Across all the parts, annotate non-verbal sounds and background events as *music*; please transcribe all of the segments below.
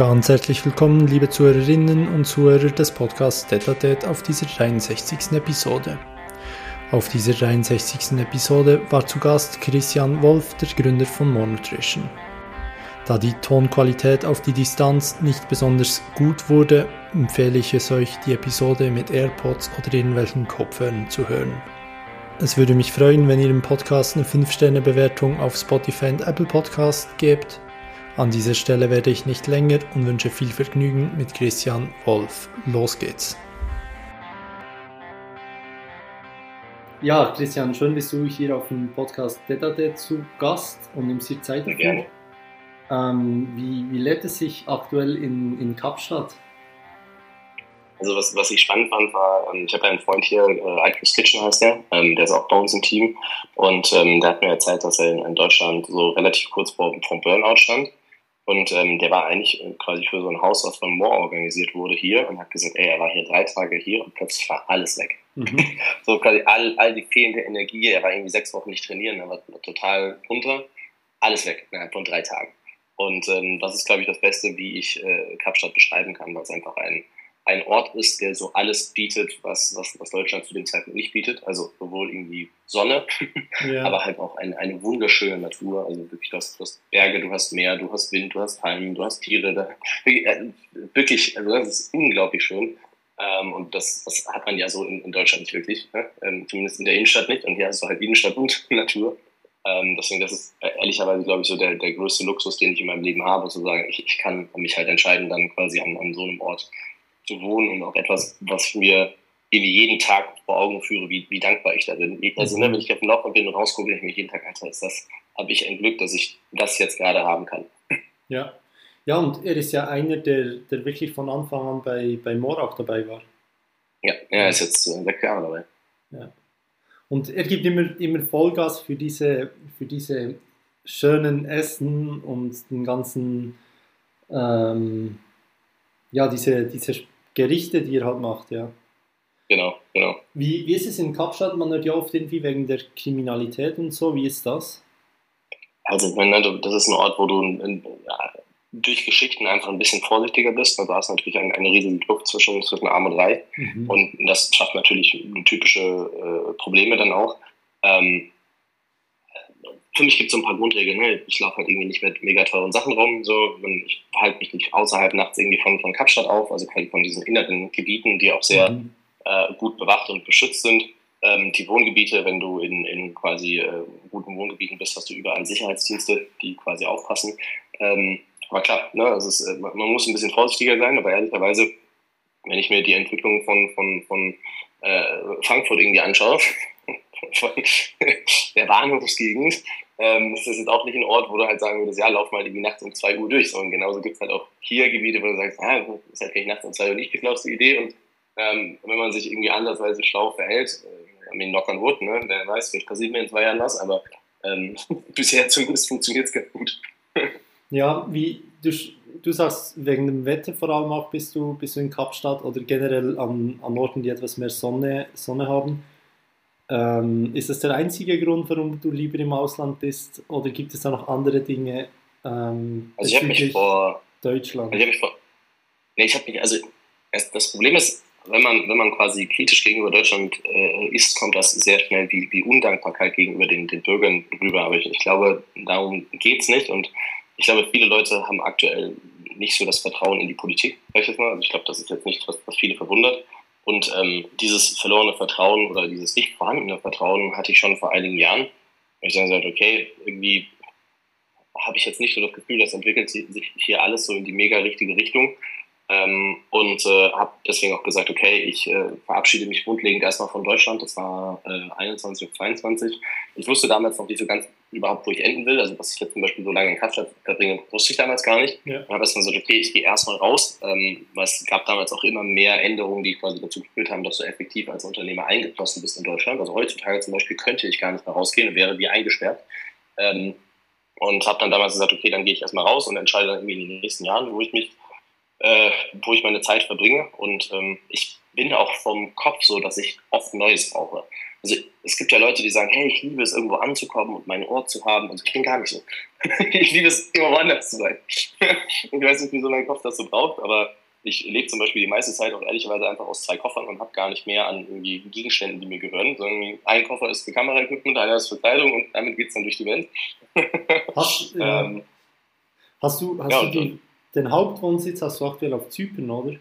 Ganz herzlich willkommen, liebe Zuhörerinnen und Zuhörer des Podcasts Detatet auf dieser 63. Episode. Auf dieser 63. Episode war zu Gast Christian Wolf, der Gründer von Monotrition. Da die Tonqualität auf die Distanz nicht besonders gut wurde, empfehle ich es euch, die Episode mit AirPods oder irgendwelchen Kopfhörern zu hören. Es würde mich freuen, wenn ihr dem Podcast eine 5-Sterne-Bewertung auf Spotify und Apple Podcast gebt an dieser Stelle werde ich nicht länger und wünsche viel Vergnügen mit Christian Wolf. Los geht's. Ja, Christian, schön bist du hier auf dem Podcast Dedade zu Gast und nimmst dir Zeit dafür. Ähm, wie, wie lebt es sich aktuell in, in Kapstadt? Also was, was ich spannend fand, war, ähm, ich habe einen Freund hier, äh, Icos Kitchen heißt der, ähm, der ist auch bei uns im Team und ähm, der hat mir erzählt, dass er in, in Deutschland so relativ kurz vor, vor Burnout stand und ähm, der war eigentlich äh, quasi für so ein Haus, was von Moore organisiert wurde hier und hat gesagt, ey, er war hier drei Tage hier und plötzlich war alles weg. Mhm. *laughs* so quasi all, all die fehlende Energie, er war irgendwie sechs Wochen nicht trainieren, er war total runter, alles weg innerhalb von drei Tagen. Und ähm, das ist, glaube ich, das Beste, wie ich äh, Kapstadt beschreiben kann, weil es einfach ein, ein Ort ist, der so alles bietet, was, was, was Deutschland zu dem Zeitpunkt nicht bietet. Also sowohl irgendwie Sonne, *laughs* ja. aber halt auch eine, eine wunderschöne Natur. Also wirklich, du hast, du hast Berge, du hast Meer, du hast Wind, du hast Palmen, du hast Tiere. Da, äh, wirklich, also das ist unglaublich schön. Ähm, und das, das hat man ja so in, in Deutschland nicht wirklich, ne? ähm, zumindest in der Innenstadt nicht. Und hier hast du halt Innenstadt und *laughs* Natur. Ähm, deswegen, das ist äh, ehrlicherweise, glaube ich, so der, der größte Luxus, den ich in meinem Leben habe, zu sagen, ich, ich kann mich halt entscheiden, dann quasi an, an so einem Ort zu wohnen und auch etwas, was mir irgendwie jeden Tag vor Augen führe, wie, wie dankbar ich da bin. Also ne, wenn ich auf dem Laufband bin und rausgucke, ich mich jeden Tag, Alter, ist das, habe ich ein Glück, dass ich das jetzt gerade haben kann. Ja. Ja, und er ist ja einer, der, der wirklich von Anfang an bei, bei Moor auch dabei war. Ja, er ist jetzt äh, sechs Jahre dabei. Ja. Und er gibt immer, immer Vollgas für diese, für diese schönen Essen und den ganzen, ähm, ja, diese, diese Gerichte, die er halt macht, ja. Genau, genau. Wie, wie ist es in Kapstadt? Man hört ja oft irgendwie wegen der Kriminalität und so. Wie ist das? Also, das ist ein Ort, wo du in, ja, durch Geschichten einfach ein bisschen vorsichtiger bist. Da ist natürlich eine, eine riesige Kluft zwischen, zwischen Arm und Reich. Mhm. Und das schafft natürlich typische äh, Probleme dann auch. Ähm, für mich gibt es so ein paar Grundregeln. Ne? Ich laufe halt irgendwie nicht mit mega teuren Sachen rum. So. Ich halte mich nicht außerhalb nachts irgendwie von, von Kapstadt auf, also von diesen inneren Gebieten, die auch sehr mhm. äh, gut bewacht und beschützt sind. Ähm, die Wohngebiete, wenn du in, in quasi äh, guten Wohngebieten bist, hast du überall Sicherheitsdienste, die quasi aufpassen. Ähm, aber klar, ne, also es, äh, man muss ein bisschen vorsichtiger sein, aber ehrlicherweise, wenn ich mir die Entwicklung von, von, von äh, Frankfurt irgendwie anschaue, von *laughs* der Bahnhofsgegend, ähm, das ist jetzt auch nicht ein Ort, wo du halt sagen würdest, ja, lauf mal irgendwie nachts um 2 Uhr durch, sondern genauso gibt es halt auch hier Gebiete, wo du sagst, ah, ist halt nicht nachts um 2 Uhr nicht die schlauste Idee und ähm, wenn man sich irgendwie andersweise schlau verhält, äh, I mean, knock on wood, ne, wer weiß, vielleicht passiert mir in zwei Jahren was, aber ähm, *laughs* bisher zumindest funktioniert es ganz gut. *laughs* ja, wie du, du sagst, wegen dem Wetter vor allem auch bist du, bist du in Kapstadt oder generell an, an Orten, die etwas mehr Sonne, Sonne haben. Ähm, ist das der einzige Grund, warum du lieber im Ausland bist? Oder gibt es da noch andere Dinge? Ähm, also ich habe mich vor Deutschland. Also ich habe mich vor. Nee, ich habe mich, also das Problem ist, wenn man, wenn man quasi kritisch gegenüber Deutschland äh, ist, kommt das sehr schnell wie, wie Undankbarkeit gegenüber den, den Bürgern rüber. Aber ich, ich glaube, darum geht es nicht. Und ich glaube, viele Leute haben aktuell nicht so das Vertrauen in die Politik, sag ich jetzt mal. Also ich glaube, das ist jetzt nicht, was, was viele verwundert. Und ähm, dieses verlorene Vertrauen oder dieses nicht vorhandene Vertrauen hatte ich schon vor einigen Jahren. Und ich dann gesagt, okay, irgendwie habe ich jetzt nicht so das Gefühl, das entwickelt sich hier alles so in die mega richtige Richtung. Ähm, und äh, habe deswegen auch gesagt, okay, ich äh, verabschiede mich grundlegend erstmal von Deutschland. Das war äh, 21 und 22. Ich wusste damals noch nicht so ganz überhaupt, wo ich enden will. Also, dass ich jetzt zum Beispiel so lange in Kapstadt verbringe, wusste ich damals gar nicht. Ja. Und habe erstmal gesagt, okay, ich gehe erstmal raus. Ähm, es gab damals auch immer mehr Änderungen, die quasi dazu geführt haben, dass du effektiv als Unternehmer eingeflossen bist in Deutschland. Also heutzutage zum Beispiel könnte ich gar nicht mehr rausgehen und wäre wie eingesperrt. Ähm, und habe dann damals gesagt, okay, dann gehe ich erstmal raus und entscheide dann irgendwie in den nächsten Jahren, wo ich mich äh, wo ich meine Zeit verbringe. Und ähm, ich bin auch vom Kopf so, dass ich oft Neues brauche. Also es gibt ja Leute, die sagen, hey, ich liebe es, irgendwo anzukommen und meinen Ort zu haben. Und ich bin gar nicht so. *laughs* ich liebe es, immer woanders zu sein. *laughs* ich weiß nicht, wieso mein Kopf das so braucht, aber ich lebe zum Beispiel die meiste Zeit auch ehrlicherweise einfach aus zwei Koffern und habe gar nicht mehr an irgendwie Gegenständen, die mir gehören, sondern ein Koffer ist für Kameraequipment, einer ist für Kleidung und damit geht es dann durch die Welt. *laughs* Hast, äh, ähm, hast du, hast ja, du die, den Hauptwohnsitz hast du aktuell auf Zypern, oder?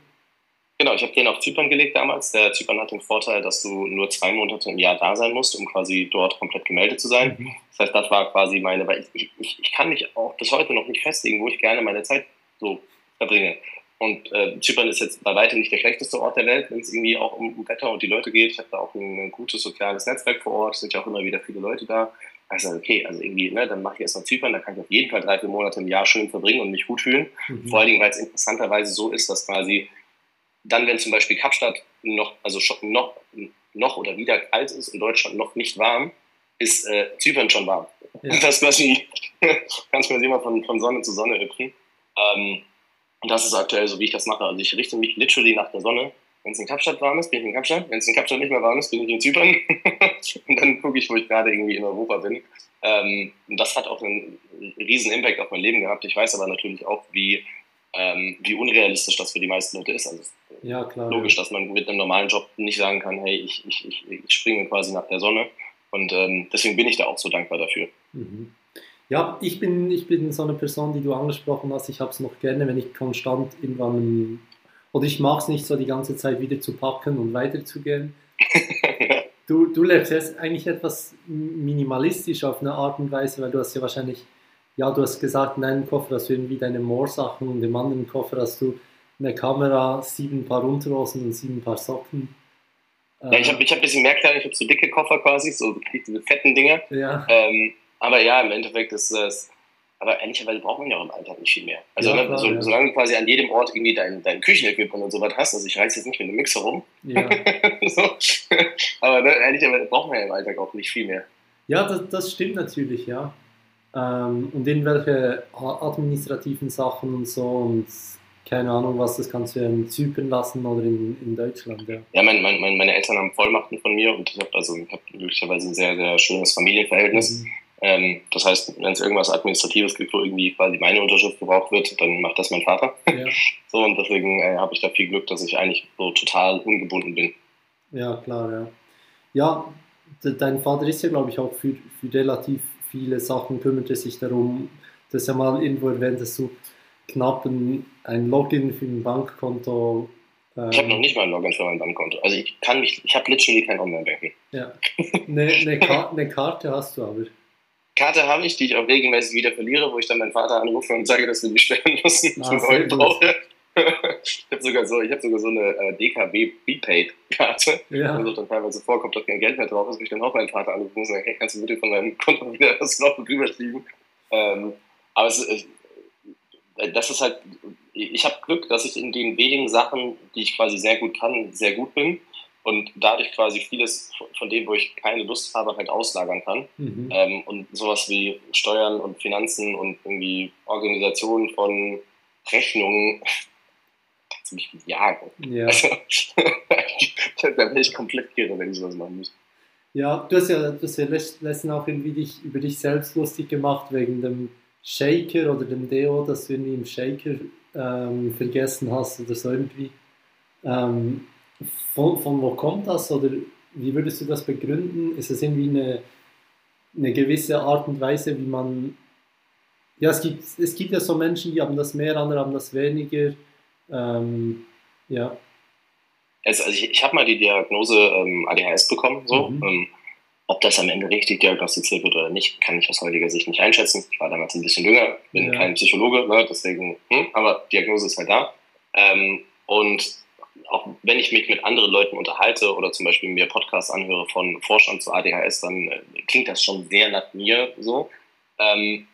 Genau, ich habe den auf Zypern gelegt damals. Der Zypern hat den Vorteil, dass du nur zwei Monate im Jahr da sein musst, um quasi dort komplett gemeldet zu sein. Mhm. Das heißt, das war quasi meine, weil ich, ich, ich kann mich auch bis heute noch nicht festlegen, wo ich gerne meine Zeit so verbringe. Und äh, Zypern ist jetzt bei weitem nicht der schlechteste Ort der Welt, wenn es irgendwie auch um, um Wetter und die Leute geht. Ich habe da auch ein, ein, gutes soziales Netzwerk vor Ort, sind ja auch immer wieder viele Leute da. Also okay, also irgendwie, ne, dann mache ich erst mal Zypern, da kann ich auf jeden Fall drei, vier Monate im Jahr schön verbringen und mich gut fühlen. Mhm. Vor allen Dingen, weil es interessanterweise so ist, dass quasi dann, wenn zum Beispiel Kapstadt noch, also noch, noch oder wieder kalt ist und Deutschland noch nicht warm, ist äh, Zypern schon warm. Ja. Das quasi, *laughs* kannst du mir immer von, von Sonne zu Sonne hüpfen. Ähm, und das ist aktuell so, wie ich das mache. Also ich richte mich literally nach der Sonne. Wenn es in Kapstadt warm ist, bin ich in Kapstadt. Wenn es in Kapstadt nicht mehr warm ist, bin ich in Zypern. *laughs* und dann gucke ich, wo ich gerade irgendwie in Europa bin. Ähm, und das hat auch einen riesen Impact auf mein Leben gehabt. Ich weiß aber natürlich auch, wie, ähm, wie unrealistisch das für die meisten Leute ist. Also ja, klar, logisch, ja. dass man mit einem normalen Job nicht sagen kann, hey, ich, ich, ich, ich springe quasi nach der Sonne. Und ähm, deswegen bin ich da auch so dankbar dafür. Mhm. Ja, ich bin, ich bin so eine Person, die du angesprochen hast. Ich habe es noch gerne, wenn ich konstant irgendwann, oder ich mag es nicht so die ganze Zeit wieder zu packen und weiterzugehen. *laughs* du, du lebst jetzt eigentlich etwas minimalistisch auf eine Art und Weise, weil du hast ja wahrscheinlich, ja, du hast gesagt, in einem Koffer hast du irgendwie deine Moorsachen und im anderen Koffer hast du eine Kamera, sieben Paar Unterhosen und sieben Paar Socken. Ja, ich habe ich hab ein bisschen mehr Kleidung, ich habe so dicke Koffer quasi, so diese fetten Dinge. Ja. Ähm, aber ja, im Endeffekt ist es, aber ehrlicherweise braucht man ja auch im Alltag nicht viel mehr. Also ja, ne, klar, so, ja. solange du quasi an jedem Ort irgendwie dein, dein Küchenequipment und sowas hast, also ich reiß jetzt nicht mit einem Mixer rum. Ja. *laughs* so. Aber ne, ehrlicherweise braucht man ja im Alltag auch nicht viel mehr. Ja, das, das stimmt natürlich, ja. Ähm, und irgendwelche administrativen Sachen und so und keine Ahnung was, das kannst du in Zypern lassen oder in, in Deutschland, ja. Ja, mein, mein, meine Eltern haben Vollmachten von mir und ich habe also hab glücklicherweise ein sehr, sehr schönes Familienverhältnis. Mhm. Ähm, das heißt, wenn es irgendwas Administratives gibt, wo irgendwie quasi meine Unterschrift gebraucht wird, dann macht das mein Vater. Ja. *laughs* So, und deswegen äh, habe ich da viel Glück, dass ich eigentlich so total ungebunden bin. Ja, klar, ja. Ja, dein Vater ist ja, glaube ich, auch für, für relativ viele Sachen kümmert er sich darum. Das ist ja mal irgendwo erwähnt, dass du knapp ein, ein Login für ein Bankkonto. Ähm, ich habe noch nicht mal ein Login für mein Bankkonto. Also ich kann mich, ich habe literally kein Online-Banking. Ja. Eine, eine, Ka eine Karte hast du aber. Karte habe ich, die ich auch regelmäßig wieder verliere, wo ich dann meinen Vater anrufe und sage, dass wir die sperren müssen. Ah, ich brauche. Ich habe sogar so, ich habe sogar so eine äh, DKB Prepaid Karte, ja. wo dann teilweise vorkommt, dass kein Geld mehr drauf ist, wo ich dann auch meinen Vater anrufen und sage, hey, kannst du bitte von meinem Konto *laughs* wieder das noch rüberschieben? Ähm, aber es, äh, das ist halt, ich habe Glück, dass ich in den wenigen Sachen, die ich quasi sehr gut kann, sehr gut bin und dadurch quasi vieles von dem, wo ich keine Lust habe, halt auslagern kann. Mhm. Ähm, und sowas wie Steuern und Finanzen und irgendwie Organisation von Rechnungen du mich jagen. Ja. Also, da *laughs* wäre ich komplett kirre, wenn ich sowas machen muss. Ja, du hast ja, du hast ja letztens auch irgendwie dich, über dich selbst lustig gemacht wegen dem Shaker oder dem Deo, das du irgendwie im Shaker ähm, vergessen hast oder so irgendwie. Ähm, von, von wo kommt das oder wie würdest du das begründen? Ist es irgendwie eine, eine gewisse Art und Weise, wie man. Ja, es gibt, es gibt ja so Menschen, die haben das mehr, andere haben das weniger. Ähm, ja. Also, ich, ich habe mal die Diagnose ähm, ADHS bekommen. So. Mhm. Ähm, ob das am Ende richtig diagnostiziert wird oder nicht, kann ich aus heutiger Sicht nicht einschätzen. Ich war damals ein bisschen jünger, bin ja. kein Psychologe, ne, deswegen, hm, aber Diagnose ist halt da. Ähm, und auch wenn ich mich mit anderen Leuten unterhalte oder zum Beispiel mir Podcasts anhöre von Forschern zu ADHS, dann äh, klingt das schon sehr nach mir so. Ähm,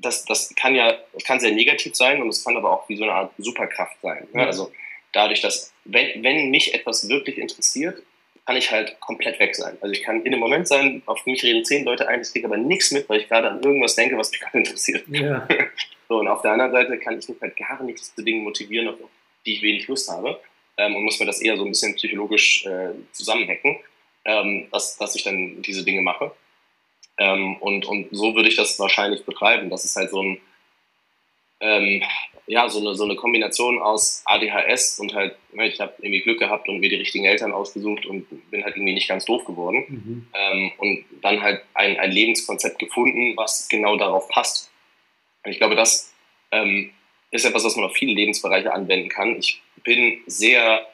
das, das kann ja, das kann sehr negativ sein und es kann aber auch wie so eine Art Superkraft sein. Ne? Also dadurch, dass, wenn, wenn mich etwas wirklich interessiert, kann ich halt komplett weg sein. Also ich kann in einem Moment sein, auf mich reden zehn Leute ein, ich kriege aber nichts mit, weil ich gerade an irgendwas denke, was mich *laughs* gerade interessiert. Ja. *laughs* So, und auf der anderen Seite kann ich mich halt gar nichts zu Dingen motivieren, auf die ich wenig Lust habe ähm, und muss mir das eher so ein bisschen psychologisch äh, zusammenhacken. ähm, dass, dass ich dann diese Dinge mache. Ähm, und, und so würde ich das wahrscheinlich betreiben. Das ist halt so ein, ähm, ja, so eine, so eine Kombination aus ADHS und halt, ne, ich habe irgendwie Glück gehabt und mir die richtigen Eltern ausgesucht und bin halt irgendwie nicht ganz doof geworden. Mhm. Ähm, und dann halt ein, ein Lebenskonzept gefunden, was genau darauf passt. Und ich glaube, das ähm, ist etwas, was man auf viele Lebensbereiche anwenden kann. Ich bin sehr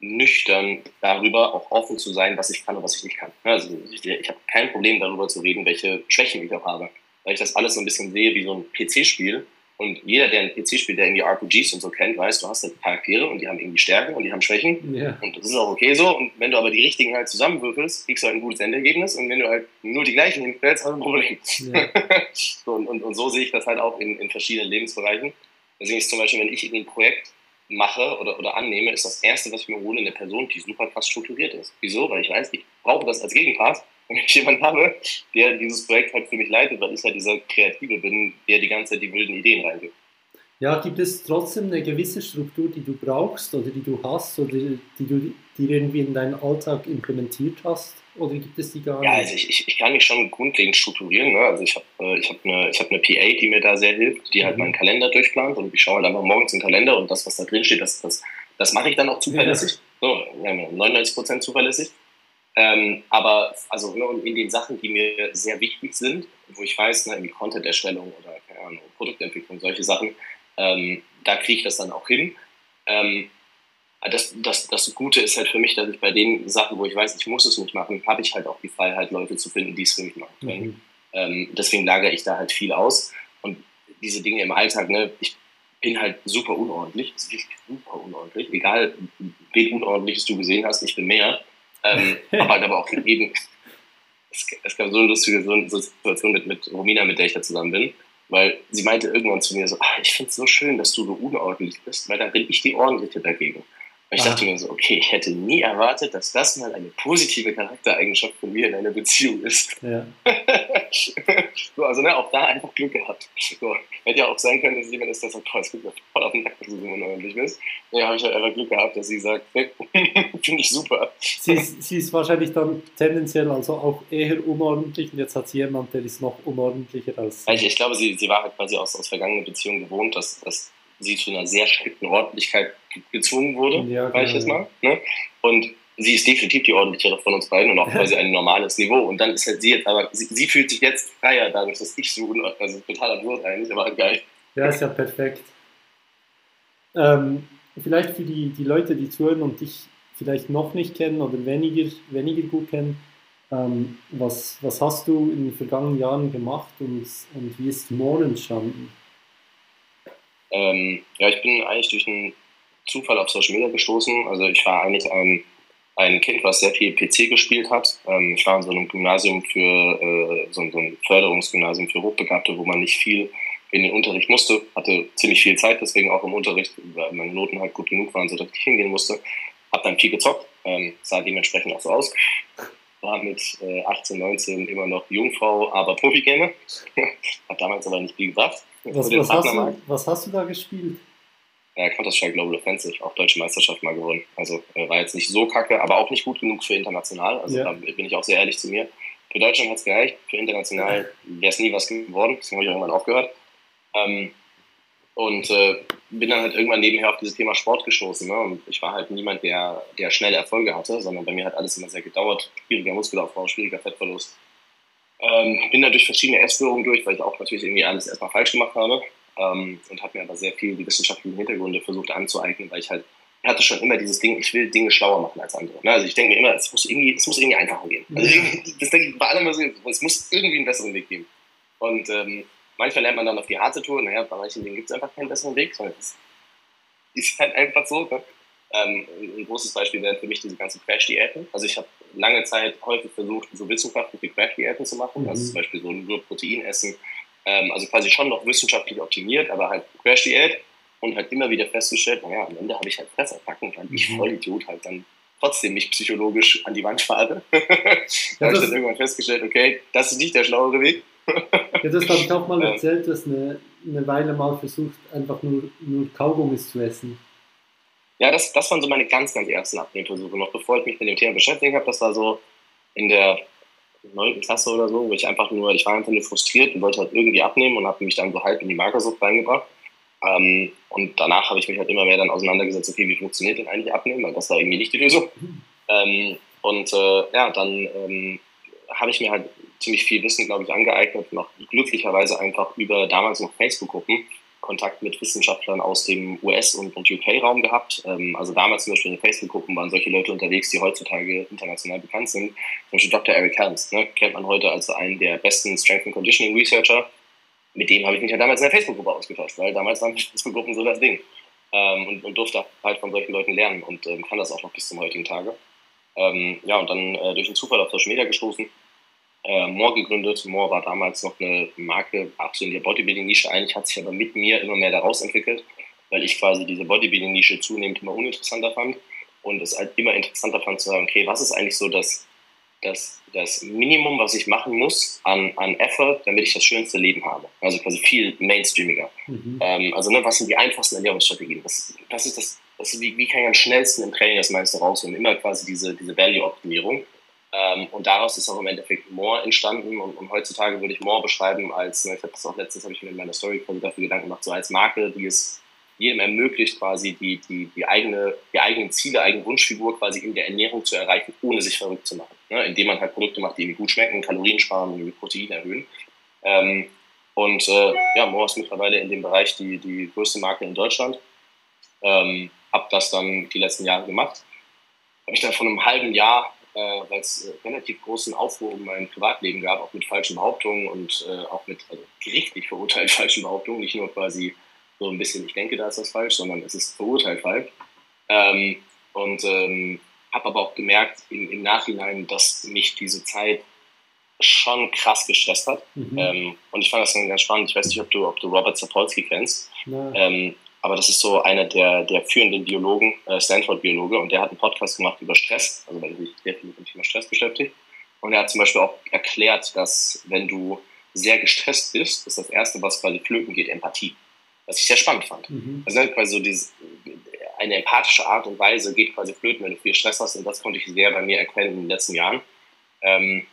nüchtern darüber, auch offen zu sein, was ich kann und was ich nicht kann. Also ich, ich habe kein Problem darüber zu reden, welche Schwächen ich auch habe, weil ich das alles so ein bisschen sehe wie so ein PC-Spiel und jeder, der ein PC spielt, der irgendwie RPGs und so kennt, weiß, du hast halt Charaktere und die haben irgendwie Stärken und die haben Schwächen. Yeah. Und das ist auch okay so. Und wenn du aber die richtigen halt zusammenwürfelst, kriegst du halt ein gutes Endergebnis. Und wenn du halt nur die gleichen hinstellst, hast du ein Problem. Yeah. *laughs* so, und, und, und, so sehe ich das halt auch in, in verschiedenen Lebensbereichen. Deswegen ist zum Beispiel, wenn ich irgendwie ein Projekt mache oder, oder annehme, ist das Erste, was ich mir hole, eine Person, die super krass strukturiert ist. Wieso? Weil ich weiß, ich brauche das als Gegenpart *laughs* wenn ich jemanden habe, der dieses Projekt halt für mich leitet, weil ich halt dieser Kreative bin, der die ganze Zeit die wilden Ideen reingibt. Ja, gibt es trotzdem eine gewisse Struktur, die du brauchst oder die du hast oder die du die irgendwie in deinen Alltag implementiert hast? Oder gibt es die gar nicht? Ja, also ich, ich, ich kann mich schon grundlegend strukturieren. Ne? Also ich habe äh, ich hab eine, hab eine PA, die mir da sehr hilft, die halt mhm. meinen Kalender durchplant und ich schaue halt einfach morgens in den Kalender und das, was da drin steht, das, das, das mache ich dann auch zuverlässig. Ja. So, 99% zuverlässig. Ähm, aber also ne, in den Sachen, die mir sehr wichtig sind, wo ich weiß, ne, wie Content-Erstellung oder keine Ahnung, Produktentwicklung, solche Sachen, ähm, da kriege ich das dann auch hin. Ähm, das, das, das Gute ist halt für mich, dass ich bei den Sachen, wo ich weiß, ich muss es nicht machen, habe ich halt auch die Freiheit, Leute zu finden, die es für mich machen können. Mhm. Ähm, deswegen lagere ich da halt viel aus. Und diese Dinge im Alltag, ne, ich bin halt super unordentlich, super unordentlich, egal wen unordentliches du gesehen hast, ich bin mehr. Ähm, *laughs* aber halt aber auch eben, es, es, gab so eine lustige Situation mit, mit Romina, mit der ich da zusammen bin, weil sie meinte irgendwann zu mir so, ah, ich finde es so schön, dass du so unordentlich bist, weil dann bin ich die Ordentliche dagegen. Ich dachte mir so, okay, ich hätte nie erwartet, dass das mal eine positive Charaktereigenschaft von mir in einer Beziehung ist. Ja. *laughs* so, also ne, auch da einfach Glück gehabt. So, hätte ja auch sein können, dass jemand ist, der sagt, boah, es geht mir voll auf den Nacken, dass du so unordentlich bist. Ja, habe ich halt einfach Glück gehabt, dass sie sagt, *laughs* finde ich super. Sie ist, sie ist wahrscheinlich dann tendenziell also auch eher unordentlich und jetzt hat sie jemand, der ist noch unordentlicher als sie. Ich, ich glaube, sie, sie war halt quasi aus, aus vergangenen Beziehungen gewohnt, dass, dass sie zu einer sehr strikten Ordentlichkeit gezwungen wurde, ja, sag ich jetzt mal. Ne? Und sie ist definitiv die ordentlichere von uns beiden und auch quasi ein normales Niveau. Und dann ist halt sie jetzt, aber sie, sie fühlt sich jetzt freier dadurch, dass ich so unordentlich, also total absurd eigentlich, aber geil. Ja, ist ja perfekt. Ähm, vielleicht für die, die Leute, die zuhören und dich vielleicht noch nicht kennen oder weniger, weniger gut kennen, ähm, was, was hast du in den vergangenen Jahren gemacht und, und wie ist Mon entstanden? Ähm, ja, ich bin eigentlich durch einen Zufall auf Social Media gestoßen. Also ich war eigentlich ein, ein Kind, was sehr viel PC gespielt hat. Ähm, ich war in so einem Gymnasium für, äh, so, so ein Förderungsgymnasium für Hochbegabte, wo man nicht viel in den Unterricht musste, hatte ziemlich viel Zeit, deswegen auch im Unterricht, weil meine Noten halt gut genug waren, sodass ich hingehen musste. Hab dann viel gezockt, ähm, sah dementsprechend auch so aus. War mit äh, 18, 19 immer noch Jungfrau, aber Profi-Gamer. *laughs* Hat damals aber nicht viel gebracht. Was, was, hast du, was hast du da gespielt? Ja, Counter-Strike Global Offensive, auch Deutsche Meisterschaft mal gewonnen. Also äh, war jetzt nicht so kacke, aber auch nicht gut genug für international. Also ja. da bin ich auch sehr ehrlich zu mir. Für Deutschland hat es gereicht, für international wäre es nie was geworden, deswegen habe ich irgendwann aufgehört. Ähm, und äh, bin dann halt irgendwann nebenher auf dieses Thema Sport gestoßen. Ne? Und ich war halt niemand, der, der schnelle Erfolge hatte, sondern bei mir hat alles immer sehr gedauert. Schwieriger Muskelaufbau, schwieriger Fettverlust. Ähm, bin da durch verschiedene Essstörungen durch, weil ich auch natürlich irgendwie alles erstmal falsch gemacht habe. Ähm, und habe mir aber sehr viel die wissenschaftlichen Hintergründe versucht anzueignen, weil ich halt ich hatte schon immer dieses Ding, ich will Dinge schlauer machen als andere. Ne? Also ich denke mir immer, es muss irgendwie, es muss irgendwie einfacher gehen. Also *laughs* das denke ich bei allem, es muss irgendwie einen besseren Weg geben. Und ähm, manchmal lernt man dann auf die harte Tour, naja, bei manchen Dingen gibt es einfach keinen besseren Weg, sondern es *laughs* ist halt einfach so. Ne? Ähm, ein großes Beispiel wären für mich diese ganzen Crash-Diäten. Also ich habe lange Zeit häufig versucht, so wissenschaftliche Crash-Diäten zu machen, mhm. also zum Beispiel so nur Protein essen, ähm, also quasi schon noch wissenschaftlich optimiert, aber halt Crash-Diät und halt immer wieder festgestellt, naja, am Ende habe ich halt Fressattacken, weil ich mhm. voll Idiot halt dann trotzdem mich psychologisch an die Wand fahre. *laughs* da habe ich dann irgendwann festgestellt, okay, das ist nicht der schlauere Weg. Ja, das habe ich auch mal erzählt, dass eine, eine Weile mal versucht, einfach nur, nur Kaugummis zu essen. Ja, das, das waren so meine ganz, ganz ersten Abnehmversuche. Noch bevor ich mich mit dem Thema beschäftigt habe, das war so, in der neunten Klasse oder so, wo ich einfach nur, ich war einfach nur frustriert und wollte halt irgendwie abnehmen und habe mich dann so halb in die Magersucht reingebracht. Ähm, und danach habe ich mich halt immer mehr dann auseinandergesetzt, okay, wie funktioniert denn eigentlich Abnehmen? Weil das war irgendwie nicht die Lösung. Ähm, und äh, ja, dann ähm, habe ich mir halt ziemlich viel Wissen, glaube ich, angeeignet und auch glücklicherweise einfach über damals noch Facebook-Gruppen Kontakt mit Wissenschaftlern aus dem US- und, UK-Raum gehabt. Ähm, also damals zum Beispiel in Facebook-Gruppen waren solche Leute unterwegs, die heutzutage international bekannt sind. Zum Beispiel Dr. Eric Helms, ne, kennt man heute als einen der besten Strength and Conditioning Researcher. Mit dem habe ich mich ja damals in der Facebook-Gruppe ausgetauscht, weil damals waren *laughs* Facebook-Gruppen so das Ding. Ähm, und, und, durfte halt von solchen Leuten lernen und ähm, kann das auch noch bis zum heutigen Tage. Ähm, ja, und dann äh, durch den Zufall auf Social Media gestoßen äh, More gegründet. More war damals noch eine Marke, so in der Bodybuilding-Nische. Eigentlich hat sich aber mit mir immer mehr daraus entwickelt, weil ich quasi diese Bodybuilding-Nische zunehmend immer uninteressanter fand und es halt immer interessanter fand zu sagen, okay, was ist eigentlich so das, das, das Minimum, was ich machen muss an, an Effort, damit ich das schönste Leben habe. Also quasi viel mainstreamiger. Mhm. Ähm, also ne, was sind die einfachsten Ernährungsstrategien? Was, was ist das, was, wie, wie kann ich am schnellsten im Training das meiste rausholen? Immer quasi diese, diese Value-Optimierung. Ähm, und daraus ist auch im Endeffekt More entstanden. Und, und heutzutage würde ich More beschreiben als, ne, ich habe das auch letztens, habe ich mir in meiner Story quasi dafür Gedanken gemacht, so als Marke, die es jedem ermöglicht, quasi die, die, die, eigene, die eigenen Ziele, eigene Wunschfigur quasi in der Ernährung zu erreichen, ohne sich verrückt zu machen. Ne? Indem man halt Produkte macht, die irgendwie gut schmecken, Kalorien sparen und Protein erhöhen. Ähm, und äh, ja, More ist mittlerweile in dem Bereich die, die größte Marke in Deutschland. Ähm, hab das dann die letzten Jahre gemacht. Habe ich dann vor einem halben Jahr äh, weil es äh, relativ großen Aufruhr um mein Privatleben gab, auch mit falschen Behauptungen und äh, auch mit also, gerichtlich verurteilt *laughs* falschen Behauptungen, nicht nur quasi so ein bisschen, ich denke, da ist das falsch, sondern es ist verurteilt falsch. Ähm, und ähm, habe aber auch gemerkt im, im, Nachhinein, dass mich diese Zeit schon krass gestresst hat. Mhm. Ähm, und ich fand das dann ganz spannend. Ich weiß nicht, ob du, ob du Robert Sapolsky kennst. Ähm, aber das ist so einer der, der führenden Biologen, äh, Stanford-Biologe, und der hat einen Podcast gemacht über Stress, also weil er sich sehr viel mit dem Thema Stress beschäftigt. Und er hat zum Beispiel auch erklärt, dass wenn du sehr gestresst bist, ist das Erste, was quasi flöten geht, Empathie. Was ich sehr spannend fand. Mhm. Also quasi so dieses, eine empathische Art und Weise geht quasi flöten, wenn du viel Stress hast. Und das konnte ich sehr bei mir erkennen in den letzten Jahren. Ähm,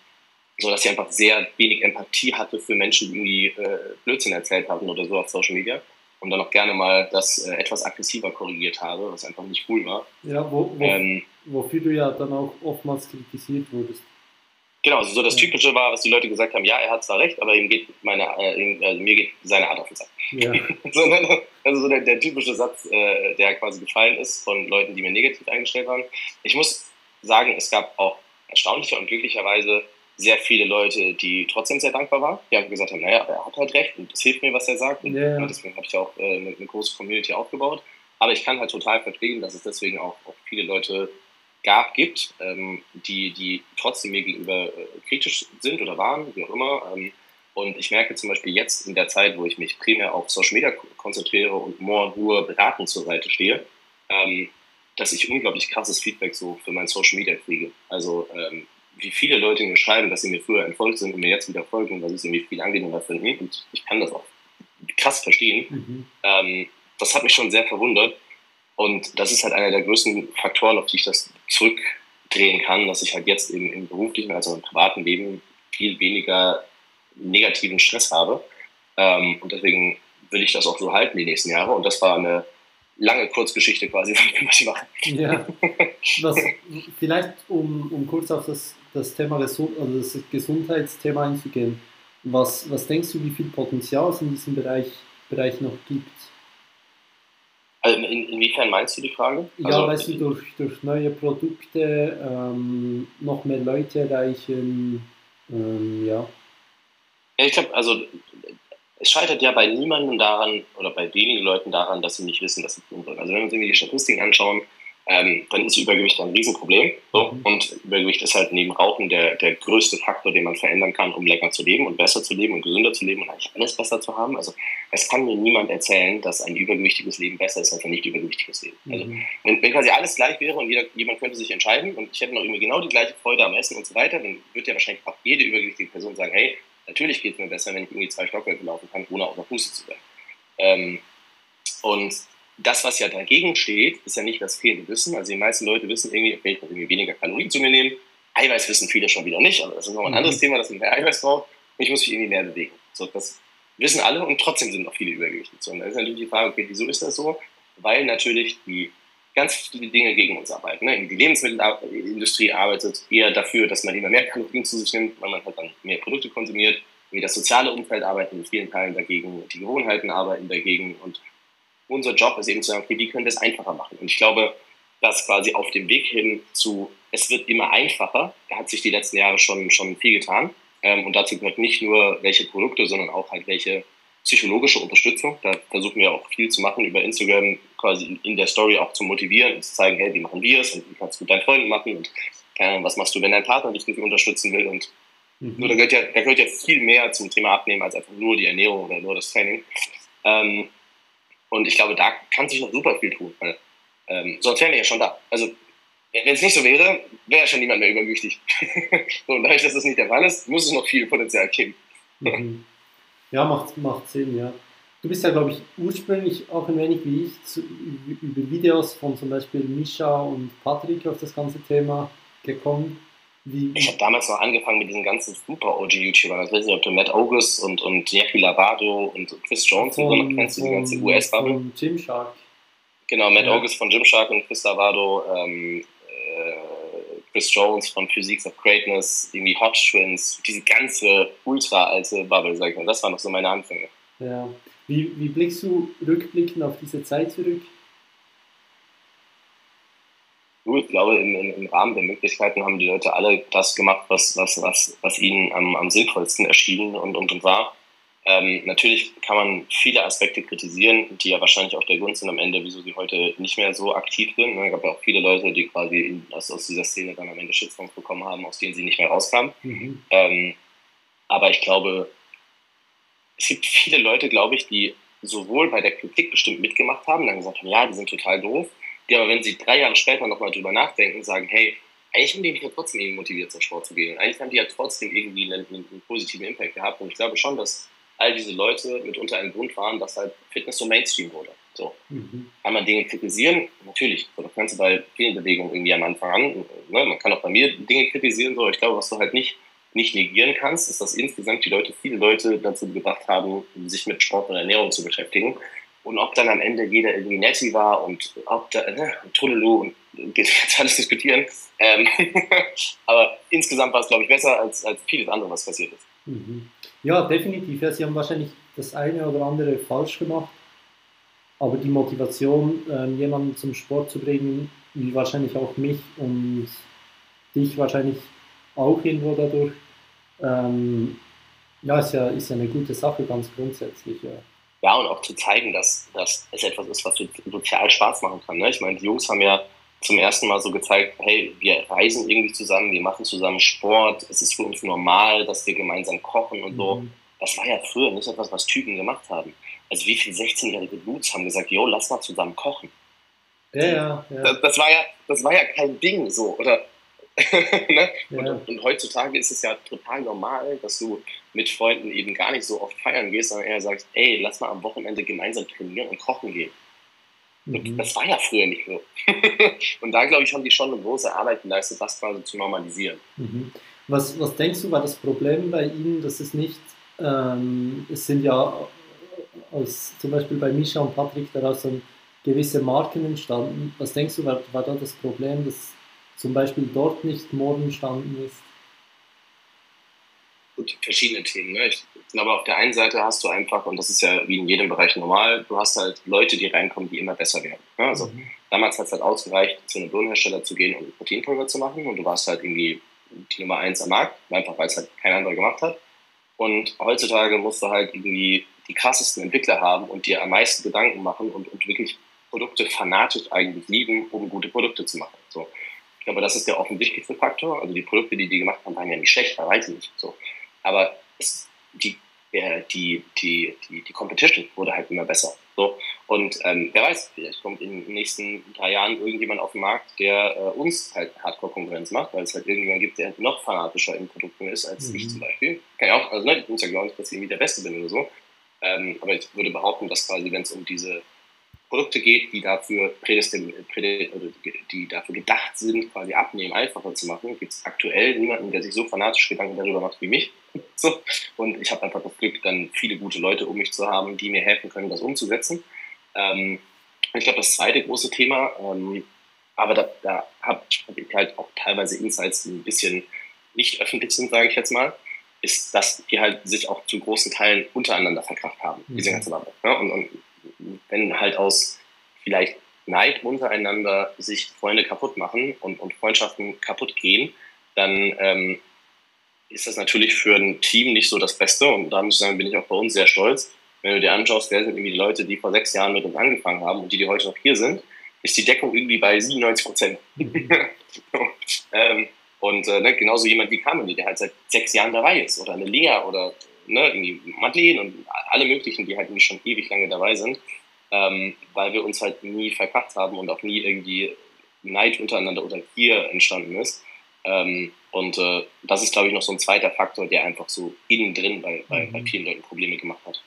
so dass ich einfach sehr wenig Empathie hatte für Menschen, die irgendwie äh, Blödsinn erzählt haben oder so auf Social Media und dann auch gerne mal das äh, etwas aggressiver korrigiert habe, was einfach nicht cool war. Ja, wo, wo, ähm, wofür du ja dann auch oftmals kritisiert wurdest. Genau, also so das Typische war, was die Leute gesagt haben, ja, er hat zwar recht, aber ihm geht meine, äh, äh, mir geht seine Art auf den Sack. Ja. *laughs* so, ne, also so der, der, typische Satz, äh, der quasi gefallen ist von Leuten, die mir negativ eingestellt waren. Ich muss sagen, es gab auch erstaunlicher und glücklicherweise sehr viele Leute, die trotzdem sehr dankbar waren. Die haben gesagt haben, naja, er hat halt recht und es hilft mir, was er sagt. Und yeah. deswegen habe ich auch äh, eine, eine, große Community aufgebaut. Aber ich kann halt total verstehen, dass es deswegen auch, auch viele Leute gab, gibt, ähm, die, die trotzdem mir gegenüber äh, kritisch sind oder waren, wie auch immer. Ähm, und ich merke zum Beispiel jetzt in der Zeit, wo ich mich primär auf Social Media konzentriere und more nur beratend zur Seite stehe, ähm, dass ich unglaublich krasses Feedback so für mein Social Media kriege. Also ähm, wie viele Leute mir schreiben, dass sie mir früher entfolgt sind und mir jetzt wieder folgen, weil sie es irgendwie viel angenehmer finden. Und ich kann das auch krass verstehen. Mhm. Ähm, das hat mich schon sehr verwundert. Und das ist halt einer der größten Faktoren, auf die ich das zurückdrehen kann, dass ich halt jetzt im, im beruflichen als auch im privaten Leben viel weniger negativen Stress habe. Ähm, und deswegen will ich das auch so halten die nächsten Jahre. Und das war eine lange Kurzgeschichte quasi, *laughs* was ich mache. Ja, *laughs* was, vielleicht um, um kurz auf das, das Thema also das Gesundheitsthema einzugehen. Was, was denkst du, wie viel Potenzial es in diesem Bereich, Bereich noch gibt? Also in, inwiefern meinst du die Frage? Ja, also, weißt du, durch, durch neue Produkte ähm, noch mehr Leute erreichen, ähm, ja. Ich glaube, also es scheitert ja bei niemandem daran oder bei wenigen Leuten daran, dass sie nicht wissen, dass sie tun sollen. Also wenn wir uns irgendwie die Statistiken anschauen, ähm, dann ist Übergewicht ein Riesenproblem. So. Und Übergewicht ist halt neben Rauchen der, der größte Faktor, den man verändern kann, um länger zu leben und besser zu leben und gesünder zu leben und eigentlich alles besser zu haben. Also es kann mir niemand erzählen, dass ein übergewichtiges Leben besser ist als ein nicht übergewichtiges Leben. Also, mhm. Wenn, wenn, quasi alles gleich wäre und jeder, jemand könnte sich entscheiden und ich hätte noch irgendwie genau die gleiche Freude am Essen und so weiter, dann würde ja wahrscheinlich auch jede übergewichtige Person sagen, hey, Natürlich geht es mir besser, wenn ich irgendwie zwei Stockwerke laufen kann, ohne auf der Fuße zu sein. Ähm, und das, was ja dagegen steht, ist ja nicht das fehlende Wissen. Also die meisten Leute wissen irgendwie, okay, ich muss irgendwie weniger Kalorien zu mir nehmen, Eiweiß wissen viele schon wieder nicht, aber das ist noch ein mhm. anderes Thema, dass man mehr Eiweiß braucht. Und ich muss mich irgendwie mehr bewegen. So, das wissen alle und trotzdem sind noch viele übergewichtig. So, und dann ist natürlich die Frage, okay, wieso ist das so? Weil natürlich die ganz viele Dinge gegen uns arbeiten. Ne? Die Lebensmittelindustrie arbeitet eher dafür, dass man immer mehr Kalorien zu sich nimmt, weil man halt dann mehr Produkte konsumiert. Wie das soziale Umfeld arbeitet in vielen Teilen dagegen, die Gewohnheiten arbeiten dagegen und unser Job ist eben zu sagen, okay, wie können wir es einfacher machen? Und ich glaube, dass quasi auf dem Weg hin zu, es wird immer einfacher, da hat sich die letzten Jahre schon, schon viel getan. Ähm, und dazu gehört nicht nur welche Produkte, sondern auch halt welche psychologische Unterstützung. Da versuchen wir auch viel zu machen über Instagram, quasi in der Story auch zu motivieren und zu zeigen, hey, wie machen wir es und wie kannst du mit deinen Freunden machen und Ahnung, was machst du, wenn dein Partner dich nicht unterstützen will und mhm. nur, da, gehört ja, da gehört ja viel mehr zum Thema Abnehmen als einfach nur die Ernährung oder nur das Training. Ähm, und ich glaube, da kann sich noch super viel tun, weil ähm, sonst wären wir ja schon da. Also, wenn es nicht so wäre, wäre ja schon niemand mehr übergewichtig. *laughs* und dadurch, dass das nicht der Fall ist, muss es noch viel Potenzial geben. Mhm. Ja, macht, macht Sinn, ja. Du bist ja, glaube ich, ursprünglich auch ein wenig wie ich zu, über Videos von zum Beispiel Misha und Patrick auf das ganze Thema gekommen. Wie, ich habe damals noch angefangen mit diesen ganzen super OG-YouTubern. Ich weiß nicht, ob du Matt August und, und Jackie Labado und Chris Jones und so kennst, diese ganze US-Bubble. Von Gymshark. Genau, Matt ja. August von Gymshark und Chris Labado, ähm, äh, Chris Jones von Physiques of Greatness, irgendwie Hot Twins, diese ganze ultra alte Bubble, sag ich mal. Das waren noch so meine Anfänge. Ja. Wie, wie blickst du rückblickend auf diese Zeit zurück? Ich glaube, im, im, Rahmen der Möglichkeiten haben die Leute alle das gemacht, was, was, was, was ihnen am, am sinnvollsten erschien und, und, und war. Ähm, natürlich kann man viele Aspekte kritisieren, die ja wahrscheinlich auch der Grund sind am Ende, wieso sie heute nicht mehr so aktiv sind. Es gab ja auch viele Leute, die quasi in, aus, aus dieser Szene dann am Ende Shitstorms bekommen haben, aus denen sie nicht mehr rauskamen. Mhm. Ähm, aber ich glaube, es gibt viele Leute, glaube ich, die sowohl bei der Kritik bestimmt mitgemacht haben, dann gesagt haben, ja, die sind total doof, die aber, wenn sie drei Jahre später nochmal drüber nachdenken, sagen, hey, eigentlich haben die mich ja trotzdem irgendwie motiviert, zum Sport zu gehen. Und eigentlich haben die ja trotzdem irgendwie einen, einen positiven Impact gehabt. Und ich glaube schon, dass all diese Leute mitunter ein Grund waren, dass halt Fitness so Mainstream wurde. So. Mhm. Kann man Dinge kritisieren? Natürlich. So, das kannst du bei vielen Bewegungen irgendwie am Anfang an. Ne? Man kann auch bei mir Dinge kritisieren, so. aber ich glaube, was du halt nicht, nicht negieren kannst, ist, dass insgesamt die Leute, viele Leute dazu gebracht haben, sich mit Sport und Ernährung zu beschäftigen. Und ob dann am Ende jeder irgendwie Netty war und ob da, ne, und *laughs* geht jetzt alles diskutieren. Ähm, *laughs* aber insgesamt war es, glaube ich, besser als, als vieles andere, was passiert ist. Mhm. Ja, definitiv. Ja, sie haben wahrscheinlich das eine oder andere falsch gemacht, aber die Motivation, ähm, jemanden zum Sport zu bringen, wie wahrscheinlich auch mich und dich wahrscheinlich auch irgendwo dadurch, ähm, ja, ist ja, ist ja eine gute Sache ganz grundsätzlich. Ja. Ja, und auch zu zeigen, dass, dass es etwas ist, was sozial Spaß machen kann. Ne? Ich meine, die Jungs haben ja zum ersten Mal so gezeigt, hey, wir reisen irgendwie zusammen, wir machen zusammen Sport, es ist für uns normal, dass wir gemeinsam kochen und so. Mhm. Das war ja früher nicht etwas, was Typen gemacht haben. Also wie viele 16-jährige Dudes haben gesagt, yo, lass mal zusammen kochen. Ja, ja, ja. Das, das, war ja, das war ja kein Ding so, oder? *laughs* ne? ja. und, und, heutzutage ist es ja total normal, dass du mit Freunden eben gar nicht so oft feiern gehst, sondern eher sagst, ey, lass mal am Wochenende gemeinsam trainieren und kochen gehen. Mhm. Das war ja früher nicht so. *laughs* und da, glaube ich, haben die schon eine große Arbeit geleistet, das quasi zu normalisieren. Mhm. Was, was denkst du, war das Problem bei Ihnen, dass es nicht, ähm, es sind ja aus, zum Beispiel bei Misha und Patrick daraus so gewisse Marken entstanden. Was denkst du, war, war da das Problem, dass zum Beispiel dort nicht Morden entstanden ist? Gut, verschiedene Themen. Ne? Ich glaube, auf der einen Seite hast du einfach, und das ist ja wie in jedem Bereich normal, du hast halt Leute, die reinkommen, die immer besser werden. Ne? Also mhm. damals hat es halt ausgereicht, zu einem Lohnhersteller zu gehen und Proteinpulver zu machen und du warst halt irgendwie die Nummer eins am Markt, einfach weil es halt kein anderer gemacht hat. Und heutzutage musst du halt irgendwie die krassesten Entwickler haben und dir am meisten Gedanken machen und, und wirklich Produkte fanatisch eigentlich lieben, um gute Produkte zu machen. So. Ich glaube, das ist der offensichtlichste Faktor. Also die Produkte, die die gemacht haben, waren ja nicht schlecht, da weiß ich nicht. So. Aber es, die, der, die, die, die, die Competition wurde halt immer besser. So. Und ähm, wer weiß, vielleicht kommt in den nächsten drei Jahren irgendjemand auf den Markt, der äh, uns halt Hardcore-Konkurrenz macht, weil es halt irgendjemand gibt, der noch fanatischer in Produkten ist als mhm. ich zum Beispiel. Kann ja auch, also ne, ich muss ja gar nicht, dass ich irgendwie der Beste bin oder so. Ähm, aber ich würde behaupten, dass quasi, wenn es um diese Produkte geht, die dafür die dafür gedacht sind, quasi abnehmen einfacher zu machen, gibt es aktuell niemanden, der sich so fanatisch Gedanken darüber macht wie mich. *laughs* so. Und ich habe einfach das Glück, dann viele gute Leute um mich zu haben, die mir helfen können, das umzusetzen. Ähm, ich glaube, das zweite große Thema, ähm, aber da, da habe hab ich halt auch teilweise Insights, die ein bisschen nicht öffentlich sind, sage ich jetzt mal, ist, dass die halt sich auch zu großen Teilen untereinander verkracht haben, mhm. diese ganze Waffe. Ja, und, und wenn halt aus vielleicht Neid untereinander sich Freunde kaputt machen und, und Freundschaften kaputt gehen, dann ähm, ist das natürlich für ein Team nicht so das Beste. Und da muss ich sagen, bin ich auch bei uns sehr stolz. Wenn du dir anschaust, wer sind irgendwie die Leute, die vor sechs Jahren mit uns angefangen haben und die, die heute noch hier sind, ist die Deckung irgendwie bei 97 Prozent. Mhm. *laughs* ähm, und äh, ne, genauso jemand wie Carmen, der halt seit sechs Jahren dabei ist. Oder eine Lea oder ne, irgendwie Madeleine und alle möglichen, die halt schon ewig lange dabei sind, ähm, weil wir uns halt nie verkackt haben und auch nie irgendwie Neid untereinander oder Gier entstanden ist. Ähm, und äh, das ist, glaube ich, noch so ein zweiter Faktor, der einfach so innen drin bei, bei, bei mhm. vielen Leuten Probleme gemacht hat.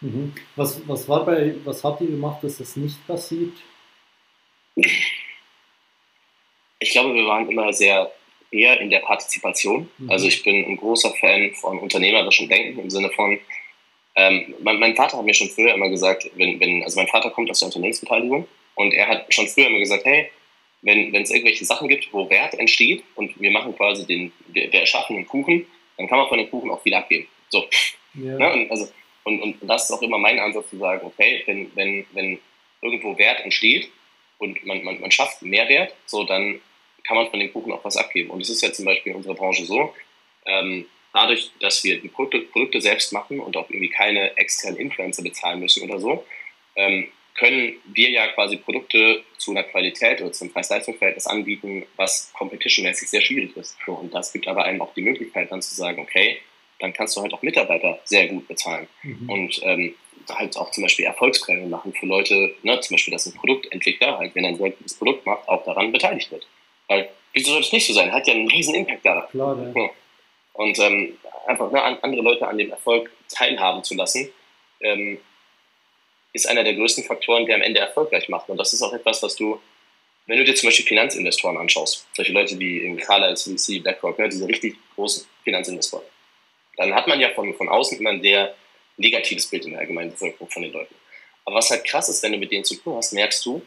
Mhm. Was, was, war bei, was habt ihr gemacht, dass das nicht passiert? Ich glaube, wir waren immer sehr eher in der Partizipation. Mhm. Also ich bin ein großer Fan von unternehmerischem Denken im Sinne von, ähm, mein, mein, Vater hat mir schon früher immer gesagt, wenn, wenn, also mein Vater kommt aus der Unternehmensbeteiligung und er hat schon früher immer gesagt, hey, wenn es irgendwelche Sachen gibt, wo Wert entsteht und wir machen quasi den, der, der erschaffenen Kuchen, dann kann man von dem Kuchen auch viel abgeben. So. Ja. Ne? Und, also, und, und das ist auch immer mein Ansatz zu sagen, okay, wenn, wenn, wenn irgendwo Wert entsteht und man, man, man schafft Mehrwert, so dann kann man von dem Kuchen auch was abgeben. Und es ist ja zum Beispiel in unserer Branche so, ähm, dadurch, dass wir die Produkte, Produkte, selbst machen und auch irgendwie keine externen Influencer bezahlen müssen oder so, ähm, können wir ja quasi Produkte zu einer Qualität oder zum Preis-Leistungs-Verhältnis anbieten, was competition-mäßig sehr schwierig ist. Und das gibt aber einem auch die Möglichkeit dann zu sagen, okay, dann kannst du halt auch Mitarbeiter sehr gut bezahlen. Mhm. Und ähm, halt auch zum Beispiel Erfolgsprämien machen für Leute, ne, zum Beispiel, dass ein Produktentwickler, halt, wenn er ein sehr gutes Produkt macht, auch daran beteiligt wird. Weil, wieso soll das nicht so sein? Hat ja einen riesen Impact da. Klar, ja. Und ähm, einfach ne, andere Leute an dem Erfolg teilhaben zu lassen, ähm, ist einer der größten Faktoren, der am Ende erfolgreich macht. Und das ist auch etwas, was du, wenn du dir zum Beispiel Finanzinvestoren anschaust, solche Leute wie in Carlyle, CVC, BlackRock, ne, diese richtig großen Finanzinvestoren, dann hat man ja von, von außen immer ein sehr negatives Bild in der allgemeinen Bevölkerung von den Leuten. Aber was halt krass ist, wenn du mit denen zu tun hast, merkst du,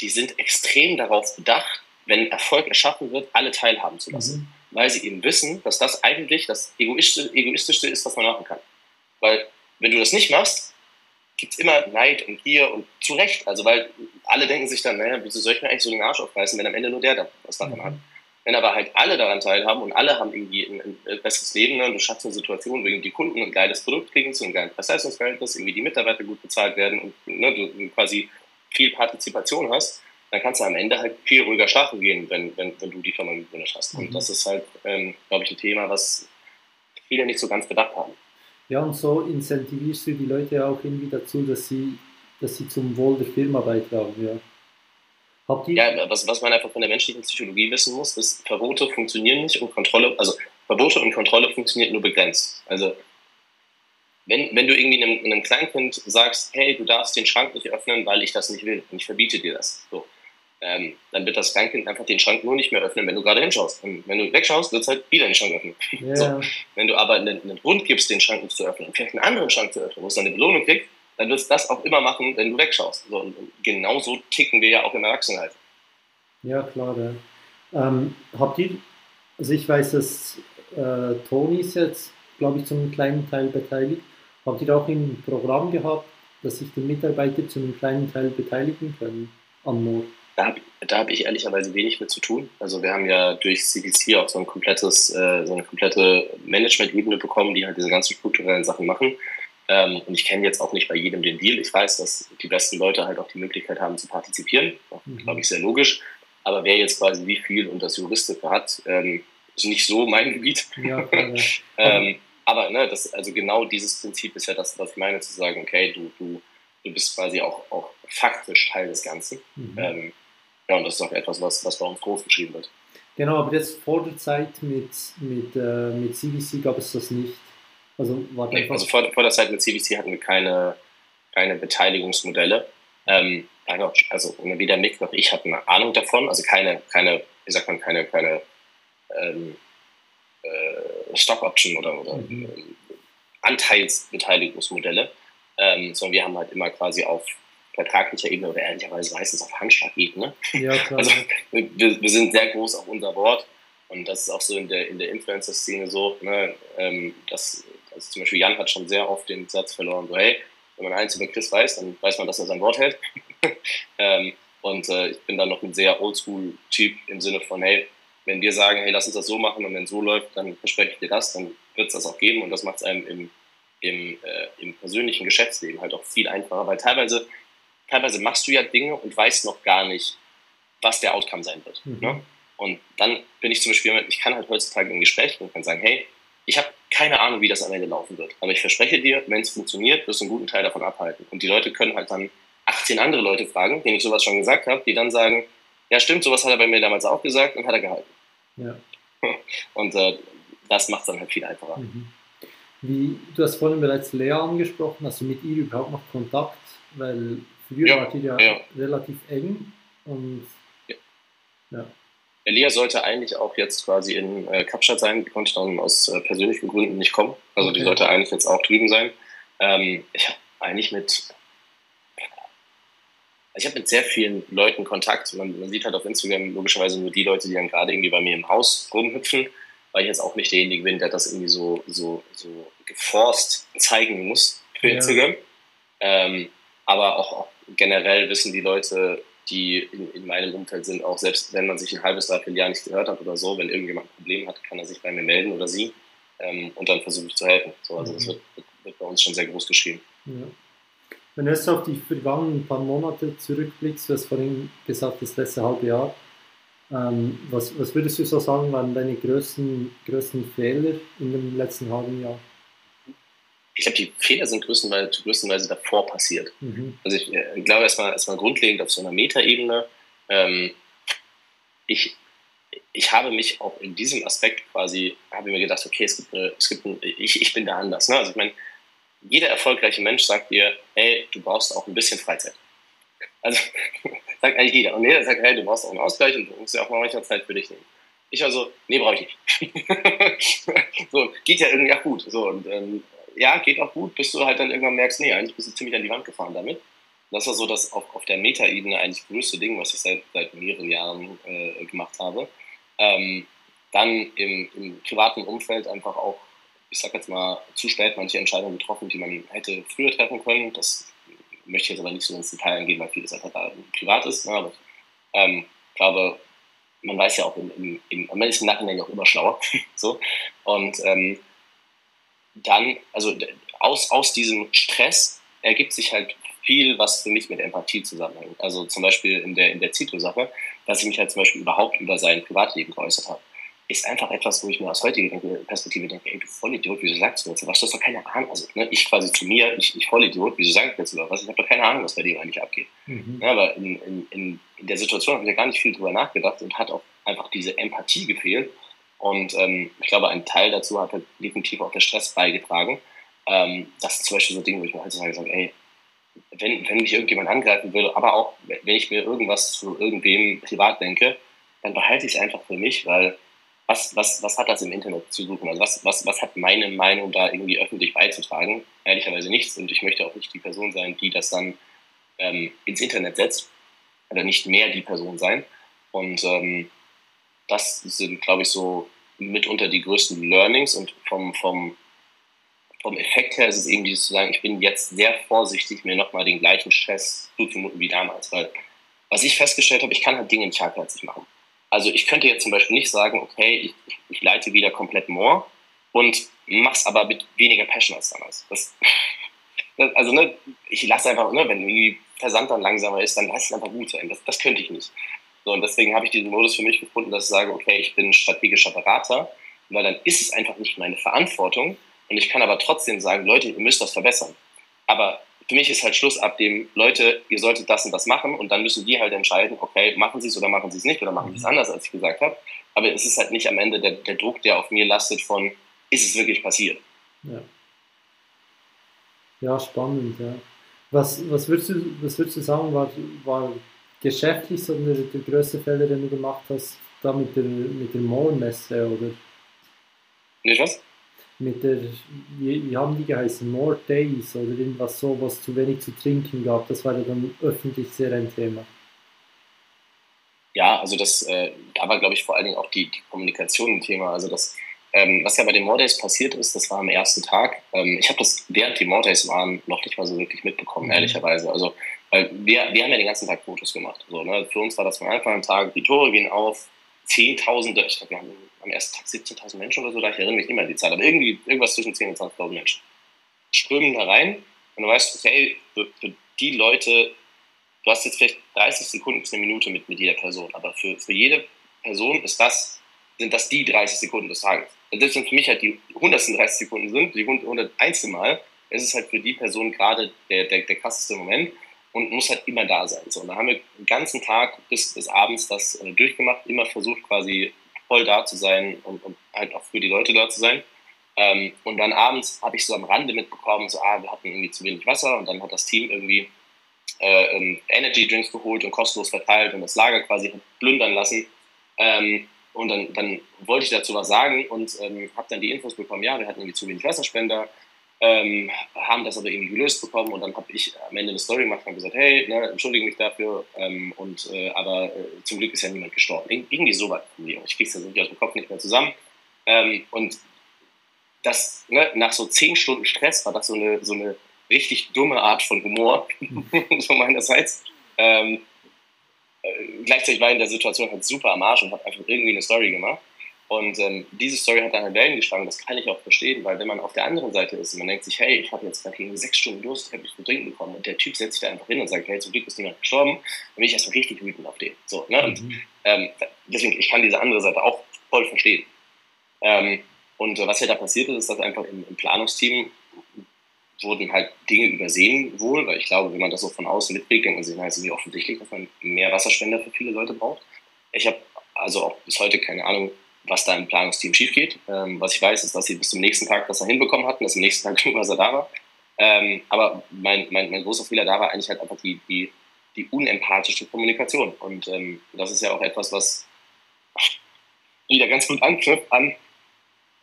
die sind extrem darauf bedacht, wenn Erfolg erschaffen wird, alle teilhaben zu lassen. Mhm. Weil sie eben wissen, dass das eigentlich das Egoistischste, Egoistischste ist, was man machen kann. Weil wenn du das nicht machst, gibt es immer Neid und Gier und zu Recht. Also weil alle denken sich dann, naja, wieso soll ich mir eigentlich so den Arsch aufreißen, wenn am Ende nur der da was davon mhm. hat. Wenn aber halt alle daran teilhaben und alle haben irgendwie ein, ein besseres Leben ne, und du schaffst eine Situation, wo irgendwie die Kunden ein geiles Produkt kriegen zu einem geilen Preis-Leistungsverhältnis, irgendwie die Mitarbeiter gut bezahlt werden und ne, du quasi viel Partizipation hast, dann kannst du am Ende halt viel ruhiger schlafen gehen, wenn, wenn, wenn du die Firma gegründet hast. Und mhm. das ist halt, ähm, glaube ich, ein Thema, was viele nicht so ganz bedacht haben. Ja, und so incentivierst du die Leute auch irgendwie dazu, dass sie, dass sie zum Wohl der Firma beitragen, ja. Habt ihr? Ja, was, was man einfach von der menschlichen Psychologie wissen muss, ist, Verbote funktionieren nicht und Kontrolle, also Verbote und Kontrolle funktioniert nur begrenzt. Also wenn, wenn du irgendwie einem, einem Kleinkind sagst, hey, du darfst den Schrank nicht öffnen, weil ich das nicht will und ich verbiete dir das, so, ähm, dann wird das Kleinkind einfach den Schrank nur nicht mehr öffnen, wenn du gerade hinschaust. Und wenn du wegschaust, wird es halt wieder den Schrank öffnen. Yeah. So. Wenn du aber einen, einen, Grund gibst, den Schrank nicht zu öffnen, und vielleicht einen anderen Schrank zu öffnen, wo es dann eine Belohnung kriegt, dann wirst du das auch immer machen, wenn du wegschaust. So, und genauso ticken wir ja auch im Erwachsenenalter. Ja, klar. Ja. Ähm, habt ihr, also ich weiß, dass äh, Toni ist jetzt, glaube ich, zum kleinen Teil beteiligt. Habt ihr auch ein Programm gehabt, dass sich die Mitarbeiter zu einem kleinen Teil beteiligen können an Mord? Da habe da hab ich ehrlicherweise wenig mit zu tun. Also wir haben ja durch CDC auch so ein komplettes, äh, so eine komplette Management-Ebene bekommen, die halt diese ganzen strukturellen Sachen machen. Ähm, und ich kenne jetzt auch nicht bei jedem den Deal. Ich weiß, dass die besten Leute halt auch die Möglichkeit haben zu partizipieren. Mhm. Glaube ich sehr logisch. Aber wer jetzt quasi wie viel und das Juristische hat, ähm, ist nicht so mein Gebiet. Ja, *laughs* ähm, aber ne, das, also genau dieses Prinzip ist ja das, was ich meine, zu sagen, okay, du, du, du bist quasi auch, auch faktisch Teil des Ganzen. Mhm. Ähm, ja, und das ist auch etwas, was, was bei uns groß geschrieben wird. Genau, aber jetzt vor der Zeit mit, mit, äh, mit CVC gab es das nicht. Also, war nee, also vor, vor der Zeit mit CVC hatten wir keine, keine Beteiligungsmodelle. Ähm, also weder Mick noch ich hatten eine Ahnung davon, also keine, keine, wie sagt man, keine, keine ähm, äh, Stock Option oder, oder mhm. Ähm, Anteilsbeteiligungsmodelle, ähm, sondern wir haben halt immer quasi auf vertraglicher Ebene oder ehrlicherweise meistens auf Handschlagebene. Ja, *laughs* klar. Also wir, wir sind sehr groß auf unser Wort und das ist auch so in der, in der Influencer-Szene so, ne, ähm, dass, dass zum Beispiel Jan hat schon sehr oft den Satz verloren, so hey, wenn man eins über Chris weiß, dann weiß man, dass er sein Wort hält. *laughs* ähm, und äh, ich bin dann noch ein sehr Oldschool-Typ im Sinne von, hey, wenn wir sagen, hey, lass uns das so machen und wenn es so läuft, dann verspreche ich dir das, dann wird es das auch geben und das macht es einem im, im, äh, im persönlichen Geschäftsleben halt auch viel einfacher, weil teilweise, teilweise machst du ja Dinge und weißt noch gar nicht, was der Outcome sein wird. Mhm. Ne? Und dann bin ich zum Beispiel, ich kann halt heutzutage im Gespräch und kann sagen, hey, ich habe keine Ahnung, wie das am Ende laufen wird. Aber ich verspreche dir, wenn es funktioniert, wirst du einen guten Teil davon abhalten. Und die Leute können halt dann 18 andere Leute fragen, denen ich sowas schon gesagt habe, die dann sagen, ja stimmt, sowas hat er bei mir damals auch gesagt und hat er gehalten. Ja. *laughs* Und äh, das macht es dann halt viel einfacher. Mhm. Wie, du hast vorhin bereits Lea angesprochen, hast du mit ihr überhaupt noch Kontakt? Weil wart ihr ja, ja, relativ eng und ja. ja. Lea sollte eigentlich auch jetzt quasi in äh, Kapstadt sein, die konnte dann aus äh, persönlichen Gründen nicht kommen. Also okay. die sollte eigentlich jetzt auch drüben sein. Ähm, ich habe eigentlich mit ich habe mit sehr vielen Leuten Kontakt. Man, man, sieht halt auf Instagram logischerweise nur die Leute, die dann gerade irgendwie bei mir im Haus rumhüpfen, weil ich jetzt auch nicht derjenige bin, der das irgendwie so, so, so geforst zeigen muss für ja. Instagram. Ähm, aber auch, auch, generell wissen die Leute, die in, in, meinem Umfeld sind, auch selbst wenn man sich ein halbes, dreiviertel Jahr nicht gehört hat oder so, wenn irgendjemand ein Problem hat, kann er sich bei mir melden oder sie ähm, und dann versuche ich zu helfen. So, also mhm. das wird, wird, bei uns schon sehr groß geschrieben. Ja. Wenn du jetzt auf die vergangenen paar Monate zurückblickst, du hast vorhin gesagt, das letzte halbe Jahr, ähm, was, was würdest du so sagen, waren deine größten, größten Fehler in dem letzten halben Jahr? Ich glaube, die Fehler sind größtenweise, größtenweise davor passiert. Mhm. Also ich, äh, ich, glaube erstmal, erstmal grundlegend auf so einer Metaebene, ähm, ich, ich habe mich auch in diesem Aspekt quasi, habe mir gedacht, okay, es gibt, eine, es gibt ein, ich, ich bin da anders. Ne? Also ich meine, jeder erfolgreiche Mensch sagt dir, hey, du brauchst auch ein bisschen Freizeit. Also *laughs* sagt eigentlich jeder. Und jeder sagt, hey, du brauchst auch einen Ausgleich und du musst ja auch mal manchmal Zeit für dich nehmen. Ich also, nee, brauche ich nicht. *laughs* so, geht ja irgendwie auch gut. So, und ähm, ja, geht auch gut, bis du halt dann irgendwann merkst, nee, eigentlich bist du ziemlich an die Wand gefahren damit. Das war so das auf, auf der Metaebene eigentlich größte Ding, was ich seit, seit mehreren Jahren äh, gemacht habe. Ähm, dann im, im privaten Umfeld einfach auch ich sag jetzt mal, zu spät manche Entscheidungen getroffen, die man hätte früher treffen können. Das möchte ich jetzt aber nicht so ins Detail eingehen, weil vieles einfach da privat ist. Ne? Aber ich ähm, glaube, man weiß ja auch, im, im, im, man ist im Nachhinein ja auch immer schlauer. *laughs* so. Und ähm, dann, also aus, aus diesem Stress ergibt sich halt viel, was für mich mit Empathie zusammenhängt. Also zum Beispiel in der, in der Zito-Sache, dass ich mich halt zum Beispiel überhaupt über sein Privatleben geäußert habe ist einfach etwas, wo ich mir aus heutiger Perspektive denke, ey, du Vollidiot, wieso sagst du jetzt was? Du hast doch keine Ahnung. Also, ne, ich quasi zu mir, ich, ich Vollidiot, wieso sage ich jetzt über was? Ich habe doch keine Ahnung, was bei dir eigentlich abgeht. Mhm. Ja, aber in, in, in, in der Situation habe ich ja gar nicht viel drüber nachgedacht und hat auch einfach diese Empathie gefehlt. Und ähm, ich glaube, ein Teil dazu hat halt definitiv auch der Stress beigetragen. Ähm, das sind zum Beispiel so Dinge, wo ich mir heutzutage sage, ey, wenn, wenn mich irgendjemand angreifen würde, aber auch wenn ich mir irgendwas zu irgendwem privat denke, dann behalte ich es einfach für mich, weil was, was, was hat das im Internet zu suchen? Also was, was, was hat meine Meinung da irgendwie öffentlich beizutragen? Ehrlicherweise nichts. Und ich möchte auch nicht die Person sein, die das dann ähm, ins Internet setzt. Oder nicht mehr die Person sein. Und ähm, das sind, glaube ich, so mitunter die größten Learnings. Und vom, vom, vom Effekt her ist es eben dieses zu sagen, ich bin jetzt sehr vorsichtig, mir nochmal den gleichen Stress zuzumuten wie damals. Weil was ich festgestellt habe, ich kann halt Dinge nicht halbherzig machen. Also ich könnte jetzt zum Beispiel nicht sagen, okay, ich, ich leite wieder komplett More und mach's aber mit weniger Passion als damals. Das, *laughs* das, also ne, ich lasse einfach, ne, wenn die Versand dann langsamer ist, dann lass es einfach gut sein. Das, das könnte ich nicht. So, und deswegen habe ich diesen Modus für mich gefunden, dass ich sage, okay, ich bin strategischer Berater, weil dann ist es einfach nicht meine Verantwortung und ich kann aber trotzdem sagen, Leute, ihr müsst das verbessern. Aber für mich ist halt Schluss ab dem, Leute, ihr solltet das und das machen und dann müssen die halt entscheiden, okay, machen sie es oder machen sie es nicht oder machen sie es mhm. anders, als ich gesagt habe. Aber es ist halt nicht am Ende der, der Druck, der auf mir lastet von, ist es wirklich passiert? Ja, ja spannend, ja. Was, was, würdest, du, was würdest du sagen, war, war geschäftlich so der, der größte Fehler, den du gemacht hast, da mit der, mit der More-Messe, oder? Nicht was? Mit der, wie, wie haben die geheißen? More Days oder irgendwas so, was zu wenig zu trinken gab. Das war ja dann öffentlich sehr ein Thema. Ja, also das, äh, da war, glaube ich, vor allen Dingen auch die, die Kommunikation ein Thema. Also das, ähm, was ja bei den Mordays passiert ist, das war am ersten Tag. Ähm, ich habe das während die Mordays waren noch nicht mal so wirklich mitbekommen, mhm. ehrlicherweise. Also, weil wir, wir haben ja den ganzen Tag Fotos gemacht. So, ne? Für uns war das von Anfang an Tag, die Tore gehen auf, Zehntausende, ich glaube, wir haben am ersten Tag 17.000 Menschen oder so, da ich erinnere mich nicht mehr an die Zahl, aber irgendwie irgendwas zwischen 10.000 und 20.000 Menschen strömen da rein und du weißt, okay, für, für die Leute du hast jetzt vielleicht 30 Sekunden bis eine Minute mit, mit jeder Person, aber für, für jede Person ist das, sind das die 30 Sekunden des Tages. Das sind für mich halt die 130 Sekunden sind, die 101. Mal, es ist halt für die Person gerade der, der, der krasseste Moment und muss halt immer da sein. So, und da haben wir den ganzen Tag bis, bis abends das äh, durchgemacht, immer versucht quasi voll da zu sein und, und halt auch für die Leute da zu sein. Ähm, und dann abends habe ich so am Rande mitbekommen, so, ah, wir hatten irgendwie zu wenig Wasser und dann hat das Team irgendwie äh, ähm, Energy Drinks geholt und kostenlos verteilt und das Lager quasi plündern lassen. Ähm, und dann, dann wollte ich dazu was sagen und ähm, habe dann die Infos bekommen, ja, wir hatten irgendwie zu wenig Wasserspender, ähm, haben das aber irgendwie gelöst bekommen und dann habe ich am Ende eine Story gemacht und gesagt, hey, ne, entschuldige mich dafür, ähm, und, äh, aber äh, zum Glück ist ja niemand gestorben. Ir irgendwie so weit von mir. Ich es ja wirklich aus dem Kopf nicht mehr zusammen. Ähm, und das, ne, nach so zehn Stunden Stress war das so eine, so eine richtig dumme Art von Humor, *laughs* so meinerseits. Ähm, äh, gleichzeitig war ich in der Situation halt super am Arsch und habe einfach irgendwie eine Story gemacht. Und ähm, diese Story hat dann halt Wellen geschlagen, das kann ich auch verstehen, weil wenn man auf der anderen Seite ist und man denkt sich, hey, ich habe jetzt gerade sechs Stunden Durst, ich habe nicht zu trinken bekommen und der Typ setzt sich da einfach hin und sagt, hey, zum Glück ist niemand gestorben, dann bin ich erstmal richtig wütend auf den. So, ne? Und mhm. ähm, deswegen, ich kann diese andere Seite auch voll verstehen. Ähm, und äh, was ja da passiert ist, ist, dass einfach im, im Planungsteam wurden halt Dinge übersehen wohl, weil ich glaube, wenn man das so von außen mitbringt, denkt man sich, na, ist irgendwie offensichtlich, dass man mehr Wasserspender für viele Leute braucht. Ich habe also auch bis heute keine Ahnung, was da im Planungsteam schief geht. Ähm, was ich weiß, ist, dass sie bis zum nächsten Tag das da hinbekommen hatten, dass am nächsten Tag *laughs* Wasser da war. Ähm, aber mein, mein, mein großer Fehler da war eigentlich halt einfach die, die, die unempathische Kommunikation. Und ähm, das ist ja auch etwas, was *laughs* wieder ganz gut anknüpft an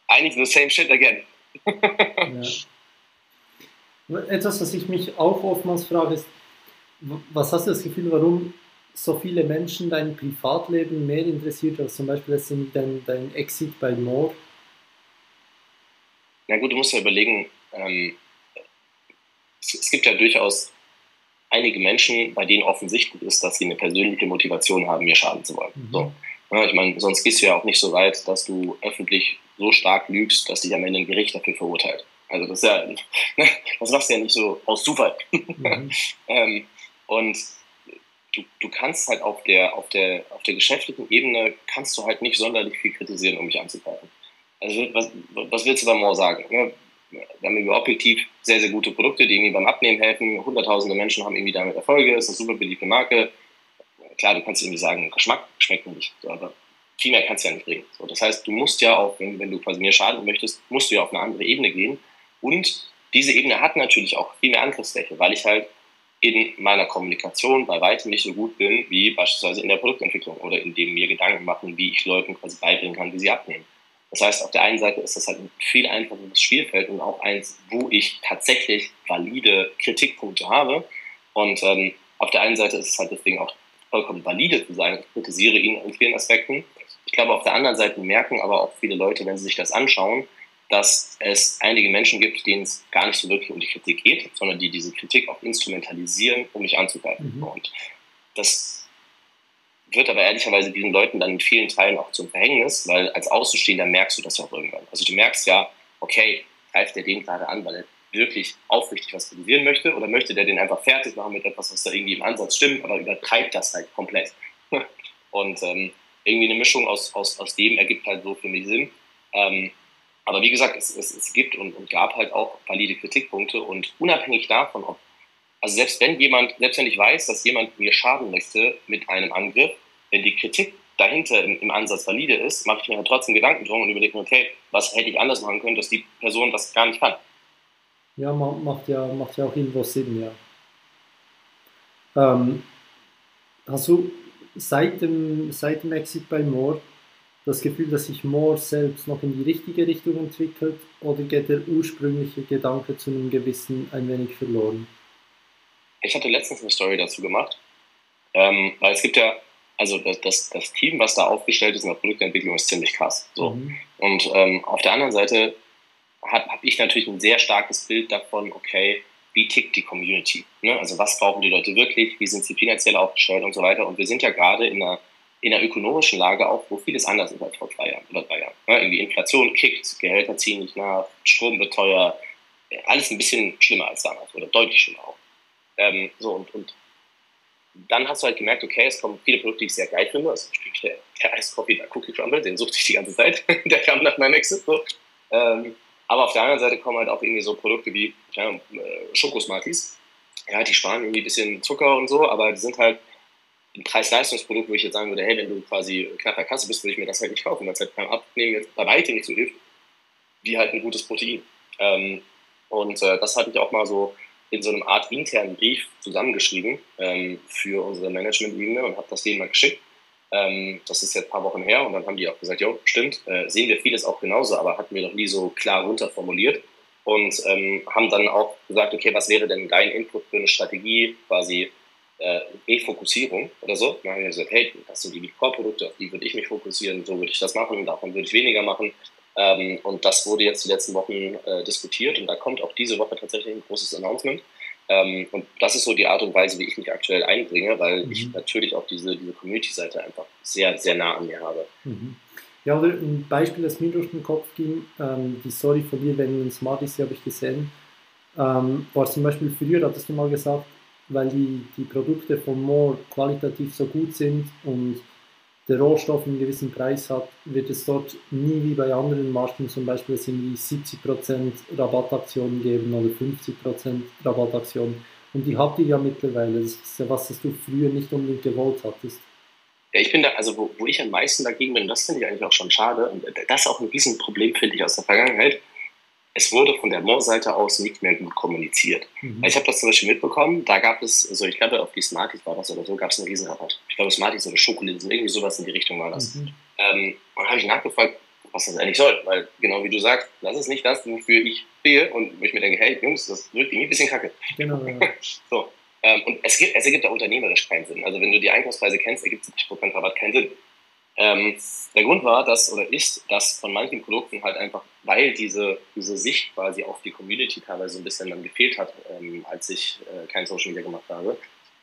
eigentlich the same shit again. *laughs* ja. Etwas, was ich mich auch oftmals frage, ist, was hast du das Gefühl, warum so viele Menschen dein Privatleben mehr interessiert als zum Beispiel jetzt dein, dein Exit bei More? Na gut, du musst ja überlegen, ähm, es, es, gibt ja durchaus einige Menschen, bei denen offensichtlich ist, dass sie eine persönliche Motivation haben, mir schaden zu wollen. Mhm. So. Ja, ich meine, sonst gehst du ja auch nicht so weit, dass du öffentlich so stark lügst, dass dich am Ende ein Gericht dafür verurteilt. Also das ist ja, *laughs* das machst du ja nicht so aus Zufall. Mhm. *laughs* ähm, und du, du kannst halt auf der, auf, der, auf der geschäftlichen Ebene kannst du halt nicht sonderlich viel kritisieren, um mich anzugreifen. Also was, was willst du da mal sagen? Ne? Wir haben irgendwie objektiv sehr, sehr gute Produkte, die irgendwie beim Abnehmen helfen. Hunderttausende Menschen haben irgendwie damit Erfolge, ist eine super beliebte Marke. Klar, du kannst irgendwie sagen, Geschmack schmeckt mir nicht, aber viel mehr kannst du ja nicht bringen. So, das heißt, du musst ja auch, wenn, wenn du quasi mir schaden möchtest, musst du ja auf eine andere Ebene gehen und diese Ebene hat natürlich auch viel mehr Angriffsfläche, weil ich halt in meiner Kommunikation bei weitem nicht so gut bin, wie beispielsweise in der Produktentwicklung oder in dem mir Gedanken machen, wie ich Leuten quasi beibringen kann, wie sie abnehmen. Das heißt, auf der einen Seite ist das halt ein viel einfacheres Spielfeld und auch eins, wo ich tatsächlich valide Kritikpunkte habe. Und ähm, auf der einen Seite ist es halt deswegen auch vollkommen valide zu sein. Ich kritisiere ihn in vielen Aspekten. Ich glaube, auf der anderen Seite merken aber auch viele Leute, wenn sie sich das anschauen, dass es einige Menschen gibt, denen es gar nicht so wirklich um die Kritik geht, sondern die diese Kritik auch instrumentalisieren, um mich anzugreifen. Mhm. Und das wird aber ehrlicherweise diesen Leuten dann in vielen Teilen auch zum Verhängnis, weil als Außenstehender merkst du das ja auch irgendwann. Also du merkst ja, okay, greift der den gerade an, weil er wirklich aufrichtig was kritisieren möchte oder möchte der den einfach fertig machen mit etwas, was da irgendwie im Ansatz stimmt, aber übertreibt das halt komplett. *laughs* Und ähm, irgendwie eine Mischung aus, aus, aus dem ergibt halt so für mich Sinn. Ähm, aber wie gesagt, es, es, es gibt und, und, gab halt auch valide Kritikpunkte und unabhängig davon, ob, also selbst wenn jemand, selbst wenn ich weiß, dass jemand mir schaden möchte mit einem Angriff, wenn die Kritik dahinter im, im Ansatz valide ist, mache ich mir halt trotzdem Gedanken drum und überlege mir, okay, was hätte ich anders machen können, dass die Person das gar nicht kann. Ja, macht ja, macht ja auch irgendwo Sinn, ja. Ähm, hast du seit dem, seit dem Exit bei Moore das Gefühl, dass sich Moore selbst noch in die richtige Richtung entwickelt oder geht der ursprüngliche Gedanke zu einem gewissen ein wenig verloren? Ich hatte letztens eine Story dazu gemacht, ähm, weil es gibt ja, also das, das, das, Team, was da aufgestellt ist in der Produktentwicklung, ist ziemlich krass. So. Mhm. Und ähm, auf der anderen Seite habe hab ich natürlich ein sehr starkes Bild davon, okay, wie tickt die Community? Ne? Also was brauchen die Leute wirklich? Wie sind sie finanziell aufgestellt und so weiter? Und wir sind ja gerade in einer, in einer ökonomischen Lage auch, wo vieles anders ist als vor zwei Jahren oder drei Jahren. Ne? Irgendwie Inflation kickt, Gehälter ziehen nicht nach, Strom wird teuer, alles ein bisschen schlimmer als damals oder deutlich schlimmer auch. Ähm, so und, und dann hast du halt gemerkt, okay, es kommen viele Produkte, die ich sehr geil finde. Also der, der Ice Coffee, der Cookie Crumble, den suchte ich die ganze Zeit. *laughs* der kam nach meinem Exit. So. Ähm, aber auf der anderen Seite kommen halt auch irgendwie so Produkte wie ja, äh, Schokosmarties. Ja, die sparen irgendwie ein bisschen Zucker und so, aber die sind halt Preis-Leistungsprodukt, wo ich jetzt sagen würde, hey, wenn du quasi knapp bei Kasse bist, würde ich mir das halt nicht kaufen, weil es halt beim Abnehmen jetzt bei weitem nicht so hilft, wie halt ein gutes Protein. Ähm, und äh, das hatte ich auch mal so in so einem Art internen Brief zusammengeschrieben ähm, für unsere Management-Ebene und habe das denen mal geschickt. Ähm, das ist jetzt ein paar Wochen her und dann haben die auch gesagt, jo, stimmt, äh, sehen wir vieles auch genauso, aber hatten wir noch nie so klar runterformuliert und ähm, haben dann auch gesagt, okay, was wäre denn dein Input für eine Strategie, quasi äh, Refokussierung oder so. Dann haben wir gesagt, hey, das sind die Core-Produkte, auf die würde ich mich fokussieren, so würde ich das machen, davon würde ich weniger machen. Ähm, und das wurde jetzt die letzten Wochen äh, diskutiert und da kommt auch diese Woche tatsächlich ein großes Announcement. Ähm, und das ist so die Art und Weise, wie ich mich aktuell einbringe, weil mhm. ich natürlich auch diese, diese Community-Seite einfach sehr, sehr nah an mir habe. Mhm. Ja, oder ein Beispiel, das mir durch den Kopf ging, ähm, die Story von dir, wenn ein Smarties habe ich gesehen, ähm, war zum Beispiel früher, hattest du mal gesagt, weil die, die Produkte von More qualitativ so gut sind und der Rohstoff einen gewissen Preis hat, wird es dort nie wie bei anderen Marken zum Beispiel irgendwie 70% Rabattaktionen geben oder 50% Rabattaktionen. Und die habt ihr ja mittlerweile. Das ist ja was, das du früher nicht unbedingt gewollt hattest. Ja, ich bin da, also wo, wo ich am meisten dagegen bin, das finde ich eigentlich auch schon schade. Und das ist auch ein Riesenproblem, finde ich, aus der Vergangenheit es wurde von der Moore-Seite aus nicht mehr gut kommuniziert. Mhm. Ich habe das zum Beispiel mitbekommen, da gab es, also ich glaube, auf die Smarties war das oder so, gab es einen Riesenrabatt. Ich glaube, Smarties oder Schokolinsen, irgendwie sowas in die Richtung war das. Mhm. Ähm, und habe ich nachgefragt, was das eigentlich soll, weil genau wie du sagst, das ist nicht das, wofür ich stehe und ich mir denke, hey Jungs, das wirkt irgendwie ein bisschen kacke. Genau. Ja. *laughs* so. Ähm, und es, gibt, es ergibt auch unternehmerisch keinen Sinn. Also wenn du die Einkaufspreise kennst, ergibt 70% Rabatt keinen Sinn. Ähm, der Grund war, dass oder ist, dass von manchen Produkten halt einfach, weil diese, diese Sicht quasi auf die Community teilweise ein bisschen dann gefehlt hat, ähm, als ich äh, kein Social Media gemacht habe,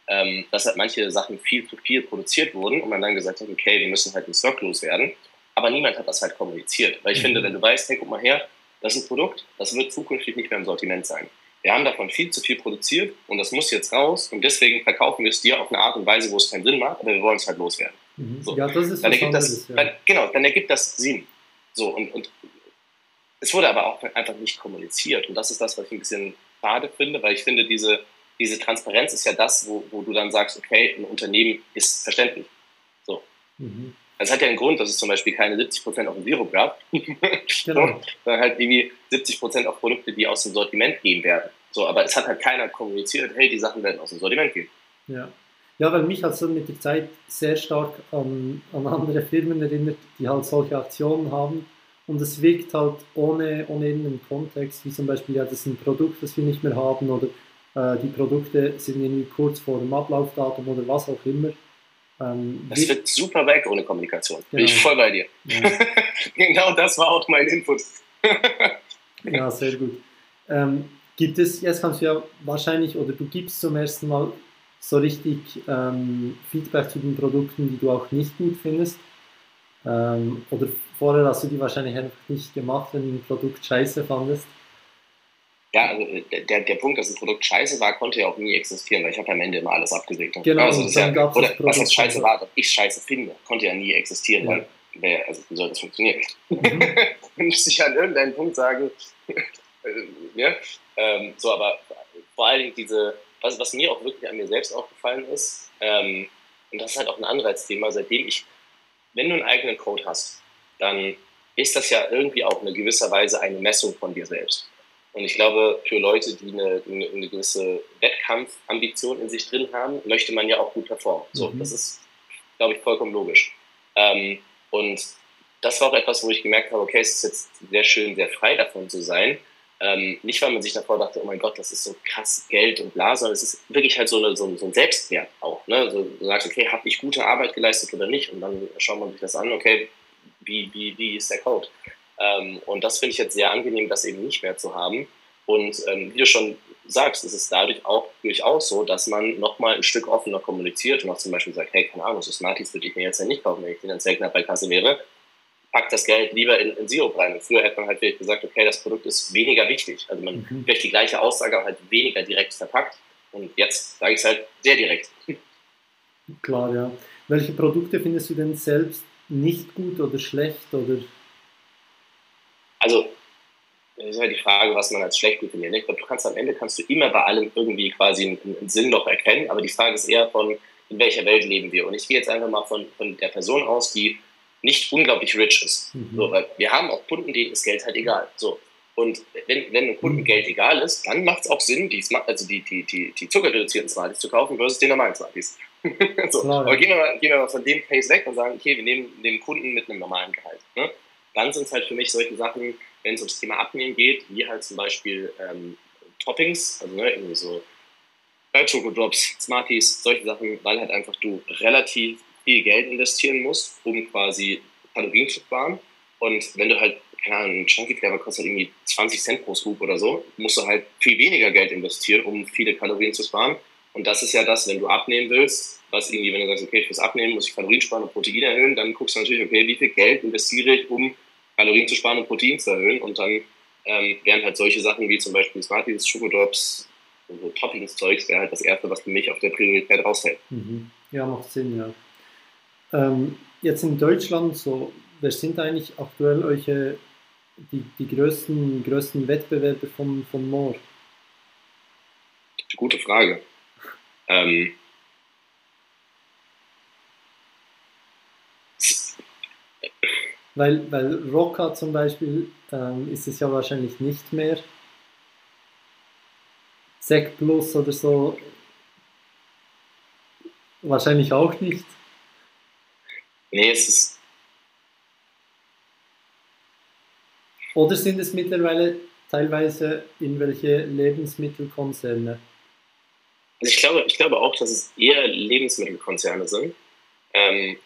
ähm, dass halt manche Sachen viel zu viel produziert wurden und man dann gesagt hat, okay, wir müssen halt den Stock loswerden. Aber niemand hat das halt kommuniziert. Weil ich mhm. finde, wenn du weißt, hey, guck mal her, das ist ein Produkt, das wird zukünftig nicht mehr im Sortiment sein. Wir haben davon viel zu viel produziert und das muss jetzt raus und deswegen verkaufen wir es dir auf eine Art und Weise, wo es keinen Sinn macht, aber wir wollen es halt loswerden. Mhm. So. Ja, das ist dann ergibt das, ja. dann, Genau, dann ergibt das Sinn. So, und, und es wurde aber auch einfach nicht kommuniziert. Und das ist das, was ich ein bisschen schade finde, weil ich finde, diese, diese Transparenz ist ja das, wo, wo du dann sagst, okay, ein Unternehmen ist verständlich. So. Mhm. Das hat ja einen Grund, dass es zum Beispiel keine 70% auf dem Sirup gab, *laughs* genau. sondern halt irgendwie 70% auf Produkte, die aus dem Sortiment gehen werden. So, aber es hat halt keiner kommuniziert, hey, die Sachen werden aus dem Sortiment gehen. Ja. Ja, weil mich hat es mit der Zeit sehr stark an, an andere Firmen erinnert, die halt solche Aktionen haben. Und es wirkt halt ohne, ohne irgendeinen Kontext, wie zum Beispiel, ja, das ist ein Produkt, das wir nicht mehr haben oder äh, die Produkte sind irgendwie kurz vor dem Ablaufdatum oder was auch immer. Ähm, das wird super weg ohne Kommunikation. Genau. Bin ich voll bei dir. Ja. *laughs* genau das war auch mein Input. *laughs* ja, sehr gut. Ähm, gibt es, jetzt kannst du ja wahrscheinlich, oder du gibst zum ersten Mal so richtig ähm, Feedback zu den Produkten, die du auch nicht gut findest. Ähm, oder vorher hast du die wahrscheinlich einfach nicht gemacht, wenn du ein Produkt scheiße fandest. Ja, also äh, der, der Punkt, dass ein Produkt scheiße war, konnte ja auch nie existieren, weil ich habe am Ende immer alles abgesegnet. Genau, also das ja, oder was das scheiße war, dass ich scheiße finde, konnte ja nie existieren, ja. weil also wie soll das funktionieren? Mhm. *laughs* Dann müsste ich an irgendeinem Punkt sagen, *laughs* äh, ja, ähm, so, aber vor allen Dingen diese, was, was mir auch wirklich an mir selbst aufgefallen ist, ähm, und das ist halt auch ein Anreizthema, seitdem ich, wenn du einen eigenen Code hast, dann ist das ja irgendwie auch in gewisser Weise eine Messung von dir selbst. Und ich glaube, für Leute, die eine, eine, eine gewisse Wettkampfambition in sich drin haben, möchte man ja auch gut performen. So, mhm. das ist, glaube ich, vollkommen logisch. Ähm, und das war auch etwas, wo ich gemerkt habe, okay, es ist jetzt sehr schön, sehr frei davon zu sein. Ähm, nicht, weil man sich davor dachte, oh mein Gott, das ist so krass Geld und bla, sondern es ist wirklich halt so, eine, so, so ein Selbstwert auch. Ne? So, du sagst, okay, habe ich gute Arbeit geleistet oder nicht? Und dann schaut man sich das an, okay, wie, wie, wie ist der Code? Ähm, und das finde ich jetzt sehr angenehm, das eben nicht mehr zu haben. Und ähm, wie du schon sagst, ist es dadurch auch durchaus so, dass man nochmal ein Stück offener kommuniziert und auch zum Beispiel sagt, hey, keine Ahnung, so Smarties würde ich mir jetzt ja nicht kaufen, wenn ich finanziell knapp bei Kasse wäre. Pack das Geld lieber in, in Sirup rein. Und früher hätte man halt wirklich gesagt, okay, das Produkt ist weniger wichtig. Also man mhm. vielleicht die gleiche Aussage, halt weniger direkt verpackt. Und jetzt sage ich es halt sehr direkt. *laughs* Klar, ja. Welche Produkte findest du denn selbst nicht gut oder schlecht oder? Also das ist halt die Frage, was man als schlecht definiert. Ich glaube, du kannst am Ende kannst du immer bei allem irgendwie quasi einen, einen Sinn noch erkennen, aber die Frage ist eher von, in welcher Welt leben wir? Und ich gehe jetzt einfach mal von, von der Person aus, die nicht unglaublich rich ist. Mhm. So, weil wir haben auch Kunden, denen ist Geld halt egal. So. Und wenn, wenn einem Kunden mhm. Geld egal ist, dann macht es auch Sinn, die, also die, die, die, die zuckerreduzierten Smarties zu kaufen versus die normalen Smarties. *laughs* so. Klar, ja. Aber gehen wir, mal, gehen wir mal von dem Pace weg und sagen, okay, wir nehmen den Kunden mit einem normalen Gehalt. Ne? Dann sind es halt für mich solche Sachen, wenn es ums Thema Abnehmen geht, wie halt zum Beispiel ähm, Toppings, also ne, irgendwie so Schokodrops, Smarties, solche Sachen, weil halt einfach du relativ viel Geld investieren musst, um quasi Kalorien zu sparen. Und wenn du halt, keine Ahnung, ein Chunky Flavor kostet irgendwie 20 Cent pro Scoop oder so, musst du halt viel weniger Geld investieren, um viele Kalorien zu sparen. Und das ist ja das, wenn du abnehmen willst, was irgendwie, wenn du sagst, okay, fürs Abnehmen muss ich Kalorien sparen und Protein erhöhen, dann guckst du natürlich, okay, wie viel Geld investiere ich, um Kalorien zu sparen und Protein zu erhöhen. Und dann ähm, wären halt solche Sachen wie zum Beispiel Smarties, Schokodrops, so Toppings-Zeugs, wäre halt das Erste, was für mich auf der Priorität rausfällt. Mhm. Ja, macht Sinn, ja. Ähm, jetzt in Deutschland, so, wer sind eigentlich aktuell eure, die, die größten, größten Wettbewerber von, von Moore? Gute Frage. Ähm, Weil, weil Rocca zum Beispiel ähm, ist es ja wahrscheinlich nicht mehr. Sec Plus oder so wahrscheinlich auch nicht. Nee, es ist. Oder sind es mittlerweile teilweise irgendwelche Lebensmittelkonzerne? Also ich glaube, ich glaube auch, dass es eher Lebensmittelkonzerne sind. Ähm,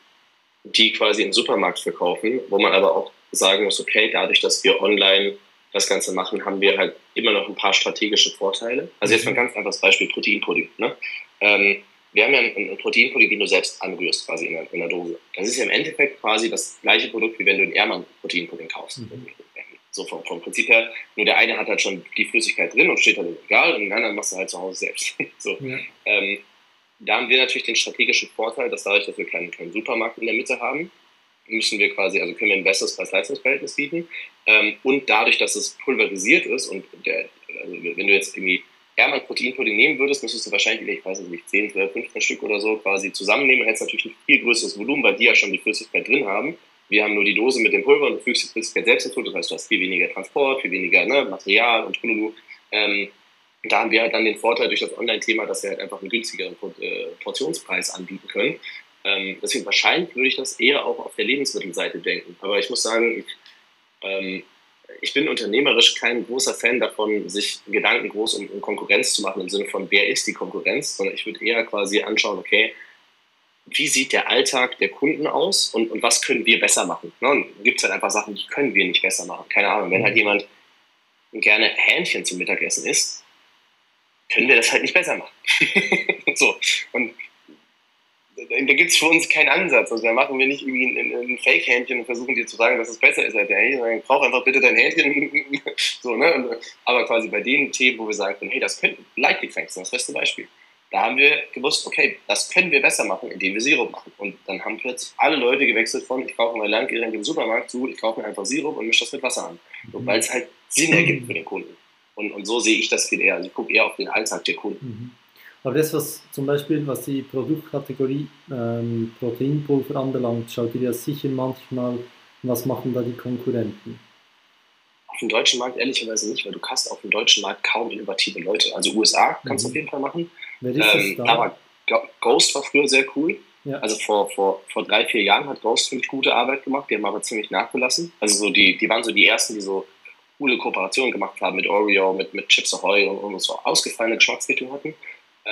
die quasi im Supermarkt verkaufen, wo man aber auch sagen muss, okay, dadurch, dass wir online das Ganze machen, haben wir halt immer noch ein paar strategische Vorteile. Also jetzt mal ein mhm. ganz einfaches Beispiel, Proteinpudding. Ne? Ähm, wir haben ja einen, Proteinpudding, den du selbst anrührst quasi in der, in der, Dose. Das ist ja im Endeffekt quasi das gleiche Produkt, wie wenn du einen Ehrmann Proteinpudding kaufst. Mhm. So vom, vom Prinzip her. Nur der eine hat halt schon die Flüssigkeit drin und steht halt im Regal und den anderen machst du halt zu Hause selbst. *laughs* so. Ja. Ähm, da haben wir natürlich den strategischen Vorteil, dass dadurch, dass wir keinen, keinen Supermarkt in der Mitte haben, müssen wir quasi, also können wir ein besseres Preis-Leistungs-Verhältnis bieten. Ähm, und dadurch, dass es pulverisiert ist und der, also wenn du jetzt irgendwie Hermann Proteinpudding nehmen würdest, müsstest du wahrscheinlich, ich weiß nicht, 10, 12, 15 Stück oder so quasi zusammennehmen und hättest natürlich ein viel größeres Volumen, weil die ja schon die Flüssigkeit drin haben. Wir haben nur die Dose mit dem Pulver und du fügst die Flüssigkeit selbst hinzu, das heißt, du hast viel weniger Transport, viel weniger ne, Material und. Ähm, da haben wir halt dann den Vorteil durch das Online-Thema, dass wir halt einfach einen günstigeren äh, Portionspreis anbieten können. Ähm, deswegen wahrscheinlich würde ich das eher auch auf der Lebensmittelseite denken. Aber ich muss sagen, ich, ähm, ich bin unternehmerisch kein großer Fan davon, sich Gedanken groß um, um, Konkurrenz zu machen im Sinne von, wer ist die Konkurrenz, sondern ich würde eher quasi anschauen, okay, wie sieht der Alltag der Kunden aus und, und was können wir besser machen? Ne? Gibt es halt einfach Sachen, die können wir nicht besser machen. Keine Ahnung, wenn halt jemand gerne Hähnchen zum Mittagessen isst, können wir das halt nicht besser machen. *laughs* so. Und da gibt es für uns keinen Ansatz. Also da machen wir nicht irgendwie ein, ein Fake-Hähnchen und versuchen dir zu sagen, dass es besser ist als der Hähnchen, sondern brauch einfach bitte dein Hähnchen. *laughs* so, ne? Und, aber quasi bei den Themen, wo wir sagen hey, das könnte, Light Defects, das beste Beispiel. Da haben wir gewusst, okay, das können wir besser machen, indem wir Sirup machen. Und dann haben plötzlich alle Leute gewechselt von, ich kaufe mein Landgerät im Supermarkt zu, ich kaufe mir einfach Sirup und mische das mit Wasser an. Mhm. Weil es halt Sinn ergibt für den Kunden. Und, und so sehe ich das viel eher. Also ich gucke eher auf den Alltag der Kunden. Mhm. Aber das, was zum Beispiel, was die Produktkategorie ähm, Proteinpulver anbelangt, schaut ihr ja sicher manchmal, was machen da die Konkurrenten? Auf dem deutschen Markt ehrlicherweise nicht, weil du hast auf dem deutschen Markt kaum innovative Leute. Also USA kannst du mhm. auf jeden Fall machen. Wer ist ähm, das da? Aber Ghost war früher sehr cool. Ja. Also vor, vor, vor drei, vier Jahren hat Ghost ziemlich gute Arbeit gemacht, die haben aber ziemlich nachgelassen. Also so die, die waren so die ersten, die so coole Kooperationen gemacht haben mit Oreo, mit, mit Chips Ahoy und, und so ausgefallene Geschmacksrichtungen hatten.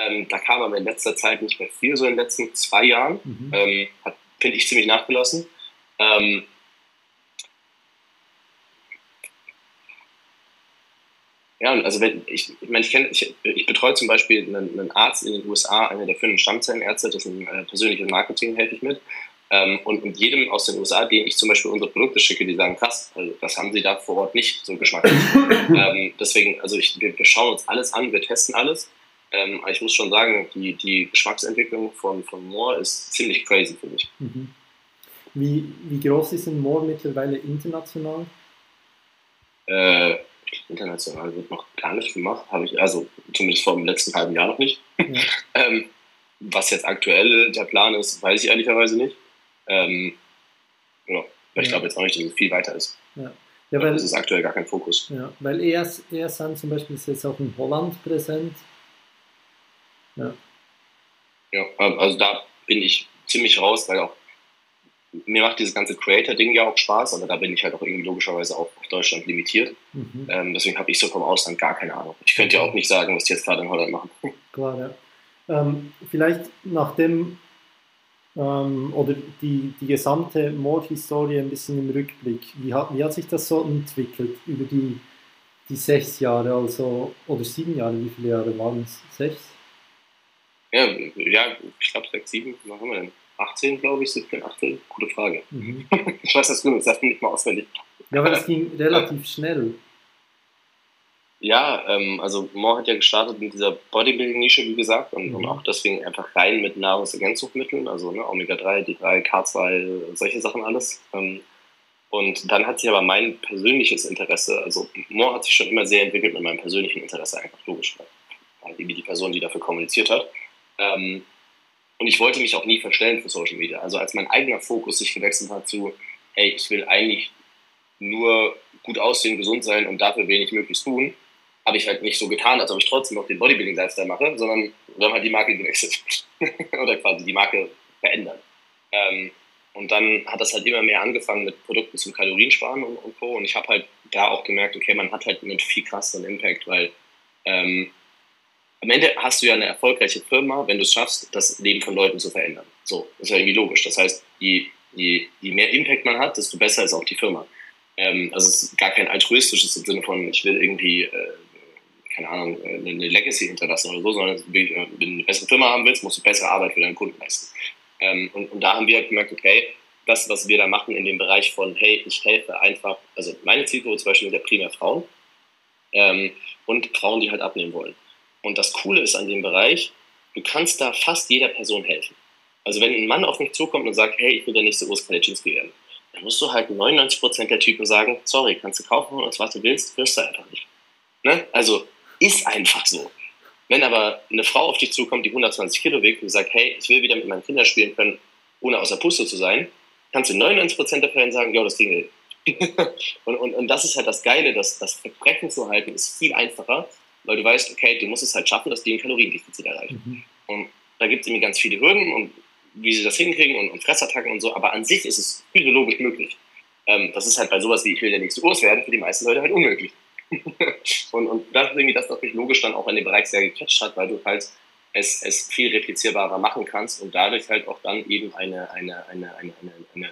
Ähm, da kam aber in letzter Zeit nicht mehr viel, so in den letzten zwei Jahren. Mhm. Ähm, hat, finde ich, ziemlich nachgelassen. Ähm, Ja, also wenn ich, ich meine, ich ich, ich betreue zum Beispiel einen, einen, Arzt in den USA, einer der führenden Stammzellenärzte, das ist ein äh, persönliches Marketing, helfe ich mit. Ähm, und, und jedem aus den USA, dem ich zum Beispiel unsere Produkte schicke, die sagen, krass, also das haben sie da vor Ort nicht, so geschmacklich. *laughs* ähm, deswegen, also ich, wir, wir, schauen uns alles an, wir testen alles. Ähm, aber ich muss schon sagen, die, die Geschmacksentwicklung von, von Moore ist ziemlich crazy für mich. Mhm. Wie, wie groß ist denn Moore mittlerweile international? Äh, international wird noch gar nicht gemacht, habe ich, also zumindest vor dem letzten halben Jahr noch nicht. Ja. *laughs* ähm, was jetzt aktuell der Plan ist, weiß ich ehrlicherweise nicht. Ähm, ja, weil ich glaube jetzt auch nicht, dass es viel weiter ist. Ja. Ja, weil, das ist aktuell gar kein Fokus. Ja, weil ES, ESN zum Beispiel ist jetzt auch in Holland präsent. Ja. Ja, also da bin ich ziemlich raus, weil auch mir macht dieses ganze Creator-Ding ja auch Spaß, aber da bin ich halt auch irgendwie logischerweise auch auf Deutschland limitiert. Mhm. Ähm, deswegen habe ich so vom Ausland gar keine Ahnung. Ich könnte ja auch nicht sagen, was die jetzt gerade in Holland machen. *laughs* Klar, ja. Ähm, vielleicht nachdem ähm, oder die, die gesamte Mordhistorie ein bisschen im Rückblick, wie hat, wie hat sich das so entwickelt über die, die sechs Jahre, also oder sieben Jahre, wie viele Jahre waren es? Sechs? Ja, ja ich glaube sechs, sieben, was haben wir denn? 18, glaube ich, 17, 18? Gute Frage. Mhm. *laughs* Ich weiß das Grün, das nicht mal auswendig. Ja, aber das ging relativ schnell. Ja, ähm, also Moore hat ja gestartet mit dieser Bodybuilding-Nische, wie gesagt, und, mhm. und, auch deswegen einfach rein mit Nahrungsergänzungsmitteln, also ne, Omega-3, D3, K2, solche Sachen alles. Ähm, und dann hat sich aber mein persönliches Interesse, also Moore hat sich schon immer sehr entwickelt mit meinem persönlichen Interesse, einfach logisch, weil irgendwie die Person, die dafür kommuniziert hat. Ähm, und ich wollte mich auch nie verstellen für Social Media. Also als mein eigener Fokus sich gewechselt hat zu, hey, ich will eigentlich nur gut aussehen, gesund sein und dafür wenig möglichst tun, habe ich halt nicht so getan, als ob ich trotzdem noch den Bodybuilding-Lifestyle mache, sondern wir haben halt die Marke gewechselt. *laughs* Oder quasi die Marke verändert. Ähm, und dann hat das halt immer mehr angefangen mit Produkten zum Kaloriensparen und, und Co. Und ich habe halt da auch gemerkt, okay, man hat halt einen viel krasseren Impact, weil ähm, am Ende hast du ja eine erfolgreiche Firma, wenn du es schaffst, das Leben von Leuten zu verändern. So, das ist ja irgendwie logisch. Das heißt, je, je, je mehr Impact man hat, desto besser ist auch die Firma. Ähm, also es ist gar kein altruistisches im Sinne von, ich will irgendwie, äh, keine Ahnung, äh, eine Legacy hinterlassen oder so, sondern äh, wenn du eine bessere Firma haben willst, musst du bessere Arbeit für deinen Kunden leisten. Ähm, und, und da haben wir halt gemerkt, okay, das, was wir da machen in dem Bereich von, hey, ich helfe einfach, also meine Zielgruppe zum Beispiel sind ja primär Frauen ähm, und Frauen, die halt abnehmen wollen. Und das Coole ist an dem Bereich, du kannst da fast jeder Person helfen. Also wenn ein Mann auf mich zukommt und sagt, hey, ich will der nächste Urs Kalitschinski werden, dann musst du halt 99% der Typen sagen, sorry, kannst du kaufen von uns, was du willst, wirst du einfach nicht. Ne? Also ist einfach so. Wenn aber eine Frau auf dich zukommt, die 120 Kilo wiegt und sagt, hey, ich will wieder mit meinen Kindern spielen können, ohne außer Puste zu sein, kannst du 99% der Fälle sagen, ja, das ging nicht. *laughs* und, und, und das ist halt das Geile, dass das Verbrechen zu halten ist viel einfacher, weil du weißt, okay, du musst es halt schaffen, dass die ein Kaloriendefizit erreichen. Mhm. Und da gibt es irgendwie ganz viele Hürden und wie sie das hinkriegen und, und, Fressattacken und so, aber an sich ist es physiologisch möglich. Ähm, das ist halt bei sowas wie ich will der nächste Urs werden, für die meisten Leute halt unmöglich. *laughs* und, und das ist irgendwie das, was mich logisch dann auch in dem Bereich sehr gecatcht hat, weil du halt es, es viel replizierbarer machen kannst und dadurch halt auch dann eben eine, eine, eine, eine, eine, eine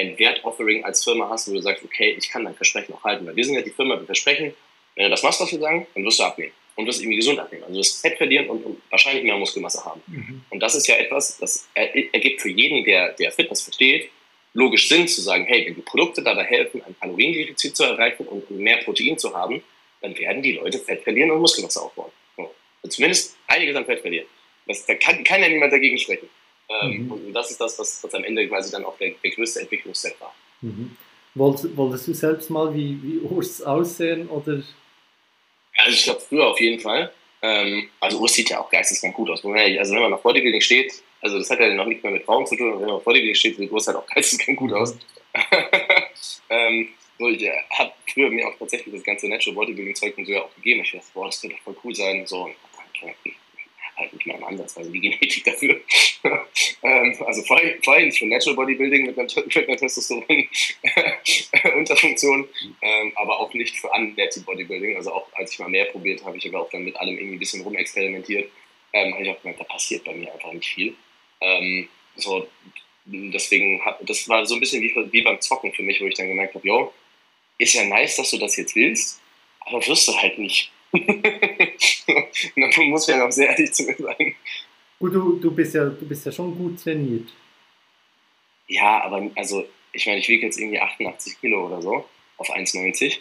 ein Wertoffering als Firma hast, wo du sagst, okay, ich kann dein Versprechen auch halten. Weil wir sind ja die Firma, wir versprechen, wenn du das machst, was wir sagen, dann wirst du abnehmen. Und wirst irgendwie gesund abnehmen. Also du wirst Fett verlieren und, und wahrscheinlich mehr Muskelmasse haben. Mhm. Und das ist ja etwas, das ergibt für jeden, der, der Fitness versteht, logisch Sinn zu sagen, hey, wenn die Produkte dabei helfen, ein Kaloriendefizit zu erreichen und mehr Protein zu haben, dann werden die Leute Fett verlieren und Muskelmasse aufbauen. So. Zumindest einiges an Fett verlieren. Das, da kann, kann ja niemand dagegen sprechen. Ähm, mhm. Und das ist das, was, was, am Ende quasi dann auch der, der größte Entwicklungsstep war. Mhm. Wolltest, wolltest, du selbst mal wie, wie Urs aussehen oder also ich glaube früher auf jeden Fall. Ähm, also Urs sieht ja auch geisteskrank gut aus. Also wenn man nach Bodybuilding steht, also das hat ja noch nicht mehr mit Frauen zu tun, wenn man auf Bodybuilding steht, sieht Urs halt auch geisteskrank gut aus. *laughs* ähm, So, ich äh, habe früher mir auch tatsächlich das ganze Natural Bodybuilding Zeug und so ja auch gegeben. Ich dachte, boah, das könnte voll cool sein. So, und dann, halt nicht mal im Ansatz, also die Genetik dafür. *laughs* ähm, also vor, vor allem nicht für Natural Bodybuilding mit einer, mit einer Testosteron-Unterfunktion, *laughs* ähm, aber auch nicht für Unnatural Bodybuilding. Also auch als ich mal mehr probiert habe, ich habe auch dann mit allem irgendwie ein bisschen rumexperimentiert, ähm, habe ich auch gemerkt, da passiert bei mir einfach nicht viel. Ähm, so, deswegen hat, das war so ein bisschen wie, wie beim Zocken für mich, wo ich dann gemerkt habe, jo, ist ja nice, dass du das jetzt willst, aber wirst du halt nicht. *laughs* Man muss ja noch sehr ehrlich zu mir sein. Gut, du, du, bist ja, du bist ja schon gut trainiert. Ja, aber also, ich meine, ich wiege jetzt irgendwie 88 Kilo oder so auf 1,90.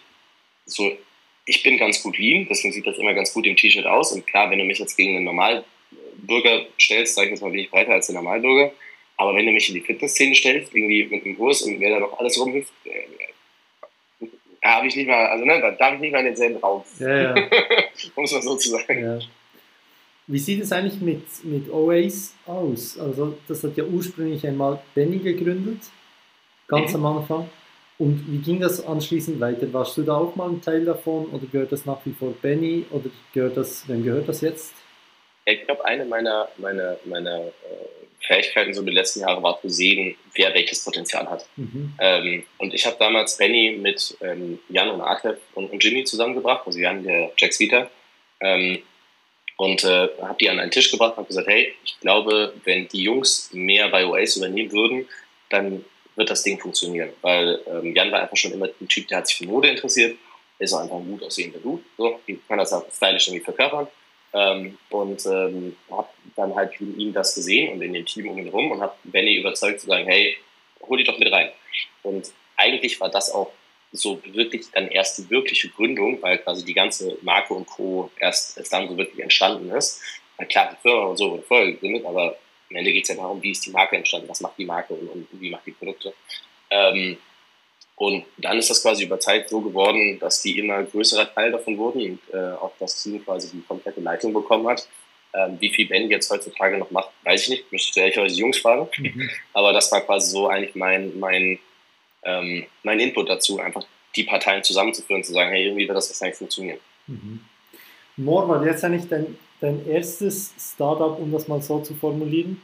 So, ich bin ganz gut lean, deswegen sieht das immer ganz gut im T-Shirt aus. Und klar, wenn du mich jetzt gegen einen Normalbürger stellst, sage ich jetzt mal, bin ich breiter als der Normalbürger. Aber wenn du mich in die Fitnessszene stellst, irgendwie mit einem Kurs und wer da noch alles rumhüpft, äh, habe ich nicht mal, also ne, da darf ich nicht mal in denselben Raum. Ja, ja. *laughs* um es mal so zu sagen. Ja. Wie sieht es eigentlich mit, mit OAs aus? Also, das hat ja ursprünglich einmal Benny gegründet, ganz mhm. am Anfang. Und wie ging das anschließend weiter? Warst du da auch mal ein Teil davon oder gehört das nach wie vor Benny oder gehört das, wem gehört das jetzt? Ich glaube, eine meiner, meiner, meiner äh, Fähigkeiten so die letzten Jahre war zu sehen, wer welches Potenzial hat. Mhm. Ähm, und ich habe damals Benny mit ähm, Jan und Artep und, und, Jimmy zusammengebracht, also Jan, der Jack Sweeter, ähm, und äh, habe die an einen Tisch gebracht und habe gesagt, hey, ich glaube, wenn die Jungs mehr bei OAs übernehmen würden, dann wird das Ding funktionieren. Weil ähm, Jan war einfach schon immer ein Typ, der hat sich für Mode interessiert, ist auch einfach ein gut aussehender Dude, so, kann das auch stylisch irgendwie verkörpern. Ähm, und ähm, habe dann halt in ihm das gesehen und in dem Team um ihn herum und habe Benny überzeugt zu sagen, hey, hol die doch mit rein. Und eigentlich war das auch so wirklich dann erst die wirkliche Gründung, weil quasi die ganze Marke und Co. erst, erst dann so wirklich entstanden ist. Na klar, die Firma und so wurde vorher gegründet, aber am Ende geht es ja darum, wie ist die Marke entstanden, was macht die Marke und, und wie macht die Produkte. Ähm, und dann ist das quasi über Zeit so geworden, dass die immer größerer Teil davon wurden und äh, auch das Team quasi die komplette Leitung bekommen hat. Ähm, wie viel Ben jetzt heutzutage noch macht, weiß ich nicht. Müsste ich die Jungs fragen. Mhm. *laughs* Aber das war quasi so eigentlich mein, mein, ähm, mein Input dazu, einfach die Parteien zusammenzuführen, zu sagen, hey, irgendwie wird das wahrscheinlich funktionieren. Mhm. Moor war jetzt eigentlich dein, dein erstes Startup, um das mal so zu formulieren.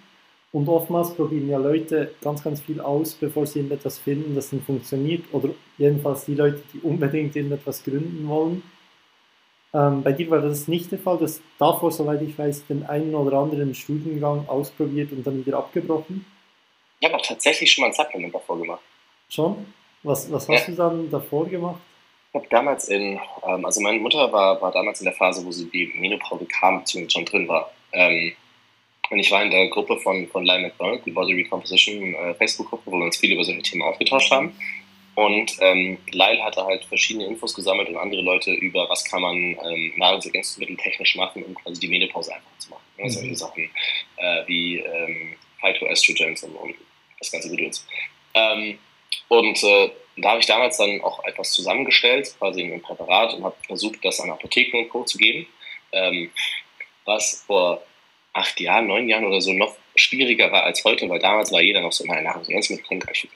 Und oftmals probieren ja Leute ganz, ganz viel aus, bevor sie etwas finden, das dann funktioniert. Oder jedenfalls die Leute, die unbedingt etwas gründen wollen. Ähm, bei dir war das nicht der Fall. Du hast davor, soweit ich weiß, den einen oder anderen Studiengang ausprobiert und dann wieder abgebrochen. Ich habe auch tatsächlich schon mal ein Supplement davor gemacht. Schon? Was, was hast ja. du dann davor gemacht? Ich habe damals in, ähm, also meine Mutter war, war damals in der Phase, wo sie die Menopause kam, beziehungsweise schon drin war. Ähm, und ich war in der Gruppe von, von Lyle McDonald, die Body Recomposition äh, Facebook-Gruppe, wo wir uns viel über solche Themen ausgetauscht haben. Und ähm, Lyle hatte halt verschiedene Infos gesammelt und andere Leute über, was kann man ähm, Nahrungsergänzungsmittel technisch machen, um quasi die Menopause einfach zu machen. Ne? Solche mhm. Sachen äh, wie ähm, Phytoestrogens und, und das ganze Gedöns. Ähm, und äh, da habe ich damals dann auch etwas zusammengestellt, quasi in einem Präparat und habe versucht, das an Apotheken und Co. zu geben, ähm, was vor acht Jahren, neun Jahren oder so noch schwieriger war als heute, weil damals war jeder noch so, nein, Nahrungsergänzungsmittel können gleich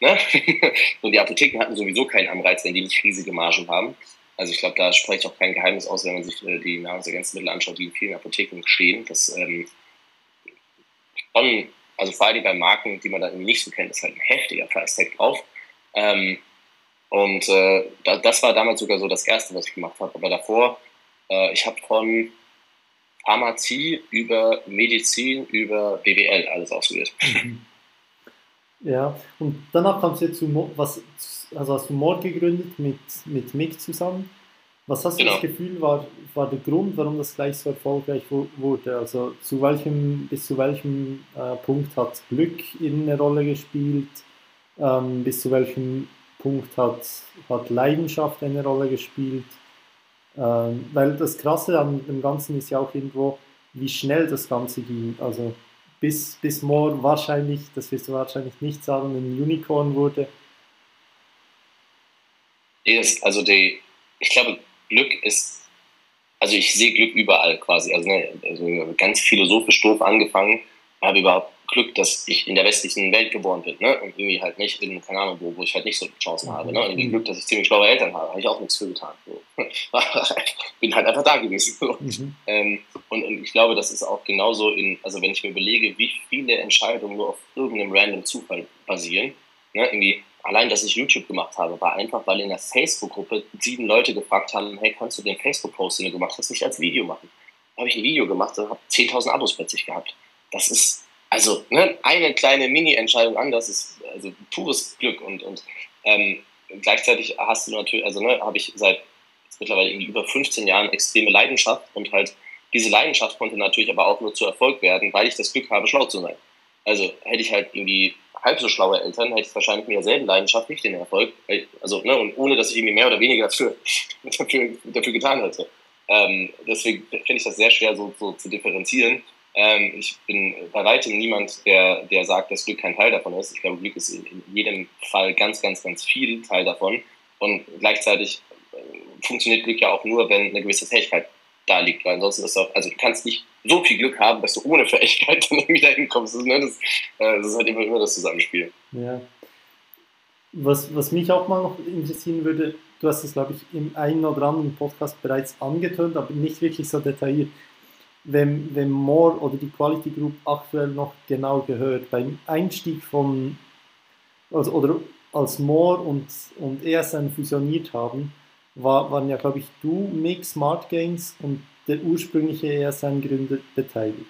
ne? *laughs* Und die Apotheken hatten sowieso keinen Anreiz, wenn die nicht riesige Margen haben. Also ich glaube, da spreche ich auch kein Geheimnis aus, wenn man sich äh, die Nahrungsergänzungsmittel anschaut, die in vielen Apotheken stehen. Das ähm, also vor allem bei Marken, die man da irgendwie nicht so kennt, ist halt ein heftiger Preistag drauf. Ähm, und äh, das war damals sogar so das Erste, was ich gemacht habe. Aber davor, äh, ich habe von Pharmazie über Medizin über BWL alles ausprobiert. Mhm. Ja, und danach kamst du zu, was, also hast du Mord gegründet mit, mit Mick zusammen. Was hast du genau. das Gefühl, war, war der Grund, warum das gleich so erfolgreich wurde? Also zu welchem, bis zu welchem äh, Punkt hat Glück eine Rolle gespielt? Ähm, bis zu welchem Punkt hat, hat Leidenschaft eine Rolle gespielt? Ähm, weil das Krasse an dem Ganzen ist ja auch irgendwo, wie schnell das Ganze ging. Also bis, bis Moore wahrscheinlich, das wirst du wahrscheinlich nicht sagen, ein Unicorn wurde. Yes, also die, ich glaube, Glück ist, also ich sehe Glück überall quasi. Also, ne, also ganz philosophisch doof angefangen, habe überhaupt Glück, dass ich in der westlichen Welt geboren bin, ne? Und irgendwie halt nicht in, keine Ahnung, wo, wo ich halt nicht so Chancen habe, ne? Und irgendwie Glück, dass ich ziemlich schlaue Eltern habe, habe ich auch nichts für getan. So. *laughs* bin halt einfach da gewesen. So. Mhm. Ähm, und, und ich glaube, das ist auch genauso in, also wenn ich mir überlege, wie viele Entscheidungen nur auf irgendeinem random Zufall basieren, ne? Irgendwie, allein, dass ich YouTube gemacht habe, war einfach, weil in der Facebook-Gruppe sieben Leute gefragt haben, hey, kannst du den Facebook-Post, den du gemacht hast, nicht als Video machen? habe ich ein Video gemacht und habe 10.000 Abos plötzlich gehabt. Das ist also ne, eine kleine Mini-Entscheidung anders ist also pures Glück und, und ähm, gleichzeitig hast du natürlich, also ne, habe ich seit mittlerweile irgendwie über 15 Jahren extreme Leidenschaft und halt diese Leidenschaft konnte natürlich aber auch nur zu Erfolg werden, weil ich das Glück habe, schlau zu sein. Also hätte ich halt irgendwie halb so schlaue Eltern, hätte ich wahrscheinlich mit derselben Leidenschaft nicht den Erfolg. Also, ne, und ohne dass ich irgendwie mehr oder weniger dafür, *laughs* dafür, dafür getan hätte. Ähm, deswegen finde ich das sehr schwer so, so zu differenzieren. Ähm, ich bin bei weitem niemand, der, der sagt, dass Glück kein Teil davon ist. Ich glaube, Glück ist in, in jedem Fall ganz, ganz, ganz viel Teil davon. Und gleichzeitig äh, funktioniert Glück ja auch nur, wenn eine gewisse Fähigkeit da liegt. Weil ansonsten ist auch, also du kannst nicht so viel Glück haben, dass du ohne Fähigkeit *laughs* dann irgendwie dahin kommst. Das, ne, das, äh, das ist halt immer, immer das Zusammenspiel. Ja. Was, was mich auch mal noch interessieren würde, du hast es, glaube ich, im einen oder anderen Podcast bereits angetönt, aber nicht wirklich so detailliert wem, wem More oder die Quality Group aktuell noch genau gehört. Beim Einstieg von, also, oder als More und, und ESN fusioniert haben, war, waren ja, glaube ich, du, Mick, Smart Gains und der ursprüngliche ESN-Gründer beteiligt.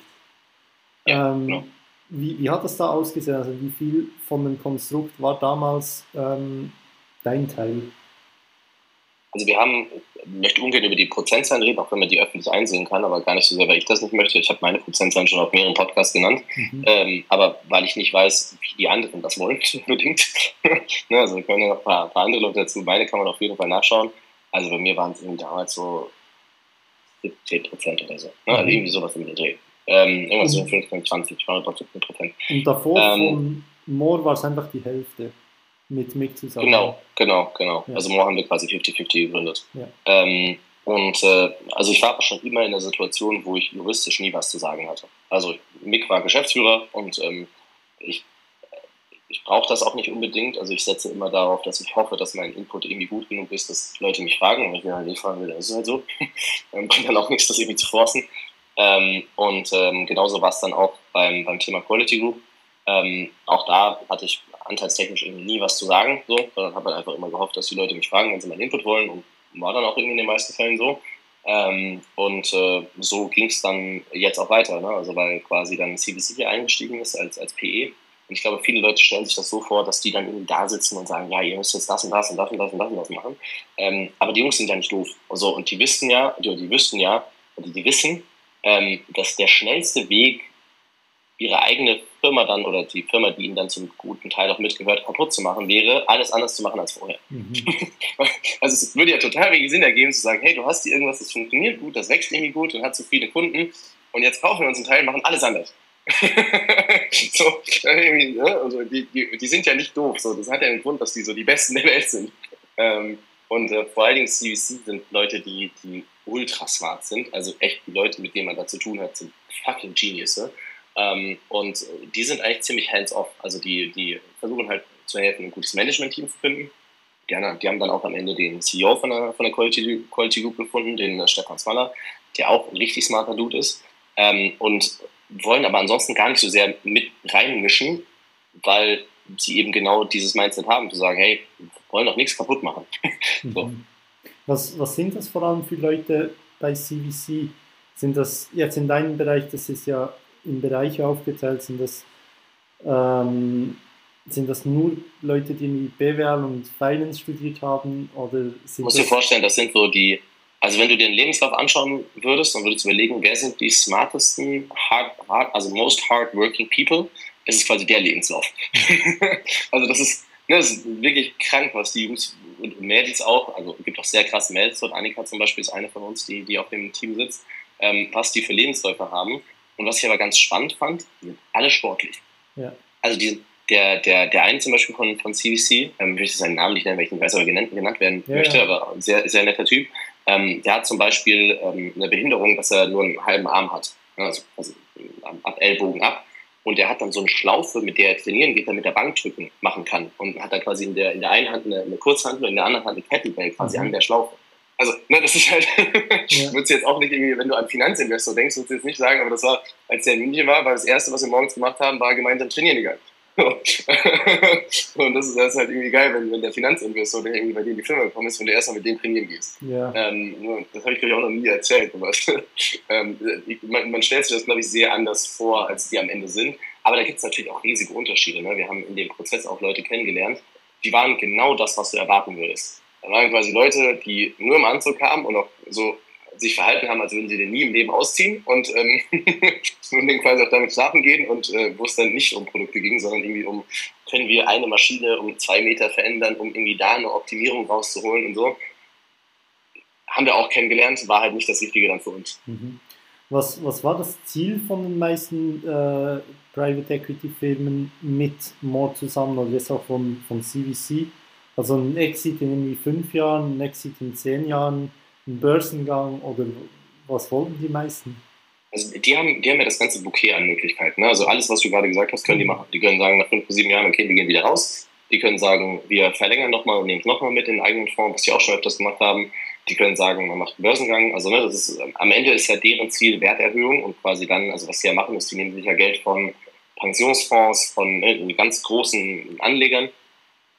Ja, ähm, genau. wie, wie hat das da ausgesehen? Also wie viel von dem Konstrukt war damals ähm, dein Teil? Also wir haben, ich möchte ungern über die Prozentzahlen reden, auch wenn man die öffentlich einsehen kann, aber gar nicht so sehr, weil ich das nicht möchte. Ich habe meine Prozentzahlen schon auf mehreren Podcasts genannt, mhm. ähm, aber weil ich nicht weiß, wie die anderen das wollen, *laughs* unbedingt. *laughs* ne, also wir können ja noch ein paar, ein paar, andere Leute dazu, meine kann man auf jeden Fall nachschauen. Also bei mir waren es irgendwie damals so 17 Prozent oder so. Ne? Also mhm. irgendwie sowas in der Dreh. Ähm, irgendwas so 15, 20, 17 Prozent. Und davor ähm, von Moore war es einfach die Hälfte mit Mick zusammen. Genau, genau, genau. Ja. Also morgen haben wir quasi 50-50 gegründet. Ja. Ähm, und äh, also ich war schon immer in der Situation, wo ich juristisch nie was zu sagen hatte. Also Mick war Geschäftsführer und ähm, ich, ich brauche das auch nicht unbedingt. Also ich setze immer darauf, dass ich hoffe, dass mein Input irgendwie gut genug ist, dass Leute mich fragen. Und wenn ich mir halt nicht fragen will, dann ist es halt so. *laughs* dann bringt dann auch nichts, das irgendwie zu forcen. Ähm, und ähm, genauso war es dann auch beim, beim Thema Quality Group. Ähm, auch da hatte ich anteilstechnisch irgendwie nie was zu sagen, so, sondern habe halt einfach immer gehofft, dass die Leute mich fragen, wenn sie meinen Input wollen und war dann auch irgendwie in den meisten Fällen so. Ähm, und äh, so ging es dann jetzt auch weiter, ne? also weil quasi dann CBC hier eingestiegen ist als, als PE. Und ich glaube, viele Leute stellen sich das so vor, dass die dann irgendwie da sitzen und sagen, ja, ihr müsst jetzt das und das und das und das und das und das machen. Ähm, aber die Jungs sind ja nicht doof. Also, und die wissen ja, die, die wüssten ja, die, die wissen, ähm, dass der schnellste Weg, ihre eigene Firma dann oder die Firma, die ihnen dann zum guten Teil auch mitgehört, kaputt zu machen, wäre, alles anders zu machen als vorher. Mhm. *laughs* also es würde ja total wenig Sinn ergeben zu sagen, hey, du hast hier irgendwas, das funktioniert gut, das wächst irgendwie gut und hat so viele Kunden und jetzt kaufen wir uns einen Teil und machen alles anders. *laughs* so, ne? also die, die, die, sind ja nicht doof. So. Das hat ja einen Grund, dass die so die Besten der Welt sind. Ähm, und äh, vor allen Dingen CVC sind Leute, die, die ultra smart sind. Also echt die Leute, mit denen man da zu tun hat, sind fucking Geniusse. Ähm, und die sind eigentlich ziemlich hands-off. Also die, die versuchen halt zu helfen, ein gutes Management-Team zu finden. Die, die, haben dann auch am Ende den CEO von der, von der Quality, Quality Group gefunden, den äh, Stefan Smaller, der auch ein richtig smarter Dude ist. Ähm, und wollen aber ansonsten gar nicht so sehr mit reinmischen, weil sie eben genau dieses Mindset haben, zu sagen, hey, wollen doch nichts kaputt machen. *laughs* so. Mhm. was, was sind das vor allem für Leute bei CVC? Sind das jetzt in deinem Bereich, das ist ja in Bereiche aufgeteilt? Sind das, ähm, sind das nur Leute, die in BWL und Finance studiert haben? Oder sind musst dir vorstellen, das sind so die, also wenn du dir den Lebenslauf anschauen würdest, dann würdest du überlegen, wer sind die smartesten, hard, hard, also most hardworking people? Es ist quasi der Lebenslauf. *laughs* also das ist, ne, das ist wirklich krank, was die Jungs und Mädels auch, also es gibt auch sehr krasse Mädels dort. Annika zum Beispiel ist eine von uns, die, die auf dem Team sitzt, ähm, was die für Lebensläufe haben. Und was ich aber ganz spannend fand, die sind alle sportlich. Ja. Also die, der, der, der eine zum Beispiel von, von CVC, ähm, ich möchte seinen Namen nicht nennen, weil ich nicht weiß, ob er genannt, genannt werden ja, möchte, ja. aber sehr, sehr netter Typ. Ähm, der hat zum Beispiel ähm, eine Behinderung, dass er nur einen halben Arm hat. Also, also ab Ellbogen ab. Und der hat dann so eine Schlaufe, mit der er trainieren geht, damit er Bankdrücken machen kann. Und hat dann quasi in der, in der einen Hand eine, eine Kurzhandel und in der anderen Hand eine Kettlebell quasi mhm. an der Schlaufe. Also, ne, das ist halt, *laughs* ja. würdest jetzt auch nicht irgendwie, wenn du an Finanzinvestor denkst, würdest du jetzt nicht sagen, aber das war, als der in München war, war das erste, was wir morgens gemacht haben, war gemeinsam trainieren gegangen. *laughs* *laughs* und das ist, das ist, halt irgendwie geil, wenn, wenn der Finanzinvestor, der irgendwie bei dir in die Firma gekommen ist, wenn du erstmal mit dem trainieren gehst. Ja. Ähm, das habe ich, glaube ich, auch noch nie erzählt. Aber, ähm, man, man, stellt sich das, glaube ich, sehr anders vor, als die am Ende sind. Aber da gibt es natürlich auch riesige Unterschiede. Ne? Wir haben in dem Prozess auch Leute kennengelernt, die waren genau das, was du erwarten würdest. Da waren quasi Leute, die nur im Anzug kamen und auch so sich verhalten haben, als würden sie den nie im Leben ausziehen und ähm, *laughs* würden den quasi auch damit schlafen gehen und äh, wo es dann nicht um Produkte ging, sondern irgendwie um, können wir eine Maschine um zwei Meter verändern, um irgendwie da eine Optimierung rauszuholen und so. Haben wir auch kennengelernt, war halt nicht das Richtige dann für uns. Mhm. Was, was war das Ziel von den meisten äh, Private Equity Firmen mit More zusammen oder jetzt auch von, von CVC? Also ein Exit in irgendwie fünf Jahren, ein Exit in zehn Jahren, ein Börsengang oder was wollten die meisten? Also die haben, die haben ja das ganze Bouquet an Möglichkeiten. Ne? Also alles, was du gerade gesagt hast, können die mhm. machen. Die können sagen, nach fünf bis sieben Jahren, okay, wir gehen wieder raus. Die können sagen, wir verlängern nochmal und nehmen es nochmal mit in den eigenen Fonds, was sie auch schon öfters gemacht haben. Die können sagen, man macht einen Börsengang. Also ne, das ist, am Ende ist ja deren Ziel Werterhöhung und quasi dann, also was sie ja machen, ist, die nehmen sich ja Geld von Pensionsfonds, von ne, ganz großen Anlegern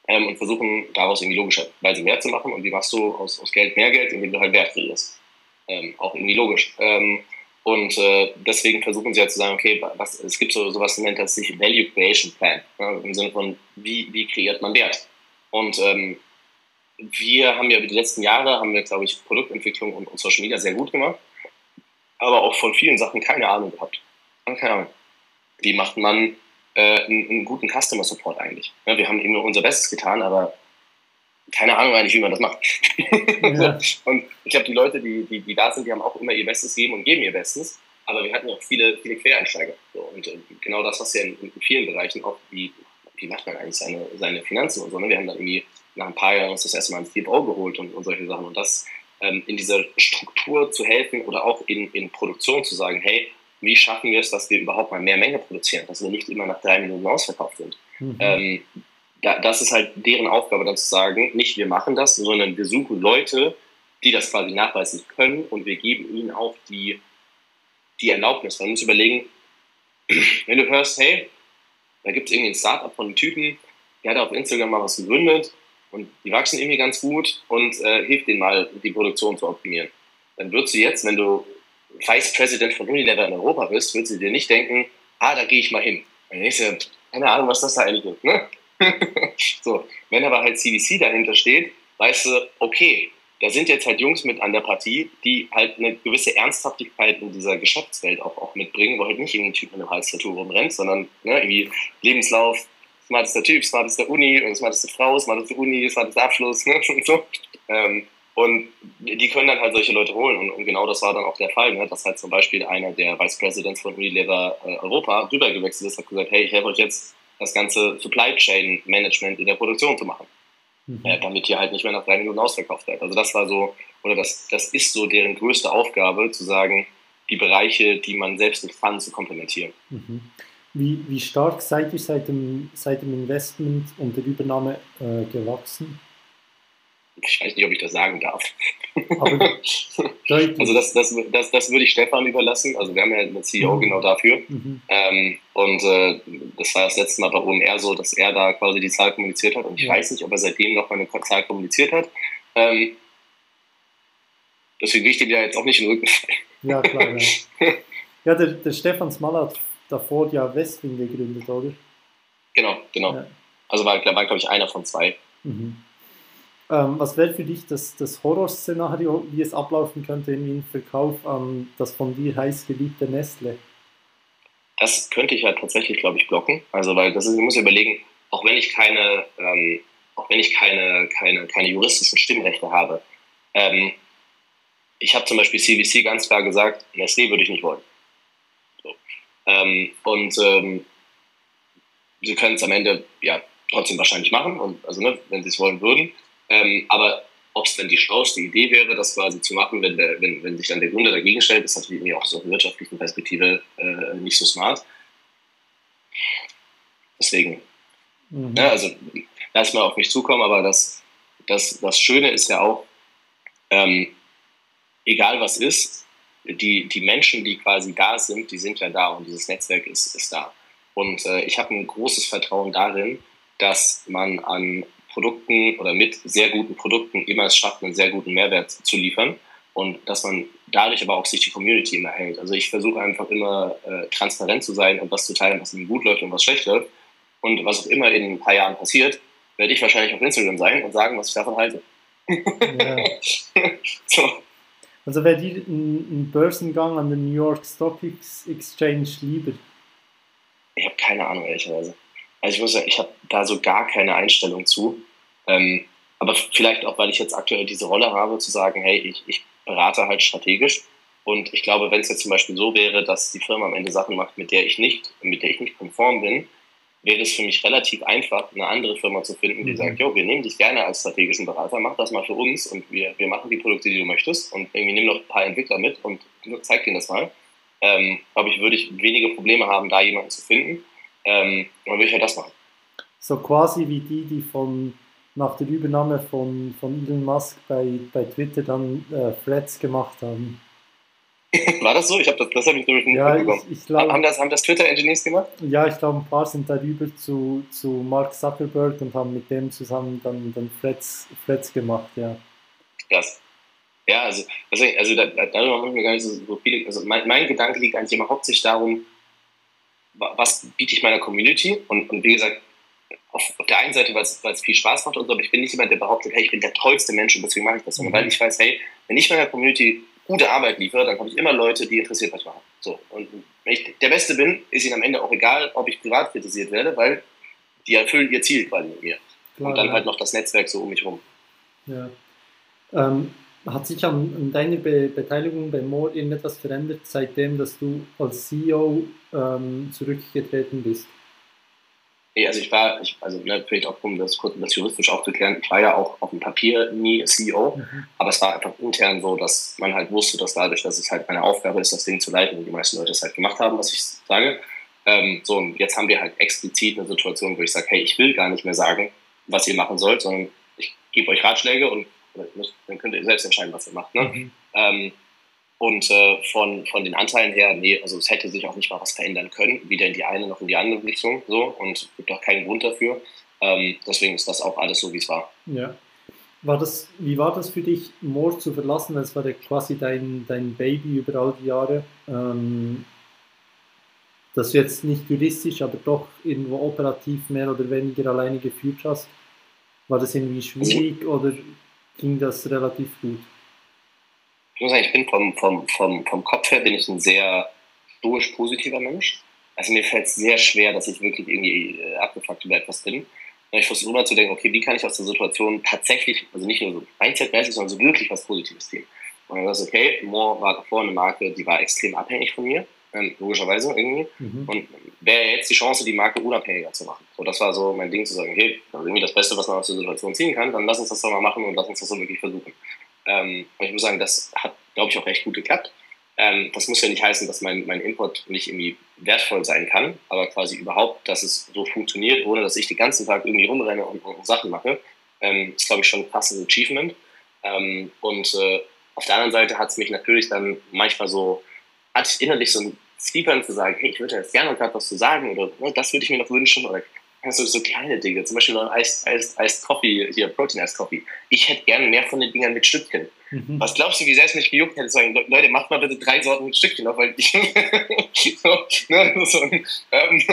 ähm, und versuchen daraus irgendwie logischerweise mehr zu machen. Und wie machst du aus, aus Geld mehr Geld, indem du halt Wert kreierst? Ähm, auch irgendwie logisch. Ähm, und äh, deswegen versuchen sie halt zu sagen, okay, was, es gibt so sowas, nennt das sich Value Creation Plan, ne, im Sinne von, wie, wie kreiert man Wert? Und ähm, wir haben ja über die letzten Jahre, haben wir, glaube ich, Produktentwicklung und, und Social Media sehr gut gemacht, aber auch von vielen Sachen keine Ahnung gehabt. Keine Ahnung. Wie macht man äh, einen, einen, guten Customer Support eigentlich. Ja, wir haben eben nur unser Bestes getan, aber keine Ahnung eigentlich, wie man das macht. Ja. *laughs* und ich habe die Leute, die, die, die da sind, die haben auch immer ihr Bestes gegeben und geben ihr Bestes. Aber wir hatten auch viele, viele Quereinsteiger. So, und äh, genau das, was ja in, in, vielen Bereichen auch, wie, wie macht man eigentlich seine, seine Finanzen und so. Ne? Wir haben dann irgendwie nach ein paar Jahren uns das erste Mal ein CFO geholt und, und solche Sachen. Und das ähm, in dieser Struktur zu helfen oder auch in, in Produktion zu sagen, hey, wie schaffen wir es, dass wir überhaupt mal mehr Menge produzieren, dass wir nicht immer nach drei Minuten ausverkauft sind. Mhm. Ähm, da, das ist halt deren Aufgabe, dann zu sagen, nicht wir machen das, sondern wir suchen Leute, die das quasi nachweislich können und wir geben ihnen auch die, die Erlaubnis. Man muss überlegen, *clears throat* wenn du hörst, hey, da gibt es irgendwie ein Startup von einem Typen, der hat auf Instagram mal was gegründet und die wachsen irgendwie ganz gut und äh, hilft denen mal, die Produktion zu optimieren. Dann würdest du jetzt, wenn du Vice President von Unilever in Europa bist, würdest du dir nicht denken, ah, da gehe ich mal hin. Dann denkst du, keine Ahnung, was das da eigentlich ist. Ne? *laughs* so, wenn aber halt CVC dahinter steht, weißt du, okay, da sind jetzt halt Jungs mit an der Partie, die halt eine gewisse Ernsthaftigkeit in dieser Geschäftswelt auch, auch mitbringen, wo halt nicht irgendein Typ mit einem Halstattoo rumrennt, sondern ne, irgendwie Lebenslauf, smartester Typ, smarteste Uni, smarteste Frau, smarteste Uni, smartester Abschluss *laughs* ne, und so. Ähm, und die können dann halt solche Leute holen. Und, und genau das war dann auch der Fall, ne? dass halt zum Beispiel einer der Vice Presidents von Unilever äh, Europa rübergewechselt ist, hat gesagt, hey, ich helfe euch jetzt, das ganze Supply Chain Management in der Produktion zu machen. Mhm. Äh, damit hier halt nicht mehr nach drei Minuten ausverkauft wird. Also das war so, oder das, das ist so deren größte Aufgabe, zu sagen, die Bereiche, die man selbst nicht kann, zu komplementieren. Mhm. Wie, wie stark seid ihr seit dem, seit dem Investment und der Übernahme äh, gewachsen? Ich weiß nicht, ob ich das sagen darf. *laughs* also das, das, das, das würde ich Stefan überlassen. Also wir haben ja einen CEO mhm. genau dafür. Mhm. Ähm, und äh, das war das letzte Mal bei OMR so, dass er da quasi die Zahl kommuniziert hat. Und ich ja. weiß nicht, ob er seitdem noch mal eine Zahl kommuniziert hat. Ähm, deswegen will ich dem ja jetzt auch nicht in den Rücken fallen. Ja, klar. Ja, *laughs* ja der, der Stefan Smaller hat davor ja Westwing gegründet, oder? Genau, genau. Ja. Also war, war glaube ich, einer von zwei. Mhm. Ähm, was wäre für dich das, das Horrorszenario, wie es ablaufen könnte in Verkauf an das von dir heiß geliebte Nestle? Das könnte ich ja tatsächlich, glaube ich, blocken. Also, weil das ist, ich muss ja überlegen, auch wenn ich keine, ähm, auch wenn ich keine, keine, keine juristischen Stimmrechte habe, ähm, ich habe zum Beispiel CVC ganz klar gesagt, Nestlé würde ich nicht wollen. So. Ähm, und ähm, sie können es am Ende ja trotzdem wahrscheinlich machen, und, also ne, wenn sie es wollen würden. Ähm, aber ob es denn die schlauste Idee wäre, das quasi zu machen, wenn, der, wenn, wenn sich dann der Gründer dagegen stellt, ist natürlich auch aus einer wirtschaftlichen Perspektive äh, nicht so smart. Deswegen. Mhm. Ja, also lass mal auf mich zukommen, aber das, das, das Schöne ist ja auch, ähm, egal was ist, die, die Menschen, die quasi da sind, die sind ja da und dieses Netzwerk ist, ist da. Und äh, ich habe ein großes Vertrauen darin, dass man an Produkten oder mit sehr guten Produkten immer es schafft, einen sehr guten Mehrwert zu liefern und dass man dadurch aber auch sich die Community immer hält. Also ich versuche einfach immer äh, transparent zu sein und was zu teilen, was gut läuft und was schlecht läuft. Und was auch immer in ein paar Jahren passiert, werde ich wahrscheinlich auf Instagram sein und sagen, was ich davon halte. Ja. *laughs* so. Also wäre dir ein, Börsengang an der New York Stock Exchange lieber? Ich habe keine Ahnung, ehrlicherweise. Also ich muss sagen, ich habe da so gar keine Einstellung zu. Ähm, aber vielleicht auch, weil ich jetzt aktuell diese Rolle habe, zu sagen, hey, ich, ich berate halt strategisch. Und ich glaube, wenn es jetzt zum Beispiel so wäre, dass die Firma am Ende Sachen macht, mit der ich nicht, mit der ich nicht konform bin, wäre es für mich relativ einfach, eine andere Firma zu finden, die mhm. sagt, jo, wir nehmen dich gerne als strategischen Berater, mach das mal für uns und wir, wir machen die Produkte, die du möchtest und irgendwie nimm noch ein paar Entwickler mit und zeig denen das mal. Ähm, glaube ich, würde ich wenige Probleme haben, da jemanden zu finden. Ähm, und dann würde ich halt das machen. So quasi wie die, die von nach der Übernahme von, von Elon Musk bei, bei Twitter dann äh, Threads gemacht haben. *laughs* War das so? Ich habe das, das habe ich nicht ja, mitbekommen. Ich, ich glaub, haben, das, haben das Twitter-Engineers gemacht? Ja, ich glaube, ein paar sind darüber zu, zu Mark Zuckerberg und haben mit dem zusammen dann, dann Threads, Threads gemacht, ja. Krass. Ja, also, also, also da, darüber machen wir gar nicht so viel. Also mein, mein Gedanke liegt eigentlich immer hauptsächlich darum, was biete ich meiner Community? Und, und wie gesagt, auf, auf der einen Seite, weil es viel Spaß macht und so, aber ich bin nicht jemand, der behauptet, hey, ich bin der tollste Mensch und deswegen mache ich das, sondern mhm. weil ich weiß, hey, wenn ich meiner Community gute Arbeit liefere, dann habe ich immer Leute, die interessiert was machen. So. Und wenn ich der Beste bin, ist ihnen am Ende auch egal, ob ich privat kritisiert werde, weil die erfüllen ihr Ziel quasi mit mir. Klar, und dann ja. halt noch das Netzwerk so um mich rum. Ja. Ähm, hat sich an, an deiner Be Beteiligung bei More irgendetwas verändert, seitdem, dass du als CEO ähm, zurückgetreten bist? Nee, also ich war, ich, also ne, vielleicht auch um das kurz das juristisch aufzuklären, ich war ja auch auf dem Papier nie CEO, mhm. aber es war einfach intern so, dass man halt wusste, dass dadurch, dass es halt meine Aufgabe ist, das Ding zu leiten und die meisten Leute es halt gemacht haben, was ich sage. Ähm, so, und jetzt haben wir halt explizit eine Situation, wo ich sage, hey, ich will gar nicht mehr sagen, was ihr machen sollt, sondern ich gebe euch Ratschläge und dann könnt ihr selbst entscheiden, was ihr macht. Ne? Mhm. Ähm, und äh, von, von den Anteilen her, nee, also es hätte sich auch nicht mal was verändern können, weder in die eine noch in die andere Richtung. So, und es gibt auch keinen Grund dafür. Ähm, deswegen ist das auch alles so, wie es war. Ja. War das, wie war das für dich, Moor zu verlassen? Das war ja quasi dein, dein Baby über all die Jahre. Ähm, dass du jetzt nicht juristisch, aber doch irgendwo operativ mehr oder weniger alleine geführt hast. War das irgendwie schwierig oder ging das relativ gut? Ich muss sagen, ich bin vom, vom, vom, vom Kopf her bin ich ein sehr stoisch positiver Mensch. Also mir fällt es sehr schwer, dass ich wirklich irgendwie äh, abgefuckt über etwas bin. Ich versuche immer zu denken, okay, wie kann ich aus der Situation tatsächlich, also nicht nur so mindsetmäßig, sondern so wirklich was Positives ziehen. Und dann ist okay, Moore war davor eine Marke, die war extrem abhängig von mir, ähm, logischerweise irgendwie. Mhm. Und wäre jetzt die Chance, die Marke unabhängiger zu machen. So, das war so mein Ding zu sagen, okay, das ist irgendwie das Beste, was man aus der Situation ziehen kann, dann lass uns das doch mal machen und lass uns das so wirklich versuchen. Ähm, und ich muss sagen, das hat, glaube ich, auch recht gut geklappt. Ähm, das muss ja nicht heißen, dass mein, mein Input nicht irgendwie wertvoll sein kann, aber quasi überhaupt, dass es so funktioniert, ohne dass ich den ganzen Tag irgendwie rumrenne und, und Sachen mache, ähm, ist, glaube ich, schon ein passendes Achievement. Ähm, und äh, auf der anderen Seite hat es mich natürlich dann manchmal so, hatte ich innerlich so ein Zwiebeln zu sagen, hey, ich würde jetzt gerne noch was zu sagen oder ne, das würde ich mir noch wünschen oder du so kleine Dinge, zum Beispiel noch ein Iced, Iced, Iced Coffee, hier Protein Iced Coffee. Ich hätte gerne mehr von den Dingern mit Stückchen. Mhm. Was glaubst du, wie sehr es mich gejuckt hätte, sagen, Leute, macht mal bitte drei Sorten mit Stückchen auf, weil ich, *laughs* so, ne, *laughs* so, ähm,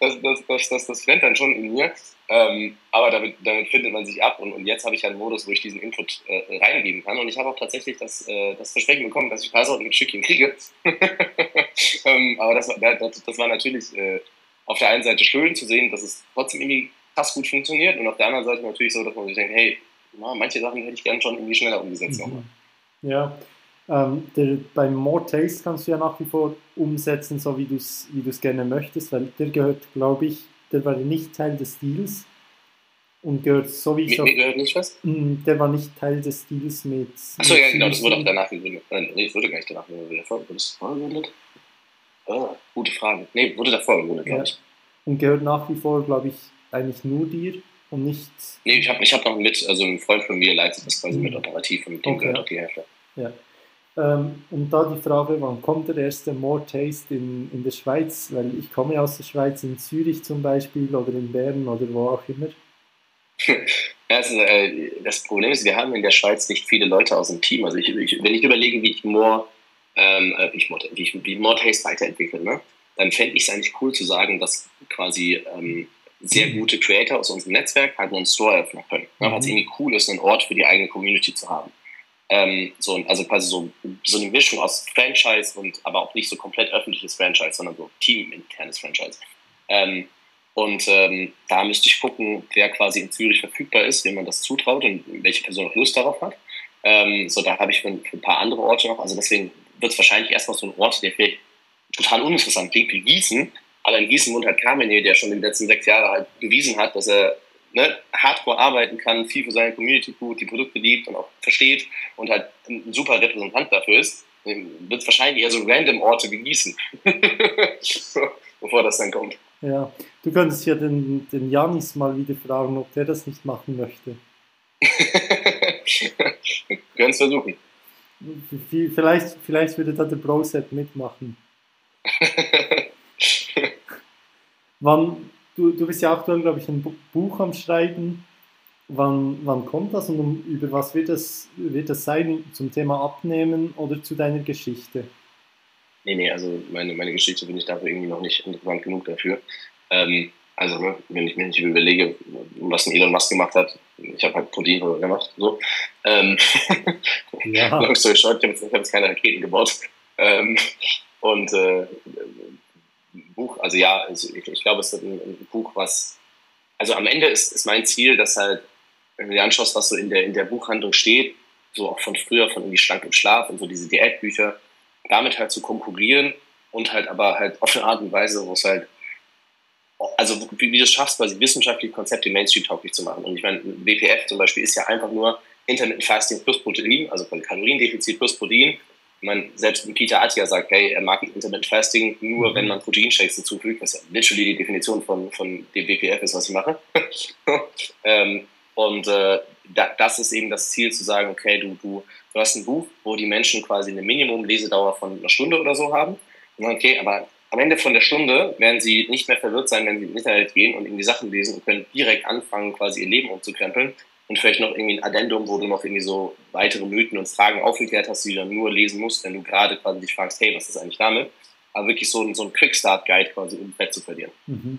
das, das, das, das, das brennt dann schon in mir. Ähm, aber damit, damit findet man sich ab und, und jetzt habe ich einen Modus, wo ich diesen Input äh, reingeben kann und ich habe auch tatsächlich das, äh, das Versprechen bekommen, dass ich ein paar Sorten mit Stückchen kriege. *laughs* ähm, aber das, das, das war natürlich äh, auf der einen Seite schön zu sehen, dass es trotzdem irgendwie krass gut funktioniert und auf der anderen Seite natürlich so, dass man sich denkt, hey, na, manche Sachen hätte ich gerne schon irgendwie schneller umgesetzt. Mhm. Ja, ähm, der, beim More Taste kannst du ja nach wie vor umsetzen, so wie du es wie gerne möchtest, weil der gehört, glaube ich, der war nicht Teil des Deals und gehört sowieso. Mir, gehört nicht was? Mm, der war nicht Teil des Deals mit. Achso, ja, genau, das wurde auch danach gegründet. Nein, nee, es wurde gar nicht danach gegründet. Wurde es vorher gegründet? Ah, gute Frage. Nee, wurde davor gegründet, glaube ja. ich. und gehört nach wie vor, glaube ich, eigentlich nur dir und nicht. Nee, ich habe ich hab noch mit, also ein Freund von mir leitet das quasi mhm. mit operativ und mit dem okay. gehört auch die Hälfte. Ja. Ähm, und da die Frage, wann kommt der erste More Taste in, in der Schweiz? Weil ich komme aus der Schweiz, in Zürich zum Beispiel oder in Bern oder wo auch immer. *laughs* Ja, also, äh, das Problem ist, wir haben in der Schweiz nicht viele Leute aus dem Team. Also ich, ich, wenn ich überlege, wie ich More, ähm, äh, wie ich More, wie ich, wie More Taste weiterentwickle, ne, dann fände ich es eigentlich cool zu sagen, dass quasi ähm, sehr mhm. gute Creator aus unserem Netzwerk halt einen Store eröffnen können. Ne, Weil es mhm. irgendwie cool ist, einen Ort für die eigene Community zu haben. Ähm, so, also quasi so, so eine Mischung aus Franchise und aber auch nicht so komplett öffentliches Franchise, sondern so teaminternes Franchise. Ähm, und ähm, da müsste ich gucken, wer quasi in Zürich verfügbar ist, wem man das zutraut und welche Person auch Lust darauf hat. Ähm, so, da habe ich für, für, ein paar andere Orte noch. Also deswegen wird es wahrscheinlich erstmal so ein Ort, der vielleicht total uninteressant klingt wie Gießen. Aber in Gießen wohnt halt Carmine, der schon in den letzten sechs Jahren halt bewiesen hat, dass er ne, hardcore arbeiten kann, viel für seine Community gut, die Produkte liebt und auch versteht und halt ein super Repräsentant dafür ist, wird es wahrscheinlich eher so random Orte genießen, *laughs* bevor das dann kommt. Ja, du könntest ja den, den Janis mal wieder fragen, ob der das nicht machen möchte. Wir können es versuchen. Vielleicht, vielleicht würde da der Broset mitmachen. *laughs* Wann, du, du bist ja aktuell, glaube ich, ein Buch am Schreiben. Wann, wann kommt das und um, über was wird das, wird das sein? Zum Thema Abnehmen oder zu deiner Geschichte? Nee, nee, also meine, meine Geschichte bin ich dafür irgendwie noch nicht interessant genug dafür. Ähm, also, ne, wenn ich mir nicht überlege, was ein Elon Musk gemacht hat, ich habe halt Protein gemacht, so. Ähm, *laughs* ja. Long story short, ich habe jetzt, hab jetzt keine Raketen gebaut. Ähm, und äh, Buch, also ja, also ich, ich glaube, es ist ein, ein, Buch, was, also am Ende ist, ist mein Ziel, dass halt, wenn du dir anschaust, was so in der, in der Buchhandlung steht, so auch von früher, von irgendwie Schlank im Schlaf und so diese Diätbücher, damit halt zu konkurrieren und halt aber halt auf eine Art und Weise, wo es halt, also wie, wie du es schaffst, quasi wissenschaftliche Konzepte Mainstream-tauglich zu machen. Und ich meine, WPF zum Beispiel ist ja einfach nur Intermittent Fasting plus Protein, also Kaloriendefizit plus Protein ich meine, selbst Peter Attia sagt, hey, er mag Intermittent Fasting nur, wenn man Proteinshakes hinzufügt, was ja literally die Definition von, von dem WPF ist, was ich mache. *laughs* ähm, und äh, da, das ist eben das Ziel, zu sagen, okay, du, du, du hast ein Buch, wo die Menschen quasi eine Minimum-Lesedauer von einer Stunde oder so haben. Und okay, aber am Ende von der Stunde werden sie nicht mehr verwirrt sein, wenn sie ins Internet gehen und irgendwie Sachen lesen und können direkt anfangen, quasi ihr Leben umzukrempeln und vielleicht noch irgendwie ein Addendum, wo du noch irgendwie so weitere Mythen und Fragen aufgeklärt hast, die du dann nur lesen musst, wenn du gerade quasi dich fragst, hey, was ist eigentlich damit? Aber wirklich so ein, so ein Quick-Start-Guide quasi, um Bett zu verlieren. Mhm.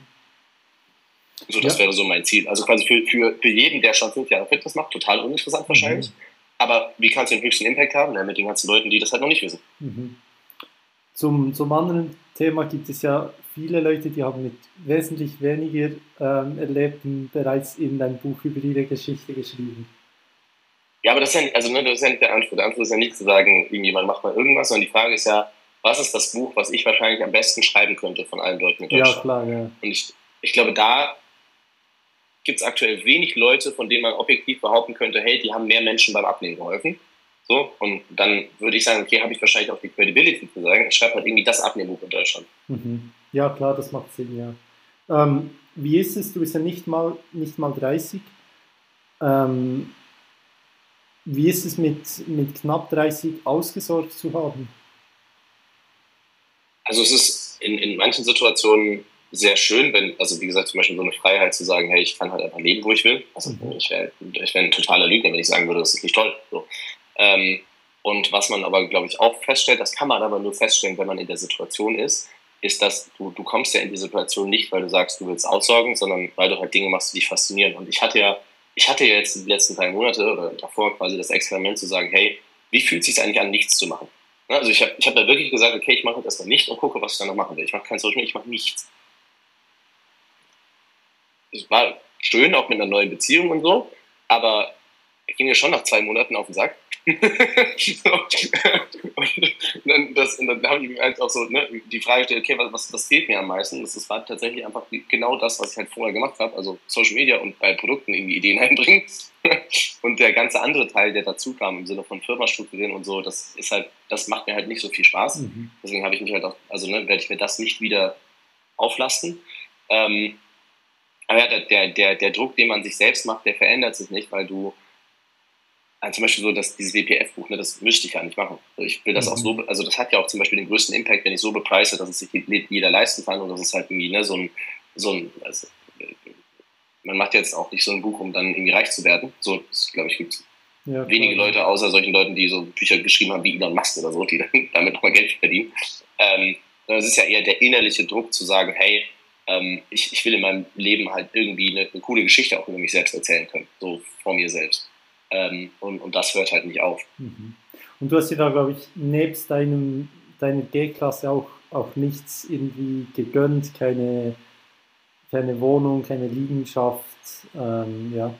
So, das ja. wäre so mein Ziel. Also quasi für, für, für jeden, der schon fünf Jahre Fitness macht, total uninteressant wahrscheinlich. Mhm. Aber wie kannst du den höchsten Impact haben? Ja, mit den ganzen Leuten, die das halt noch nicht wissen. Mhm. Zum, zum anderen Thema gibt es ja viele Leute, die haben mit wesentlich weniger ähm, Erlebten bereits in ein Buch über ihre Geschichte geschrieben. Ja, aber das ist ja, also, ne, das ist ja nicht der Antwort. Der Antwort ist ja nicht zu sagen, irgendjemand macht mal irgendwas, sondern die Frage ist ja, was ist das Buch, was ich wahrscheinlich am besten schreiben könnte von allen Leuten in Deutschland? Ja, klar, ja. Und ich, ich glaube, da gibt es aktuell wenig Leute, von denen man objektiv behaupten könnte, hey, die haben mehr Menschen beim Abnehmen geholfen. So, und dann würde ich sagen, okay, habe ich wahrscheinlich auch die Credibility zu sagen, ich schreibe halt irgendwie das Abnehmbuch in Deutschland. Mhm. Ja, klar, das macht Sinn, ja. Ähm, wie ist es? Du bist ja nicht mal, nicht mal 30. Ähm, wie ist es mit, mit knapp 30 ausgesorgt zu haben? Also es ist in, in manchen Situationen sehr schön, wenn, also wie gesagt, zum Beispiel so eine Freiheit zu sagen, hey, ich kann halt einfach leben, wo ich will. Also mhm. ich wäre ich wär ein totaler Lügner, wenn ich sagen würde, das ist nicht toll. So. Ähm, und was man aber, glaube ich, auch feststellt, das kann man aber nur feststellen, wenn man in der Situation ist, ist, dass du, du kommst ja in die Situation nicht, weil du sagst, du willst aussorgen, sondern weil du halt Dinge machst, die dich faszinieren. Und ich hatte ja, ich hatte ja jetzt die letzten drei Monate oder davor quasi das Experiment zu sagen, hey, wie fühlt es sich eigentlich an, nichts zu machen? Also ich habe ich hab da wirklich gesagt, okay, ich mache das erstmal nicht und gucke, was ich dann noch machen will. Ich mache kein Social Media, ich mache nichts. Es war schön, auch mit einer neuen Beziehung und so, aber ich ging mir schon nach zwei Monaten auf den Sack *laughs* und dann, das, und dann habe ich mir halt auch so ne, die Frage gestellt, okay, was, was fehlt mir am meisten? Das, das war tatsächlich einfach genau das, was ich halt vorher gemacht habe, also Social Media und bei Produkten irgendwie Ideen *laughs* einbringen. und der ganze andere Teil, der dazu kam, im Sinne von Firma strukturieren und so, das ist halt, das macht mir halt nicht so viel Spaß. Mhm. Deswegen habe ich mich halt auch, also ne, werde ich mir das nicht wieder auflasten. Ähm, aber ja, der, der, der Druck, den man sich selbst macht, der verändert sich nicht, weil du also zum Beispiel so, dass dieses WPF-Buch, ne, das möchte ich ja nicht machen. Also ich will das mhm. auch so, also das hat ja auch zum Beispiel den größten Impact, wenn ich so bepreise, dass es sich jeder leisten kann und das ist halt irgendwie ne, so ein, so ein also, man macht jetzt auch nicht so ein Buch, um dann irgendwie reich zu werden. So, glaube ich, gibt ja, wenige Leute, außer solchen Leuten, die so Bücher geschrieben haben wie Elon Musk oder so, die dann *laughs* damit nochmal Geld verdienen. Ähm, es ist ja eher der innerliche Druck zu sagen, hey, ähm, ich, ich will in meinem Leben halt irgendwie eine, eine, coole Geschichte auch über mich selbst erzählen können, so vor mir selbst. Ähm, und, und das hört halt nicht auf. Mhm. Und du hast dir da, glaube ich, nebst deinem, deiner G-Klasse auch, auch nichts irgendwie gegönnt, keine, keine Wohnung, keine Liegenschaft, ähm, ja.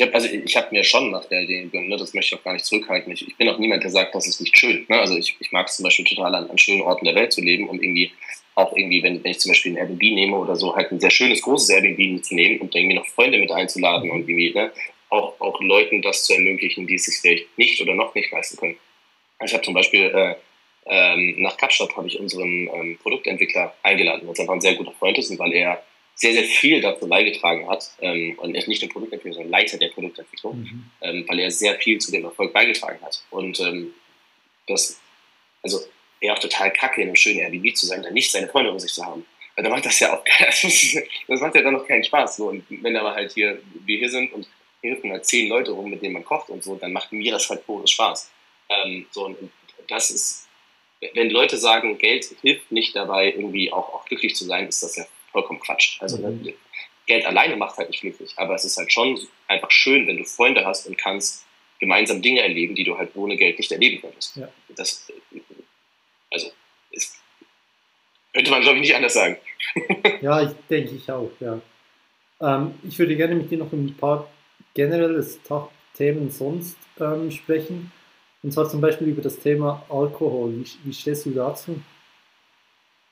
Ja, also ich habe mir schon nach der Idee gegönnt, ne? das möchte ich auch gar nicht zurückhalten. Ich, ich bin auch niemand, der sagt, das ist nicht schön. Ne? Also ich, ich mag es zum Beispiel total an, an schönen Orten der Welt zu leben und irgendwie auch irgendwie, wenn, wenn ich zum Beispiel ein Airbnb nehme oder so, halt ein sehr schönes, großes Airbnb zu nehmen und irgendwie noch Freunde mit einzuladen und irgendwie ne, auch, auch Leuten das zu ermöglichen, die es sich vielleicht nicht oder noch nicht leisten können. Ich habe zum Beispiel äh, ähm, nach Kapstadt habe ich unseren ähm, Produktentwickler eingeladen, weil es einfach ein sehr guter Freund ist und weil er sehr, sehr viel dazu beigetragen hat ähm, und er ist nicht der Produktentwickler, sondern Leiter der Produktentwicklung, mhm. ähm, weil er sehr viel zu dem Erfolg beigetragen hat. Und ähm, das, also er auch total kacke, in einem schönen Airbnb zu sein, dann nicht seine Freunde um sich zu haben. Weil dann macht das ja auch, *laughs* das macht ja dann noch keinen Spaß. So. Und wenn aber halt hier, wir hier sind und hier hüpfen halt zehn Leute rum, mit denen man kocht und so, dann macht mir das halt pures Spaß. Ähm, so, und das ist, wenn Leute sagen, Geld hilft nicht dabei, irgendwie auch, auch glücklich zu sein, ist das ja vollkommen Quatsch. Also mhm. ne, Geld alleine macht halt nicht glücklich, aber es ist halt schon einfach schön, wenn du Freunde hast und kannst gemeinsam Dinge erleben, die du halt ohne Geld nicht erleben könntest. Ja. Das, also ist, könnte man, glaube ich, nicht anders sagen. ja, ich denke ich auch, ja. Ähm, ich würde gerne mit dir noch ein paar generelle Themen sonst ähm, sprechen. Und zwar zum Beispiel über das Thema Alkohol. Wie, wie stehst du dazu?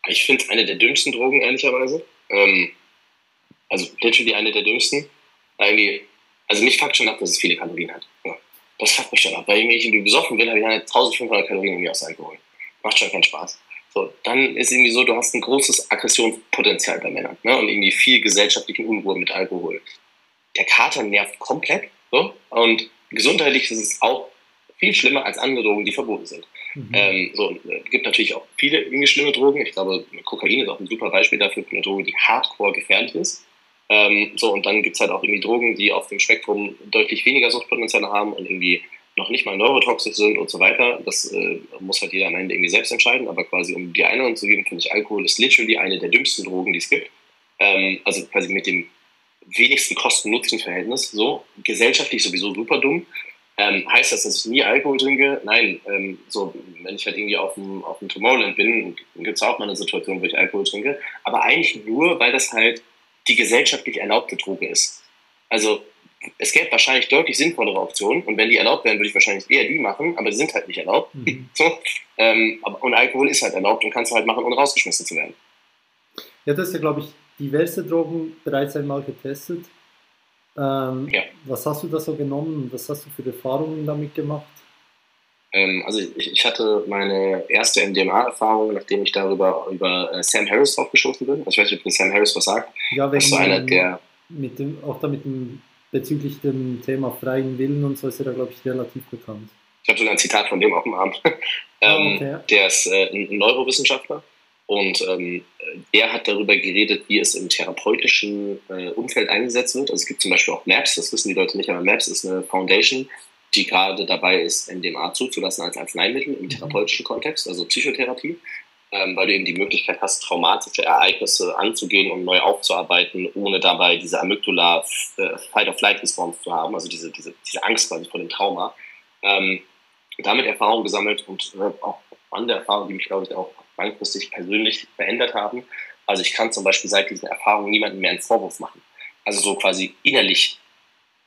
Ich finde es eine der dümmsten Drogen, ehrlicherweise. Ähm, also literally eine der dümmsten. Irgendwie, also mich fuckt schon ab, dass es viele Kalorien hat. Ja, das fuckt mich schon ab. Weil ich irgendwie besoffen bin, habe ich dann 1500 Kalorien irgendwie aus Alkohol. Macht schon keinen Spaß. So, dann ist irgendwie so, du hast ein großes Aggressionspotenzial bei Männern ne? und irgendwie viel gesellschaftliche Unruhe mit Alkohol. Der Kater nervt komplett so? und gesundheitlich ist es auch viel schlimmer als andere Drogen, die verboten sind. Mhm. Ähm, so, es gibt natürlich auch viele irgendwie schlimme Drogen. Ich glaube, Kokain ist auch ein super Beispiel dafür für eine Droge, die hardcore gefährlich ist. Ähm, so, und dann gibt es halt auch irgendwie Drogen, die auf dem Spektrum deutlich weniger Suchtpotenzial haben und irgendwie noch nicht mal neurotoxisch sind und so weiter. Das äh, muss halt jeder am Ende irgendwie selbst entscheiden. Aber quasi, um die Einladung zu geben, finde ich, Alkohol ist literally eine der dümmsten Drogen, die es gibt. Ähm, also quasi mit dem wenigsten Kosten-Nutzen-Verhältnis. So, gesellschaftlich sowieso super dumm. Ähm, heißt das, dass ich nie Alkohol trinke? Nein. Ähm, so, wenn ich halt irgendwie auf dem, auf dem Tomorrowland bin, gibt es auch mal eine Situation, wo ich Alkohol trinke. Aber eigentlich nur, weil das halt die gesellschaftlich erlaubte Droge ist. Also es gäbe wahrscheinlich deutlich sinnvollere Optionen und wenn die erlaubt wären, würde ich wahrscheinlich eher die machen, aber die sind halt nicht erlaubt. Mhm. *laughs* So, ähm, und Alkohol ist halt erlaubt und kannst du halt machen, ohne rausgeschmissen zu werden. Ja, das ist ja, glaube ich, diverse Drogen bereits einmal getestet. Ähm, ja. Was hast du da so genommen? Was hast du für Erfahrungen damit gemacht? Ähm, also ich, ich, hatte meine erste MDMA-Erfahrung, nachdem ich darüber über äh, Sam Harris draufgeschossen bin. Also ich weiß nicht, ob Sam Harris was sagt. Ja, wegen, das war einer der mit dem, auch da mit dem bezüglich dem Thema freien Willen und so ist er da, glaube ich, relativ bekannt. Ich habe sogar ein Zitat von dem auf dem Arm. *laughs* Ah, ähm, okay. Der ist äh, ein Neurowissenschaftler und ähm, der hat darüber geredet, wie es im therapeutischen äh, Umfeld eingesetzt wird. Also es gibt zum Beispiel auch MAPS, das wissen die Leute nicht, aber MAPS ist eine Foundation, die gerade dabei ist, MDMA zuzulassen als Arzneimittel im mhm. therapeutischen Kontext, also Psychotherapie, ähm, weil du eben die Möglichkeit hast, traumatische Ereignisse anzugehen und neu aufzuarbeiten, ohne dabei diese Amygdala äh, Fight-of-Flight-Response zu haben, also diese, diese, diese Angst quasi vor dem Trauma. Ähm, damit Erfahrung gesammelt und äh, auch spannende Erfahrungen, die mich, glaube ich, auch langfristig persönlich verändert haben. Also ich kann zum Beispiel seit diesen Erfahrungen niemandem mehr einen Vorwurf machen. Also so quasi innerlich,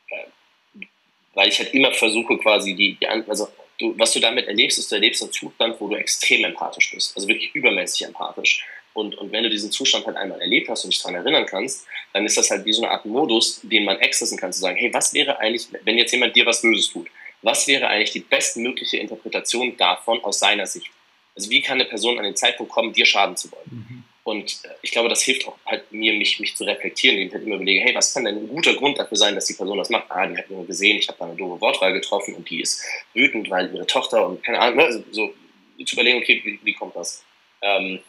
äh, weil ich halt immer versuche quasi die, die also du, was du damit erlebst, ist, du erlebst einen Zustand, wo du extrem empathisch bist, also wirklich übermäßig empathisch. Und, und wenn du diesen Zustand halt einmal erlebt hast und dich daran erinnern kannst, dann ist das halt wie so eine Art Modus, den man accessen kann, zu sagen, hey, was wäre eigentlich, wenn jetzt jemand dir was Böses tut, was wäre eigentlich die bestmögliche Interpretation davon aus seiner Sicht? Also wie kann eine Person an den Zeitpunkt kommen, dir schaden zu wollen? Mhm. Und äh, ich glaube, das hilft auch halt mir, mich, mich zu reflektieren, indem ich halt immer überlege, hey, was kann denn ein guter Grund dafür sein, dass die Person das macht? Ah, die hat nur gesehen, ich habe da eine doofe Wortwahl getroffen und die ist wütend, weil ihre Tochter und keine Ahnung, ne, also so zu überlegen, okay, wie, wie kommt das? Ähm,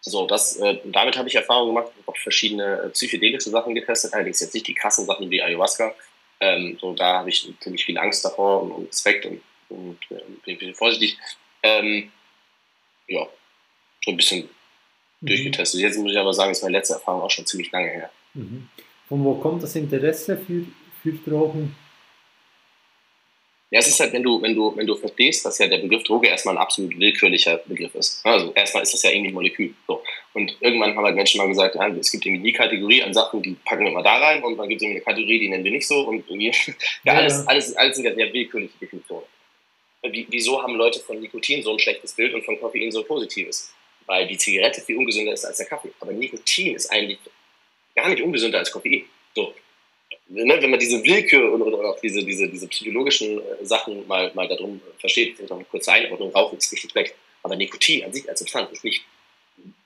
so, das, äh, damit habe ich Erfahrung gemacht, habe auch verschiedene äh, psychedelische Sachen getestet, allerdings jetzt nicht die krassen Sachen wie Ayahuasca. Ähm, so, da habe ich ziemlich viel Angst davor und, und Respekt und, und äh, bin ein bisschen vorsichtig. Ähm, ja, so ein bisschen mhm. durchgetestet. Jetzt muss ich aber sagen, ist meine letzte Erfahrung auch schon ziemlich lange her. Mhm. Von wo kommt das Interesse für, für Drogen? Ja, es ist halt, wenn du, wenn du, wenn du verstehst, dass ja der Begriff Droge erstmal ein absolut willkürlicher Begriff ist. Also erstmal ist das ja irgendwie ein Molekül. So. Und irgendwann haben halt Menschen mal gesagt, ja, es gibt irgendwie die Kategorie an Sachen, die packen wir mal da rein und dann gibt es irgendwie eine Kategorie, die nennen wir nicht so und irgendwie, *laughs* ja, ja, alles, alles, alles sind ja sehr willkürliche Definitionen. Wieso haben Leute von Nikotin so ein schlechtes Bild und von Koffein so ein positives? Weil die Zigarette viel ungesünder ist als der Kaffee. Aber Nikotin ist eigentlich gar nicht ungesünder als Koffein. So ne, wenn man diese Willkür und, und auch diese, diese, diese psychologischen äh, Sachen mal, mal darum versteht, vielleicht noch eine kurze Einordnung, Rauchen ist nicht schlecht. Aber Nikotin an sich als Substanz ist nicht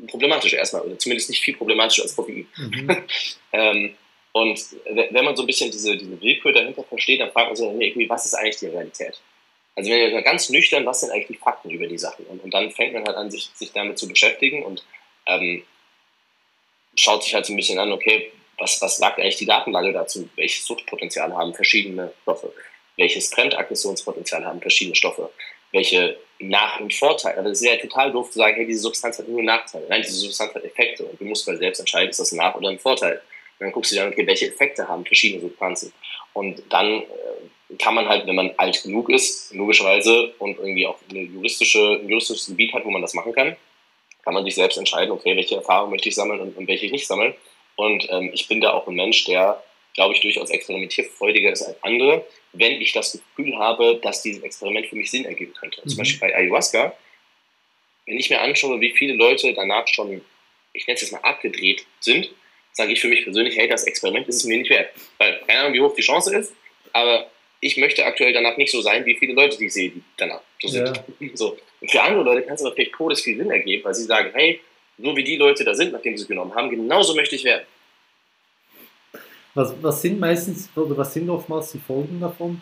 problematisch erstmal, oder zumindest nicht viel problematischer als Koffein. Mhm. *laughs* ähm, und wenn man so ein bisschen diese, diese Willkür dahinter versteht, dann fragt man sich, nee, was ist eigentlich die Realität? Also wenn wir ganz nüchtern, was sind eigentlich die Fakten über die Sachen? Und, und dann fängt man halt an, sich, sich damit zu beschäftigen und ähm, schaut sich halt so ein bisschen an, okay, was, was sagt eigentlich die Datenlage dazu? Welches Suchtpotenzial haben verschiedene Stoffe? Welches Fremdaggressionspotenzial haben verschiedene Stoffe? Welche Nach- und Vorteile? Also es ist ja total doof zu sagen, hey, diese Substanz hat nur Nachteile. Nein, diese Substanz hat Effekte und du musst halt selbst entscheiden, ist das ein Nach- oder ein Vorteil. Und dann guckst du dir an, okay, welche Effekte haben verschiedene Substanzen? Und dann äh, kann man halt, wenn man alt genug ist, logischerweise, und irgendwie auch eine juristische, ein juristisches Gebiet hat, wo man das machen kann, kann man sich selbst entscheiden, okay, welche Erfahrungen möchte ich sammeln und, und welche ich nicht sammeln. Und ähm, ich bin da auch ein Mensch, der, glaube ich, durchaus experimentierfreudiger ist als andere, wenn ich das Gefühl habe, dass dieses Experiment für mich Sinn ergeben könnte. Mhm. Zum Beispiel bei Ayahuasca, wenn ich mir anschaue, wie viele Leute danach schon, ich nenne es jetzt mal, abgedreht sind, sage ich für mich persönlich, hey, das Experiment ist es mir nicht wert. Weil keine Ahnung, wie hoch die Chance ist, aber ich möchte aktuell danach nicht so sein, wie viele Leute, die ich sehe, die danach so sind. Ja. So. Und für andere Leute kann es aber vielleicht todes viel Sinn ergeben, weil sie sagen, hey, so wie die Leute da sind, nachdem sie es genommen haben, genauso möchte ich werden. Was, was sind meistens oder was sind oftmals die Folgen davon?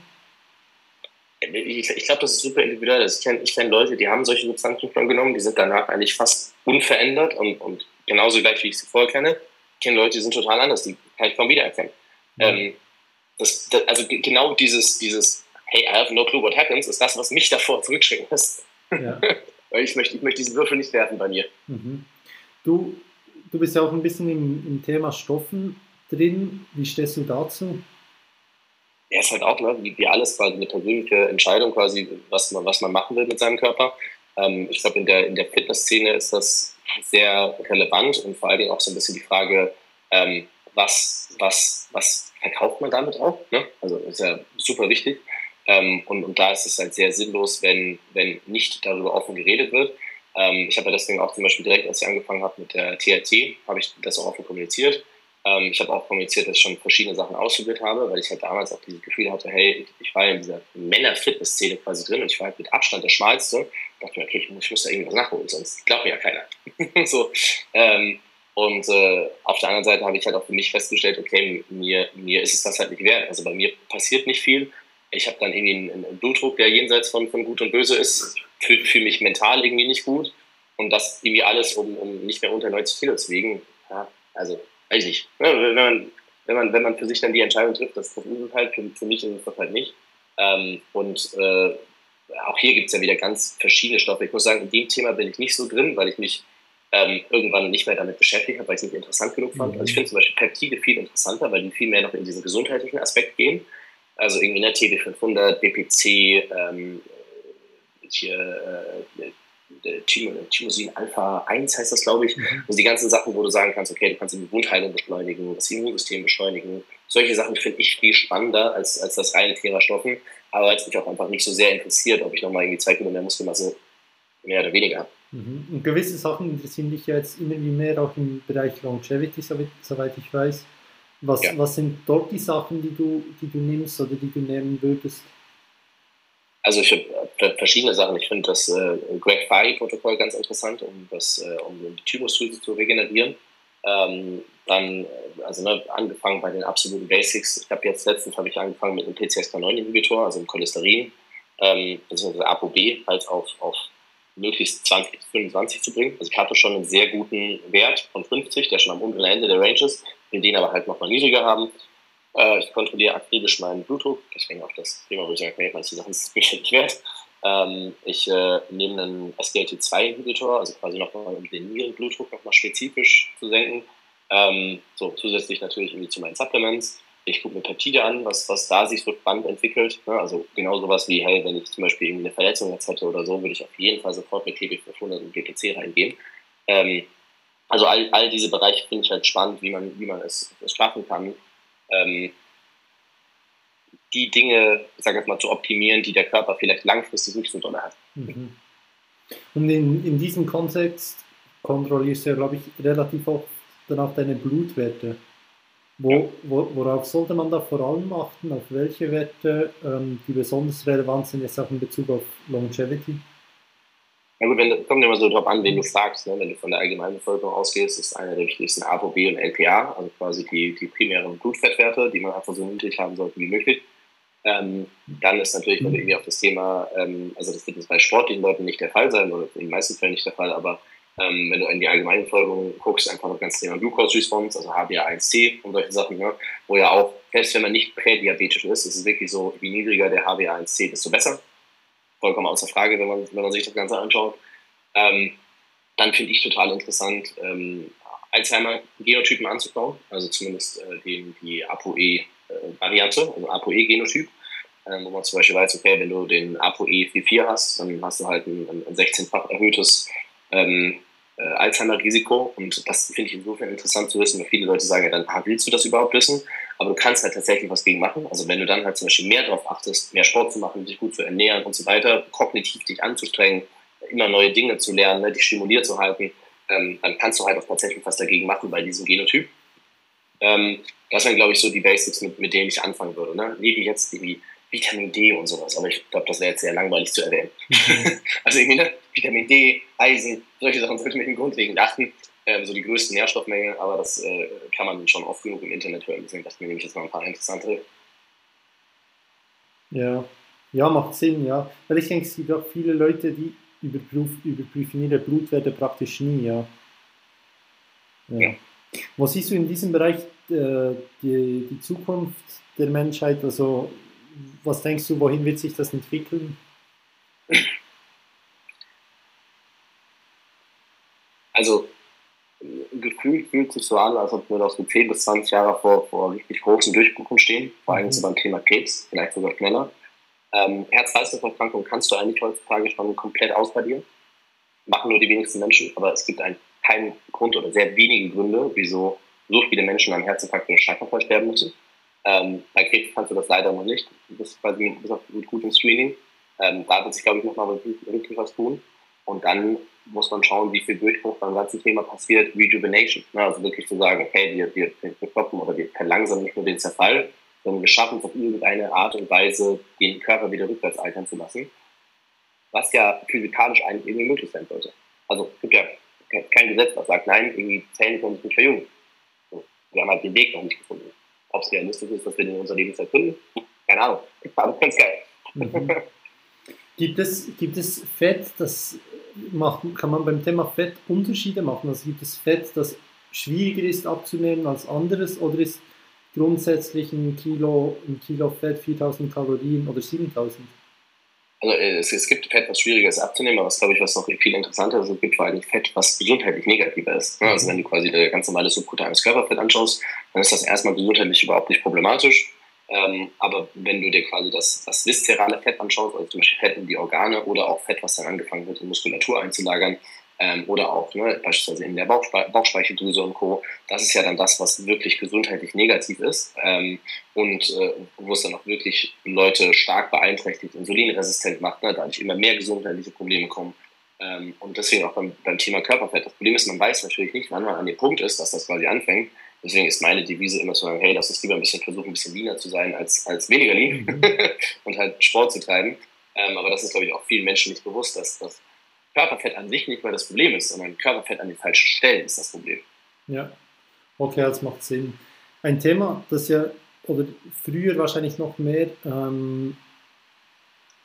Ich, ich glaube, das ist super individuell. Also ich kenne ich kenn Leute, die haben solche Substanzen schon genommen, die sind danach eigentlich fast unverändert und, und genauso gleich, wie ich sie vorher kenne. Ich kenne Leute, die sind total anders, die kann ich kaum wiedererkennen. Ja. Ähm, das, das, also genau dieses, dieses Hey, I have no clue what happens, ist das, was mich davor zurückschrecken lässt. Ja. *laughs* Ich möchte, ich möchte diesen Würfel nicht werfen bei mir. Mhm. Du, du bist ja auch ein bisschen im, im Thema Stoffen drin. Wie stehst du dazu? Ja, ist halt auch, ne, wie, wie alles quasi eine persönliche Entscheidung, quasi, was man, was man machen will mit seinem Körper. Ähm, ich glaube, in der, in der Fitnessszene ist das sehr relevant und vor allen Dingen auch so ein bisschen die Frage, ähm, was, was, was verkauft man damit auch? Ne? Also ist ja super wichtig. Ähm, und, und da ist es halt sehr sinnlos, wenn, wenn nicht darüber offen geredet wird. Ähm, ich habe ja deswegen auch zum Beispiel direkt, als ich angefangen habe mit der TRT, habe ich das auch offen kommuniziert. Ähm, ich habe auch kommuniziert, dass ich schon verschiedene Sachen ausprobiert habe, weil ich halt damals auch dieses Gefühl hatte, hey, ich war ja in dieser Männer-Fitness-Szene quasi drin und ich war halt mit Abstand der Schmalste. Ich dachte mir, okay, ich muss da irgendwas nachholen, sonst glaubt mir ja keiner. *laughs* so, ähm, und äh, auf der anderen Seite habe ich halt auch für mich festgestellt, okay, mir, mir ist es das halt nicht wert. Also bei mir passiert nicht viel. Ich habe dann irgendwie einen, einen, Blutdruck, der jenseits von, von Gut und Böse ist. Fühle fühl mich mental irgendwie nicht gut. Und das irgendwie alles, um, um nicht mehr unter 90 Kilo zu wiegen. Ja, also weiß ich. Ne, wenn man, wenn man, wenn man für sich dann die Entscheidung trifft, das, das ist es halt, für, für mich ist es das halt nicht. Ähm, und äh, auch hier gibt es ja wieder ganz verschiedene Stoffe. Ich muss sagen, in dem Thema bin ich nicht so drin, weil ich mich ähm, irgendwann nicht mehr damit beschäftigt habe, weil ich es nicht interessant genug fand. Mhm. Also ich finde zum Beispiel Peptide viel interessanter, weil die viel mehr noch in diesen gesundheitlichen Aspekt gehen. Also irgendwie in der TB500, BPC, ähm, äh, Thymosin Alpha 1 heißt das, glaube ich. Mhm. Also die ganzen Sachen, wo du sagen kannst, okay, du kannst die Wundheilung beschleunigen, das Immunsystem beschleunigen. Solche Sachen finde ich viel spannender als, als das reine Thema Stoffen. Aber es mich auch einfach nicht so sehr interessiert, ob ich nochmal irgendwie zwei Kilo mehr Muskelmasse mehr oder weniger habe. Mhm. Und gewisse Sachen interessieren dich ja jetzt immer wie mehr auch im Bereich Longevity, soweit ich weiß. Was, ja. was sind dort die Sachen, die du, die du nimmst oder die du nehmen würdest? Also ich habe verschiedene Sachen. Ich finde das äh, Greg Fari-Protokoll ganz interessant, um, das, äh, um die Thymusdrüse zu regenerieren. Ähm, dann, äh, also ne, angefangen bei den absoluten Basics. Ich habe jetzt letztens habe ich angefangen mit einem PCSK9-Inhibitor, also einem Cholesterin, ähm, beziehungsweise ApoB, halt auf, auf möglichst 20 bis 25 zu bringen. Also ich hatte schon einen sehr guten Wert von 50, der schon am unteren Ende der Range ist, den aber halt noch mal niedriger haben. Äh, ich kontrolliere akribisch meinen Blutdruck, deswegen auch das Thema, wo ich sage, nee, Sachen ist mir nicht wert. Ähm, ich äh, nehme einen SGLT2-Inhibitor, also quasi nochmal, um den Nierenblutdruck nochmal spezifisch zu senken. Ähm, so, zusätzlich natürlich irgendwie zu meinen Supplements. Ich gucke mir Peptide an, was, was da sich so spannend entwickelt. Ne? Also genau sowas wie, hey, wenn ich zum Beispiel irgendwie eine Verletzung jetzt hätte oder so, würde ich auf jeden Fall sofort mit TB500 und GPC reingehen. Ähm, also all, all diese Bereiche finde ich halt spannend, wie man, wie man es, es schaffen kann, ähm, die Dinge, ich sage jetzt mal, zu optimieren, die der Körper vielleicht langfristig nicht so doll hat. Mhm. Und in, in diesem Kontext kontrollierst du ja, glaube ich, relativ oft dann auch deine Blutwerte. Wo, wo, worauf sollte man da vor allem achten? Auf welche Werte, ähm, die besonders relevant sind, jetzt auch in Bezug auf Longevity? Ja gut, wenn, kommt immer so drauf an, wen du fragst. Ne? Wenn du von der allgemeinen Bevölkerung ausgehst, ist einer der wichtigsten ApoB und LPA, also quasi die, die primären Blutfettwerte, die man einfach so niedrig haben sollte wie möglich. Ähm, dann ist natürlich, wenn du irgendwie auf das Thema, ähm, also das wird jetzt bei sportlichen Leuten nicht der Fall sein, oder in den meisten Fällen nicht der Fall, aber ähm, wenn du in die allgemeine Bevölkerung guckst, einfach das ganze Thema Glucose Response, also HbA1c und solche Sachen, ne? wo ja auch, selbst wenn man nicht prädiabetisch ist, ist es wirklich so, wie niedriger der HbA1c, desto besser vollkommen außer Frage, wenn man, wenn man sich das Ganze anschaut. Ähm, dann finde ich total interessant, ähm, Alzheimer-Genotypen anzubauen, also zumindest äh, die, die ApoE-Variante, äh, also ApoE-Genotyp, äh, wo man zum Beispiel weiß, okay, wenn du den ApoE44 hast, dann hast du halt ein, ein 16-fach erhöhtes ähm, äh, Alzheimer-Risiko. Und das finde ich insofern interessant zu wissen, weil viele Leute sagen ja dann, ah, willst du das überhaupt wissen? Aber du kannst halt tatsächlich was gegen machen. Also wenn du dann halt zum Beispiel mehr darauf achtest, mehr Sport zu machen, dich gut zu ernähren und so weiter, kognitiv dich anzustrengen, immer neue Dinge zu lernen, ne, dich stimuliert zu halten, ähm, dann kannst du halt auch tatsächlich was dagegen machen bei diesem Genotyp. Ähm, das sind, glaube ich, so die Basics, mit, mit denen ich anfangen würde. Ne? Neben jetzt irgendwie Vitamin D und sowas. Aber ich glaube, das wäre jetzt sehr langweilig zu erwähnen. Mhm. *laughs* also irgendwie, ne? Vitamin D, Eisen, solche Sachen sollte man grundlegend achten. Ähm, so die größten Nährstoffmengen, aber das äh, kann man schon oft genug im Internet hören. Deswegen dachte ich mir nämlich jetzt mal ein paar interessante. Ja, ja, macht Sinn, ja. Weil ich denke, es gibt auch viele Leute, die überprüfen, überprüfen ihre Blutwerte praktisch nie, ja. ja. ja. Wo siehst du in diesem Bereich äh, die, die Zukunft der Menschheit? Also was denkst du, wohin wird sich das entwickeln? Also gefühlt fühlt sich so an, als ob wir noch so 10 bis 20 Jahre vor, vor richtig großen Durchbrüchen stehen, vor allem mhm. so beim Thema Krebs, vielleicht sogar schneller. Ähm, Herz-Kreislauf-Erkrankungen kannst du eigentlich heutzutage schon komplett ausradieren. Machen nur die wenigsten Menschen, aber es gibt einen, keinen Grund oder sehr wenige Gründe, wieso so viele Menschen an Herzinfarkt oder Schlaganfall sterben müssen. Ähm, bei Krebs kannst du das leider noch nicht. Das ist quasi mit, gutem Screening. Ähm, da wird sich, glaube ich, nochmal wirklich was tun. Und dann muss man schauen, wie viel Durchbruch beim ganzen Thema passiert. Rejuvenation. Ne? Also wirklich zu sagen, okay, wir, wir, wir stoppen oder wir verlangsamen nicht nur den Zerfall, sondern wir schaffen es auf irgendeine Art und Weise, den Körper wieder rückwärts altern zu lassen. Was ja physikalisch eigentlich irgendwie möglich sein sollte. Also es gibt ja kein Gesetz, das sagt, nein, irgendwie Zellen können sich nicht verjüngen. wir haben halt den Weg noch nicht gefunden. Ob es realistisch ist, dass wir den in unserer Lebenszeit finden, keine Ahnung. Aber ganz geil. Mhm. *laughs* Gibt es, gibt es Fett, das macht, kann man beim Thema Fett Unterschiede machen? Also gibt es Fett, das schwieriger ist abzunehmen als anderes oder ist grundsätzlich ein Kilo, ein Kilo Fett 4000 Kalorien oder 7000? Also äh, es, es gibt Fett, was schwieriger ist abzunehmen, aber was glaube ich, was noch viel interessanter ist, es gibt vor allem Fett, was gesundheitlich negativer ist. Also wenn du quasi das ganz normale subkutanes Körperfett anschaust, dann ist das erstmal gesundheitlich überhaupt nicht problematisch. Ähm, aber wenn du dir quasi das, das viszerale Fett anschaust, also zum Beispiel Fett in die Organe oder auch Fett, was dann angefangen wird, in Muskulatur einzulagern, ähm, oder auch ne, beispielsweise in der Bauchspe Bauchspeicheldrüse und Co. Das ist ja dann das, was wirklich gesundheitlich negativ ist ähm, und äh, wo es dann auch wirklich Leute stark beeinträchtigt, insulinresistent macht, ne, dadurch immer mehr gesundheitliche Probleme kommen. Ähm, und deswegen auch beim, beim Thema Körperfett. Das Problem ist, man weiß natürlich nicht, wann man an dem Punkt ist, dass das quasi anfängt. Deswegen ist meine Devise immer zu sagen, hey, lass uns lieber ein bisschen versuchen, ein bisschen leaner zu sein, als, als weniger lean mhm. *laughs* und halt Sport zu treiben. Ähm, aber das ist, glaube ich, auch vielen Menschen nicht bewusst, dass das Körperfett an sich nicht mehr das Problem ist, sondern Körperfett an den falschen Stellen ist das Problem. Ja, okay, das macht Sinn. Ein Thema, das ja, oder früher wahrscheinlich noch mehr ähm,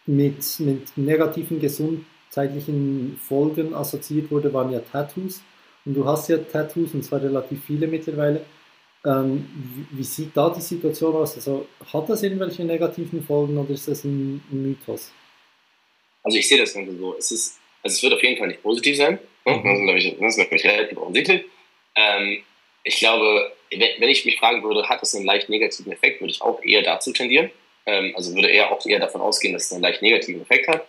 mit, mit negativen gesundheitlichen Folgen assoziiert wurde, waren ja Tattoos. Und du hast ja Tattoos, und zwar relativ viele mittlerweile. Ähm, wie, wie, sieht da die Situation aus? Also hat das irgendwelche negativen Folgen oder ist das ein, ein Mythos? Also ich sehe das Ganze so. Es ist, also es wird auf jeden Fall nicht positiv sein. Ne? Mhm. Das, ist, das ist natürlich relativ offensichtlich. Ähm, ich glaube, wenn ich mich fragen würde, hat das einen leicht negativen Effekt, würde ich auch eher dazu tendieren. Ähm, also würde eher auch eher davon ausgehen, dass es einen leicht negativen Effekt hat.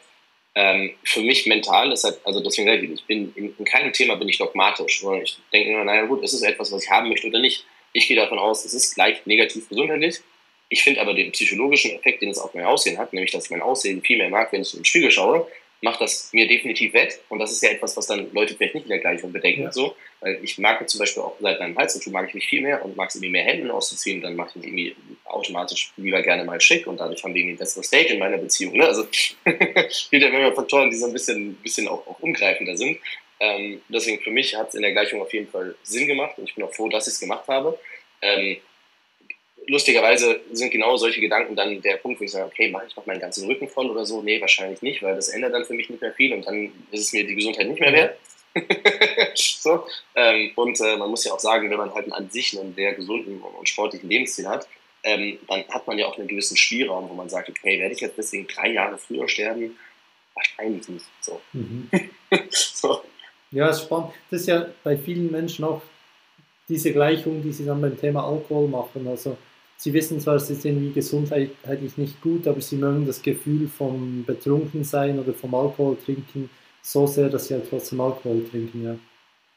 Ähm, für mich mental ist halt, also deswegen sage ich, ich bin in, in keinem Thema bin ich dogmatisch, sondern ich denke immer, naja gut, ist es etwas, was ich haben möchte oder nicht. Ich gehe davon aus, es ist gleich negativ gesundheitlich. Ich finde aber den psychologischen Effekt, den es auf mein Aussehen hat, nämlich dass ich mein Aussehen viel mehr mag, wenn ich in den Spiegel schaue, macht das mir definitiv wett. Und das ist ja etwas, was dann Leute vielleicht nicht in der Gleichung bedenken. Ja. So. Weil ich mag zum Beispiel auch seit meinem Halstattoo mag ich mich viel mehr und mag es irgendwie mehr Händen auszuziehen. Dann mache ich mich irgendwie automatisch lieber gerne mal schick und dadurch haben wir irgendwie ein besseres Date in meiner Beziehung. Ne? Also *laughs* gibt ja immer Faktoren, die so ein bisschen, bisschen auch, auch umgreifender sind. Ähm, deswegen für mich hat es in der Gleichung auf jeden Fall Sinn gemacht und ich bin auch froh, dass ich es gemacht habe. Ähm, lustigerweise sind genau solche Gedanken dann der Punkt, wo ich sage, okay, mache ich noch meinen ganzen Rücken voll oder so? Nee, wahrscheinlich nicht, weil das ändert dann für mich nicht mehr viel und dann ist es mir die Gesundheit nicht mehr wert. *laughs* so, ähm, und äh, man muss ja auch sagen, wenn man halt an sich einen sehr gesunden und sportlichen Lebensstil hat, ähm, dann hat man ja auch einen gewissen Spielraum, wo man sagt, okay, werde ich jetzt deswegen drei Jahre früher sterben? Wahrscheinlich nicht. So. Mhm. *laughs* so. Ja, ist spannend. Das ist ja bei vielen Menschen auch diese Gleichung, die sie dann beim Thema Alkohol machen. Also sie wissen zwar, es ist irgendwie gesundheitlich nicht gut, aber sie mögen das Gefühl vom Betrunkensein oder vom Alkohol trinken so sehr, dass sie halt trotzdem Alkohol trinken, ja.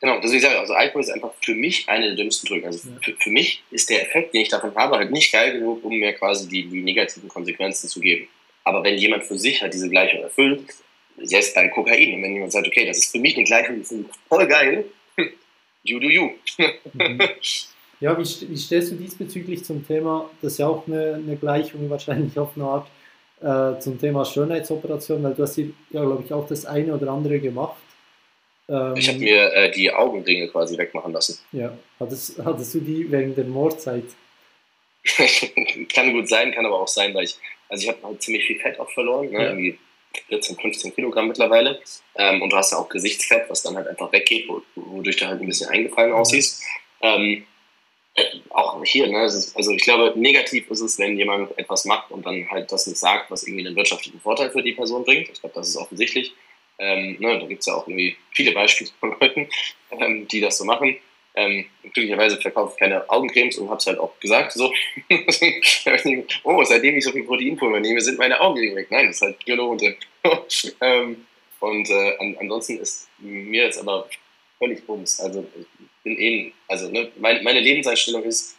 Genau, deswegen sage ich, also Alkohol ist einfach für mich eine der dümmsten Drogen. Also ja. für, für, mich ist der Effekt, den ich davon habe, halt nicht geil genug, um mir quasi die, die negativen Konsequenzen zu geben. Aber wenn jemand für sich halt diese Gleichung erfüllt, jetzt bei Kokain, und wenn jemand sagt, okay, das ist für mich eine Gleichung, die ist voll geil, you do you. Mhm. *laughs* Ja, wie, wie stehst du diesbezüglich zum Thema, das ist ja auch eine, eine Gleichung wahrscheinlich auf eine Art, äh, zum Thema Schönheitsoperation, weil du hast hier, ja, glaube ich, auch das eine oder andere gemacht. Ähm, ich habe mir äh, die Augenringe quasi wegmachen lassen. Ja, hattest, hattest du die wegen der Mordzeit? *laughs* kann gut sein, kann aber auch sein, weil ich, also ich habe halt ziemlich viel Fett auch verloren, ne? ja. irgendwie 14, 15 Kilogramm mittlerweile. Ähm, und du hast ja auch Gesichtsfett, was dann halt einfach weggeht, wodurch du halt ein bisschen eingefallen aussiehst. Ähm, auch hier, ne, ist, also ich glaube, negativ ist es, wenn jemand etwas macht und dann halt das nicht sagt, was irgendwie einen wirtschaftlichen Vorteil für die Person bringt. Ich glaube, das ist offensichtlich. Ähm, ne, da gibt es ja auch irgendwie viele Beispiele von Leuten, ähm, die das so machen. Ähm, glücklicherweise verkaufe ich keine Augencremes und habe es halt auch gesagt. So. *laughs* oh, seitdem ich so viel Proteinpulver nehme, sind meine Augen weg. Nein, das ist halt Biologen *laughs* drin. ähm, und äh, an, ansonsten ist mir jetzt aber völlig bums. Also bin eben, also ne, mein, meine Lebenseinstellung ist,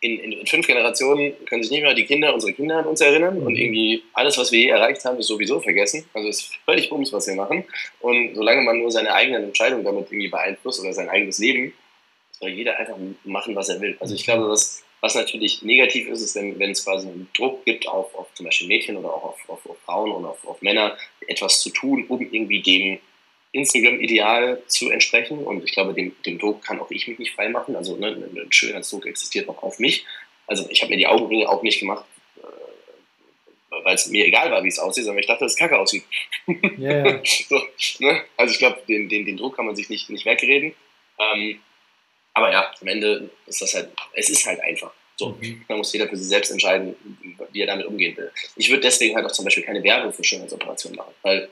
in, in, in, fünf Generationen können sich nicht mehr die Kinder, unsere Kinder an uns erinnern und mhm. irgendwie alles, was wir je erreicht haben, ist sowieso vergessen. Also ist völlig bums, was wir machen. Und solange man nur seine eigenen Entscheidungen damit irgendwie beeinflusst oder sein eigenes Leben, soll jeder einfach machen, was er will. Also ich glaube, was, was natürlich negativ ist, ist, wenn, wenn es quasi einen Druck gibt auf, auf zum Beispiel Mädchen oder auch auf, auf, auf Frauen und auf, auf Männer, etwas zu tun, um irgendwie dem Instagram-Ideal zu entsprechen. Und ich glaube, dem, dem Druck kann auch ich mich nicht freimachen. Also ne, ein Schönheitsdruck existiert noch auf mich. Also ich habe mir die Augenringe auch nicht gemacht, äh, weil es mir egal war, wie es aussieht, sondern ich dachte, dass es kacke aussieht. Yeah. *laughs* so, ne? Also ich glaube, den, den, den Druck kann man sich nicht, nicht wegreden. Ähm, aber ja, am Ende ist das halt, es ist halt einfach. So, mhm. da muss jeder für sich selbst entscheiden, wie er damit umgehen will. Ich würde deswegen halt auch zum Beispiel keine Werbung für Schönheitsoperationen machen, weil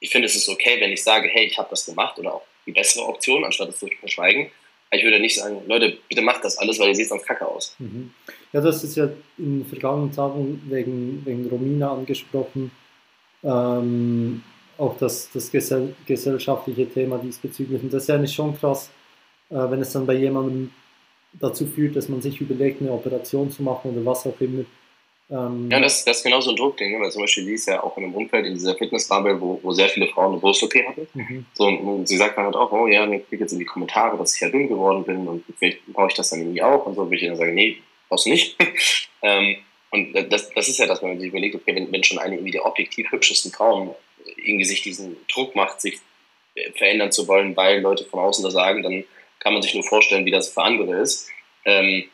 ich finde, es ist okay, wenn ich sage, hey, ich habe das gemacht oder auch die bessere Option, anstatt es zu verschweigen. Ich würde nicht sagen, Leute, bitte macht das alles, weil ihr seht sonst kacke aus. Mhm. Ja, das ist ja in den vergangenen Tagen wegen, wegen Romina angesprochen. Ähm, auch das, das gesell gesellschaftliche Thema diesbezüglich. Und das ist ja nicht schon krass, äh, wenn es dann bei jemandem dazu führt, dass man sich überlegt, eine Operation zu machen oder was auch immer, ähm, ja, das, das ist genau so ein Druckding, ne? weil zum Beispiel sie ist ja auch in einem Umfeld, in dieser Fitnessbubble, wo, wo sehr viele Frauen eine Brust-OP hatten. Mhm. So, und sie sagt dann halt auch, oh ja, mir kriegt jetzt in die Kommentare, dass ich ja dünn geworden bin und vielleicht brauche ich das dann irgendwie auch und so. Und ich dann sagen, nee, brauchst du nicht. *laughs* ähm, Und das, das ist ja das, wenn man sich überlegt, okay, wenn, wenn schon eine irgendwie der objektiv hübschesten Frauen irgendwie sich diesen Druck macht, sich verändern zu wollen, weil Leute von außen das sagen, dann kann man sich nur vorstellen, wie das für andere ist. Ähm,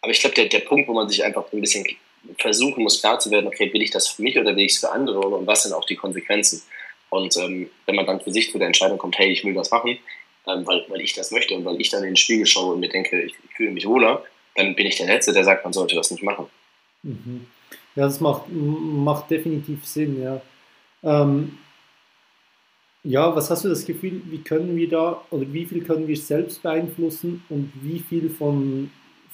aber ich glaube, der, der Punkt, wo man sich einfach ein bisschen versuchen muss, klar zu werden, okay, will ich das für mich oder will ich es für andere und was sind auch die Konsequenzen? Und ähm, wenn man dann für sich zu der Entscheidung kommt, hey, ich will das machen, ähm, weil, weil ich das möchte und weil ich dann in den Spiegel schaue und mir denke, ich, ich fühle mich wohler, dann bin ich der Letzte, der sagt, man sollte das nicht machen. Mhm. Ja, das macht, macht definitiv Sinn, ja. Ähm, ja, was hast du das Gefühl, wie können wir da oder wie viel können wir selbst beeinflussen und wie viel von,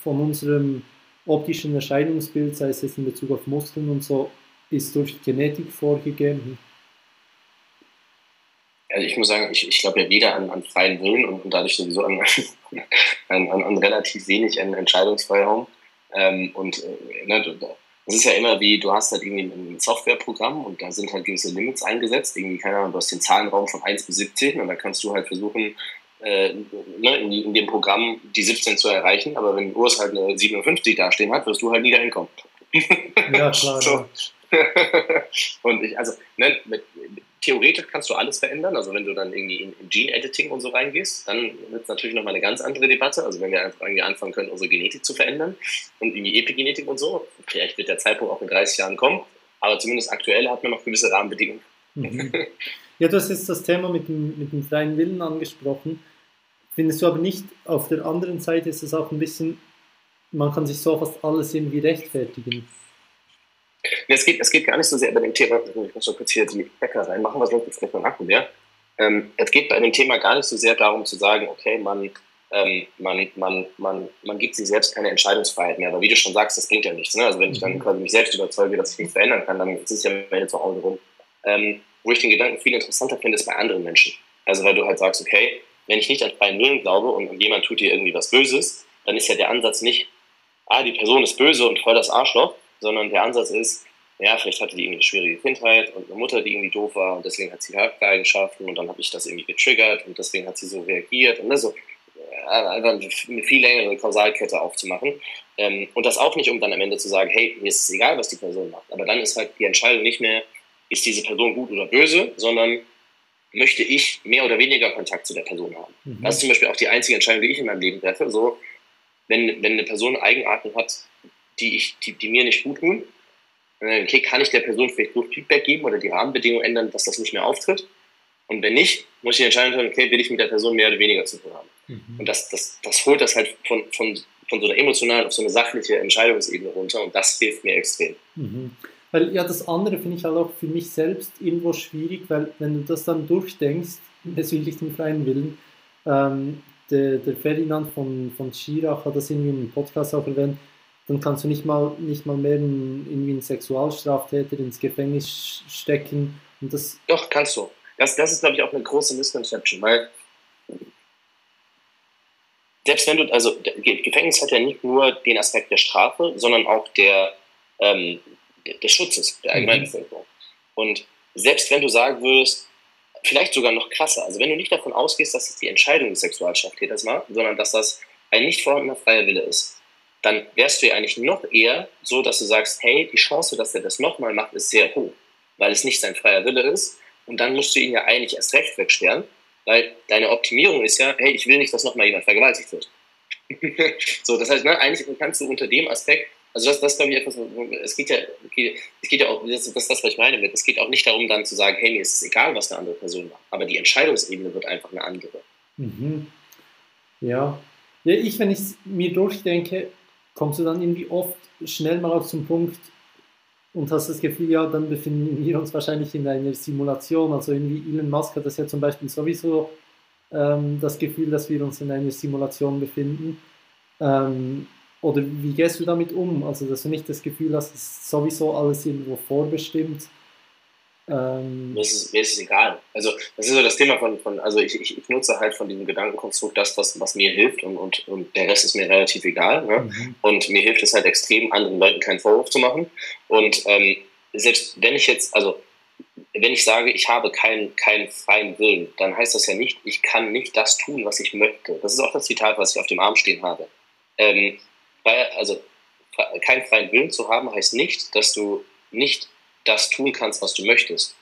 von unserem optischen Erscheinungsbild, sei es jetzt in Bezug auf Muskeln und so, ist durch Genetik vorgegeben? Also ich muss sagen, ich, ich glaube ja weder an, an freien Willen und, und dadurch sowieso an, *laughs* an, an, relativ wenig an Entscheidungsfreiraum. Ähm, und äh, ne, das ist ja immer wie, du hast halt irgendwie ein Softwareprogramm und da sind halt gewisse Limits eingesetzt. Irgendwie, keine Ahnung, du hast den Zahlenraum von 1 bis 17 und da kannst du halt versuchen, äh, ne, in, in, dem Programm die 17 zu erreichen. Aber wenn Urs halt eine 57 dastehen hat, wirst du halt nie dahin kommen. *laughs* Ja, klar. so. *laughs* und ich, also, ne, mit, theoretisch kannst du alles verändern. Also wenn du dann irgendwie in, in Gene-Editing und so reingehst, dann wird es natürlich nochmal eine ganz andere Debatte. Also wenn wir einfach irgendwie anfangen können, unsere Genetik zu verändern und irgendwie Epigenetik und so, vielleicht wird der Zeitpunkt auch in 30 Jahren kommen, aber zumindest aktuell hat man noch gewisse Rahmenbedingungen. Mhm. Ja, du hast jetzt das Thema mit dem, mit dem freien Willen angesprochen. Findest du aber nicht, auf der anderen Seite ist es auch ein bisschen, man kann sich so fast alles irgendwie rechtfertigen. Es geht, es geht gar nicht so sehr bei dem Thema, ich muss noch kurz hier die Bäcker reinmachen, was sonst vielleicht noch ein Akku leer. Ähm, es geht bei dem Thema gar nicht so sehr darum zu sagen, okay, man, ähm, man, man, man, man gibt sich selbst keine Entscheidungsfreiheit mehr. Aber wie du schon sagst, das bringt ja nichts. Ne? Also wenn ich dann mhm. quasi mich selbst überzeuge, dass ich nichts verändern kann, dann ist es ja meine zu Hause rum. Ähm, wo ich den Gedanken viel interessanter finde, ist bei anderen Menschen. Also weil du halt sagst, okay, wenn ich nicht an freien Willen glaube und, jemand tut dir irgendwie was Böses, dann ist ja der Ansatz nicht, ah, die Person ist böse und voll das Arschloch, sondern der Ansatz ist, ja, vielleicht hatte die irgendwie eine schwierige Kindheit und eine Mutter, die irgendwie doof war und deswegen hat sie Charaktereigenschaften und dann habe ich das irgendwie getriggert und deswegen hat sie so reagiert und ne, so einfach eine viel längere Kausalkette aufzumachen. Ähm, und das auch nicht, um dann am Ende zu sagen, hey, mir ist es egal, was die Person macht. Aber dann ist halt die Entscheidung nicht mehr, ist diese Person gut oder böse, sondern möchte ich mehr oder weniger Kontakt zu der Person haben. Mhm. Das ist zum Beispiel auch die einzige Entscheidung, die ich in meinem Leben treffe. So, wenn, wenn eine Person Eigenarten hat, die, ich, die, die mir nicht gut tun, okay, kann ich der Person vielleicht so Feedback geben oder die Rahmenbedingungen ändern, dass das nicht mehr auftritt? Und wenn nicht, muss ich die Entscheidung treffen, okay, will ich mit der Person mehr oder weniger zu tun haben. Mhm. Und das, das, das holt das halt von, von, von so einer emotionalen auf so eine sachliche Entscheidungsebene runter und das hilft mir extrem. Mhm. Weil ja, das andere finde ich halt auch für mich selbst irgendwo schwierig, weil wenn du das dann durchdenkst, bezüglich dem freien Willen, ähm, der, der Ferdinand von, von Schirach hat das irgendwie im Podcast auch erwähnt, dann kannst du nicht mal, nicht mal mehr einen, irgendwie einen Sexualstraftäter ins Gefängnis stecken. Und das Doch, kannst du. Das, das ist, glaube ich, auch eine große Misconception, weil selbst wenn du, also Gefängnis hat ja nicht nur den Aspekt der Strafe, sondern auch der, ähm, des Schutzes der. Mhm. Und selbst wenn du sagen würdest, vielleicht sogar noch krasser, also wenn du nicht davon ausgehst, dass es die Entscheidung des Sexualstraftäters war, sondern dass das ein nicht vorhandener freier Wille ist, dann wärst du ja eigentlich noch eher so, dass du sagst, hey, die Chance, dass er das nochmal macht, ist sehr hoch, weil es nicht sein freier Wille ist. Und dann musst du ihn ja eigentlich erst recht wegsperren, weil deine Optimierung ist ja, hey, ich will nicht, dass nochmal jemand vergewaltigt wird. *laughs* so, das heißt, ne, eigentlich kannst du unter dem Aspekt, also das, das glaube ich etwas, es geht ja, es geht ja auch, das ist das, was ich meine mit, es geht auch nicht darum, dann zu sagen, hey, mir ist es egal, was eine andere Person macht, aber die Entscheidungsebene wird einfach eine andere. Mhm. Ja. ja, ich, wenn ich es mir durchdenke, kommst du dann irgendwie oft schnell mal auf zum Punkt und hast das Gefühl, ja, dann befinden wir uns wahrscheinlich in einer Simulation. Also irgendwie Elon Musk hat das ja zum Beispiel sowieso ähm, das Gefühl, dass wir uns in einer Simulation befinden. Ähm, oder wie gehst du damit um? Also, dass du nicht das Gefühl hast, es ist sowieso alles irgendwo vorbestimmt, ähm, mir, ist es, mir ist es egal. Also das ist so das Thema von, von also ich, ich, ich nutze halt von diesem Gedankenkonstrukt das, was, was mir hilft und, und, und der Rest ist mir relativ egal. Ne? Mhm. Und mir hilft es halt extrem, anderen Leuten keinen Vorwurf zu machen. Und ähm, selbst wenn ich jetzt, also wenn ich sage, ich habe keinen, keinen freien Willen, dann heißt das ja nicht, ich kann nicht das tun, was ich möchte. Das ist auch das Zitat, was ich auf dem Arm stehen habe. Ähm, weil, also keinen freien Willen zu haben, heißt nicht, dass du nicht das tun kannst, was du möchtest.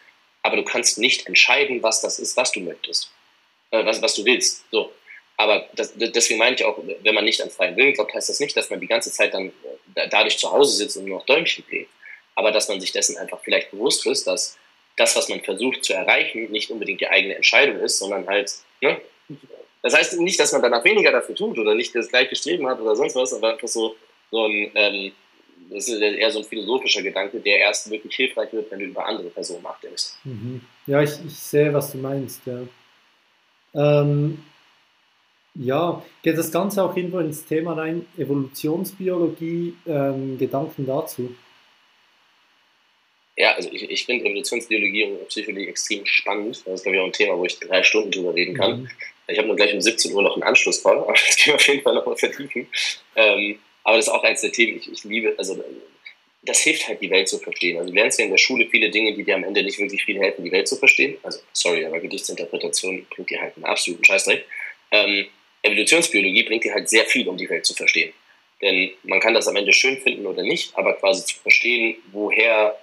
Aber du kannst nicht entscheiden, was das ist, was du möchtest. Äh, was, was du willst. So. Aber das, deswegen meine ich auch, wenn man nicht an freien Willen glaubt, heißt das nicht, dass man die ganze Zeit dann äh, dadurch zu Hause sitzt und nur noch Däumchen dreht. Aber dass man sich dessen einfach vielleicht bewusst ist, dass das, was man versucht zu erreichen, nicht unbedingt die eigene Entscheidung ist, sondern halt, ne? Das heißt nicht, dass man danach weniger dafür tut oder nicht das gleiche Streben hat oder sonst was, aber einfach so, so ein, ähm, das ist eher so ein philosophischer Gedanke, der erst wirklich hilfreich wird, wenn du über andere Personen nachdenkst. Mhm. Ja, ich, ich sehe, was du meinst, ja. Ähm, ja, geht das Ganze auch irgendwo ins Thema rein, Evolutionsbiologie, ähm, Gedanken dazu? Ja, also ich, ich finde Evolutionsbiologie und Psychologie extrem spannend. Das ist, glaube ich, auch ein Thema, wo ich drei Stunden drüber reden kann. Mhm. Ich habe nur gleich um 17 Uhr noch einen Anschlusscall, *laughs* aber das können wir auf jeden Fall nochmal vertiefen. Ähm, aber das ist auch eins der Themen, ich, ich liebe, also das hilft halt, die Welt zu verstehen. Also du lernst ja in der Schule viele Dinge, die dir am Ende nicht wirklich viel helfen, die Welt zu verstehen. Also, sorry, aber Gedichtsinterpretation bringt dir halt einen absoluten Scheißdreck. Ähm, Evolutionsbiologie bringt dir halt sehr viel, um die Welt zu verstehen. Denn man kann das am Ende schön finden oder nicht, aber quasi zu verstehen, woher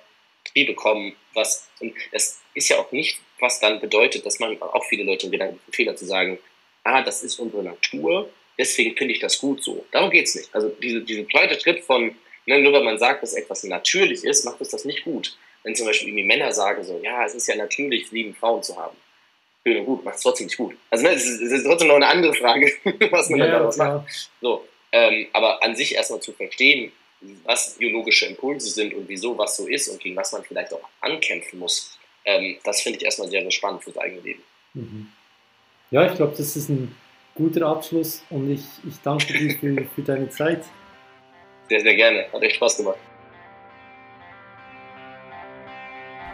Triebe kommen, was, und das ist ja auch nicht, was dann bedeutet, dass man auch viele Leute im Gedanken Fehler zu sagen, ah, das ist unsere Natur, deswegen finde ich das gut so. Darum geht es nicht. Also diese, dieser zweite Schritt von, ne, nur weil man sagt, dass etwas natürlich ist, macht es das nicht gut. Wenn zum Beispiel irgendwie Männer sagen so, ja, es ist ja natürlich, lieben Frauen zu haben. Schön und gut, macht es trotzdem nicht gut. Also ne, es ist, es ist trotzdem noch eine andere Frage, *laughs* was man ja, dann daraus macht. So, ähm, aber an sich erstmal zu verstehen, was biologische Impulse sind und wieso was so ist und gegen was man vielleicht auch ankämpfen muss, ähm, das finde ich erstmal sehr, sehr spannend fürs eigene Leben. Mhm. Ja, ich glaube, das ist ein guter Abschluss und ich, ich danke dir für, für deine Zeit. Sehr, sehr gerne. Hat echt Spaß gemacht.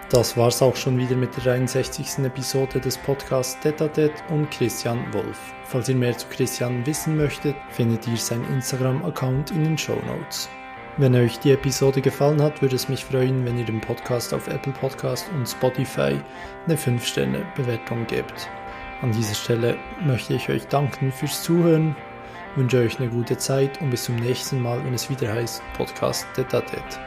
Das war's auch schon wieder mit der 63. Episode des Podcasts Tetatet und Christian Wolf. Falls ihr mehr zu Christian wissen möchtet, findet ihr seinen Instagram-Account in den Show Notes. Wenn euch die Episode gefallen hat, würde es mich freuen, wenn ihr dem Podcast auf Apple Podcast und Spotify eine 5-Sterne-Bewertung gebt. An dieser Stelle möchte ich euch danken fürs Zuhören, wünsche euch eine gute Zeit und bis zum nächsten Mal, wenn es wieder heißt Podcast Detatet.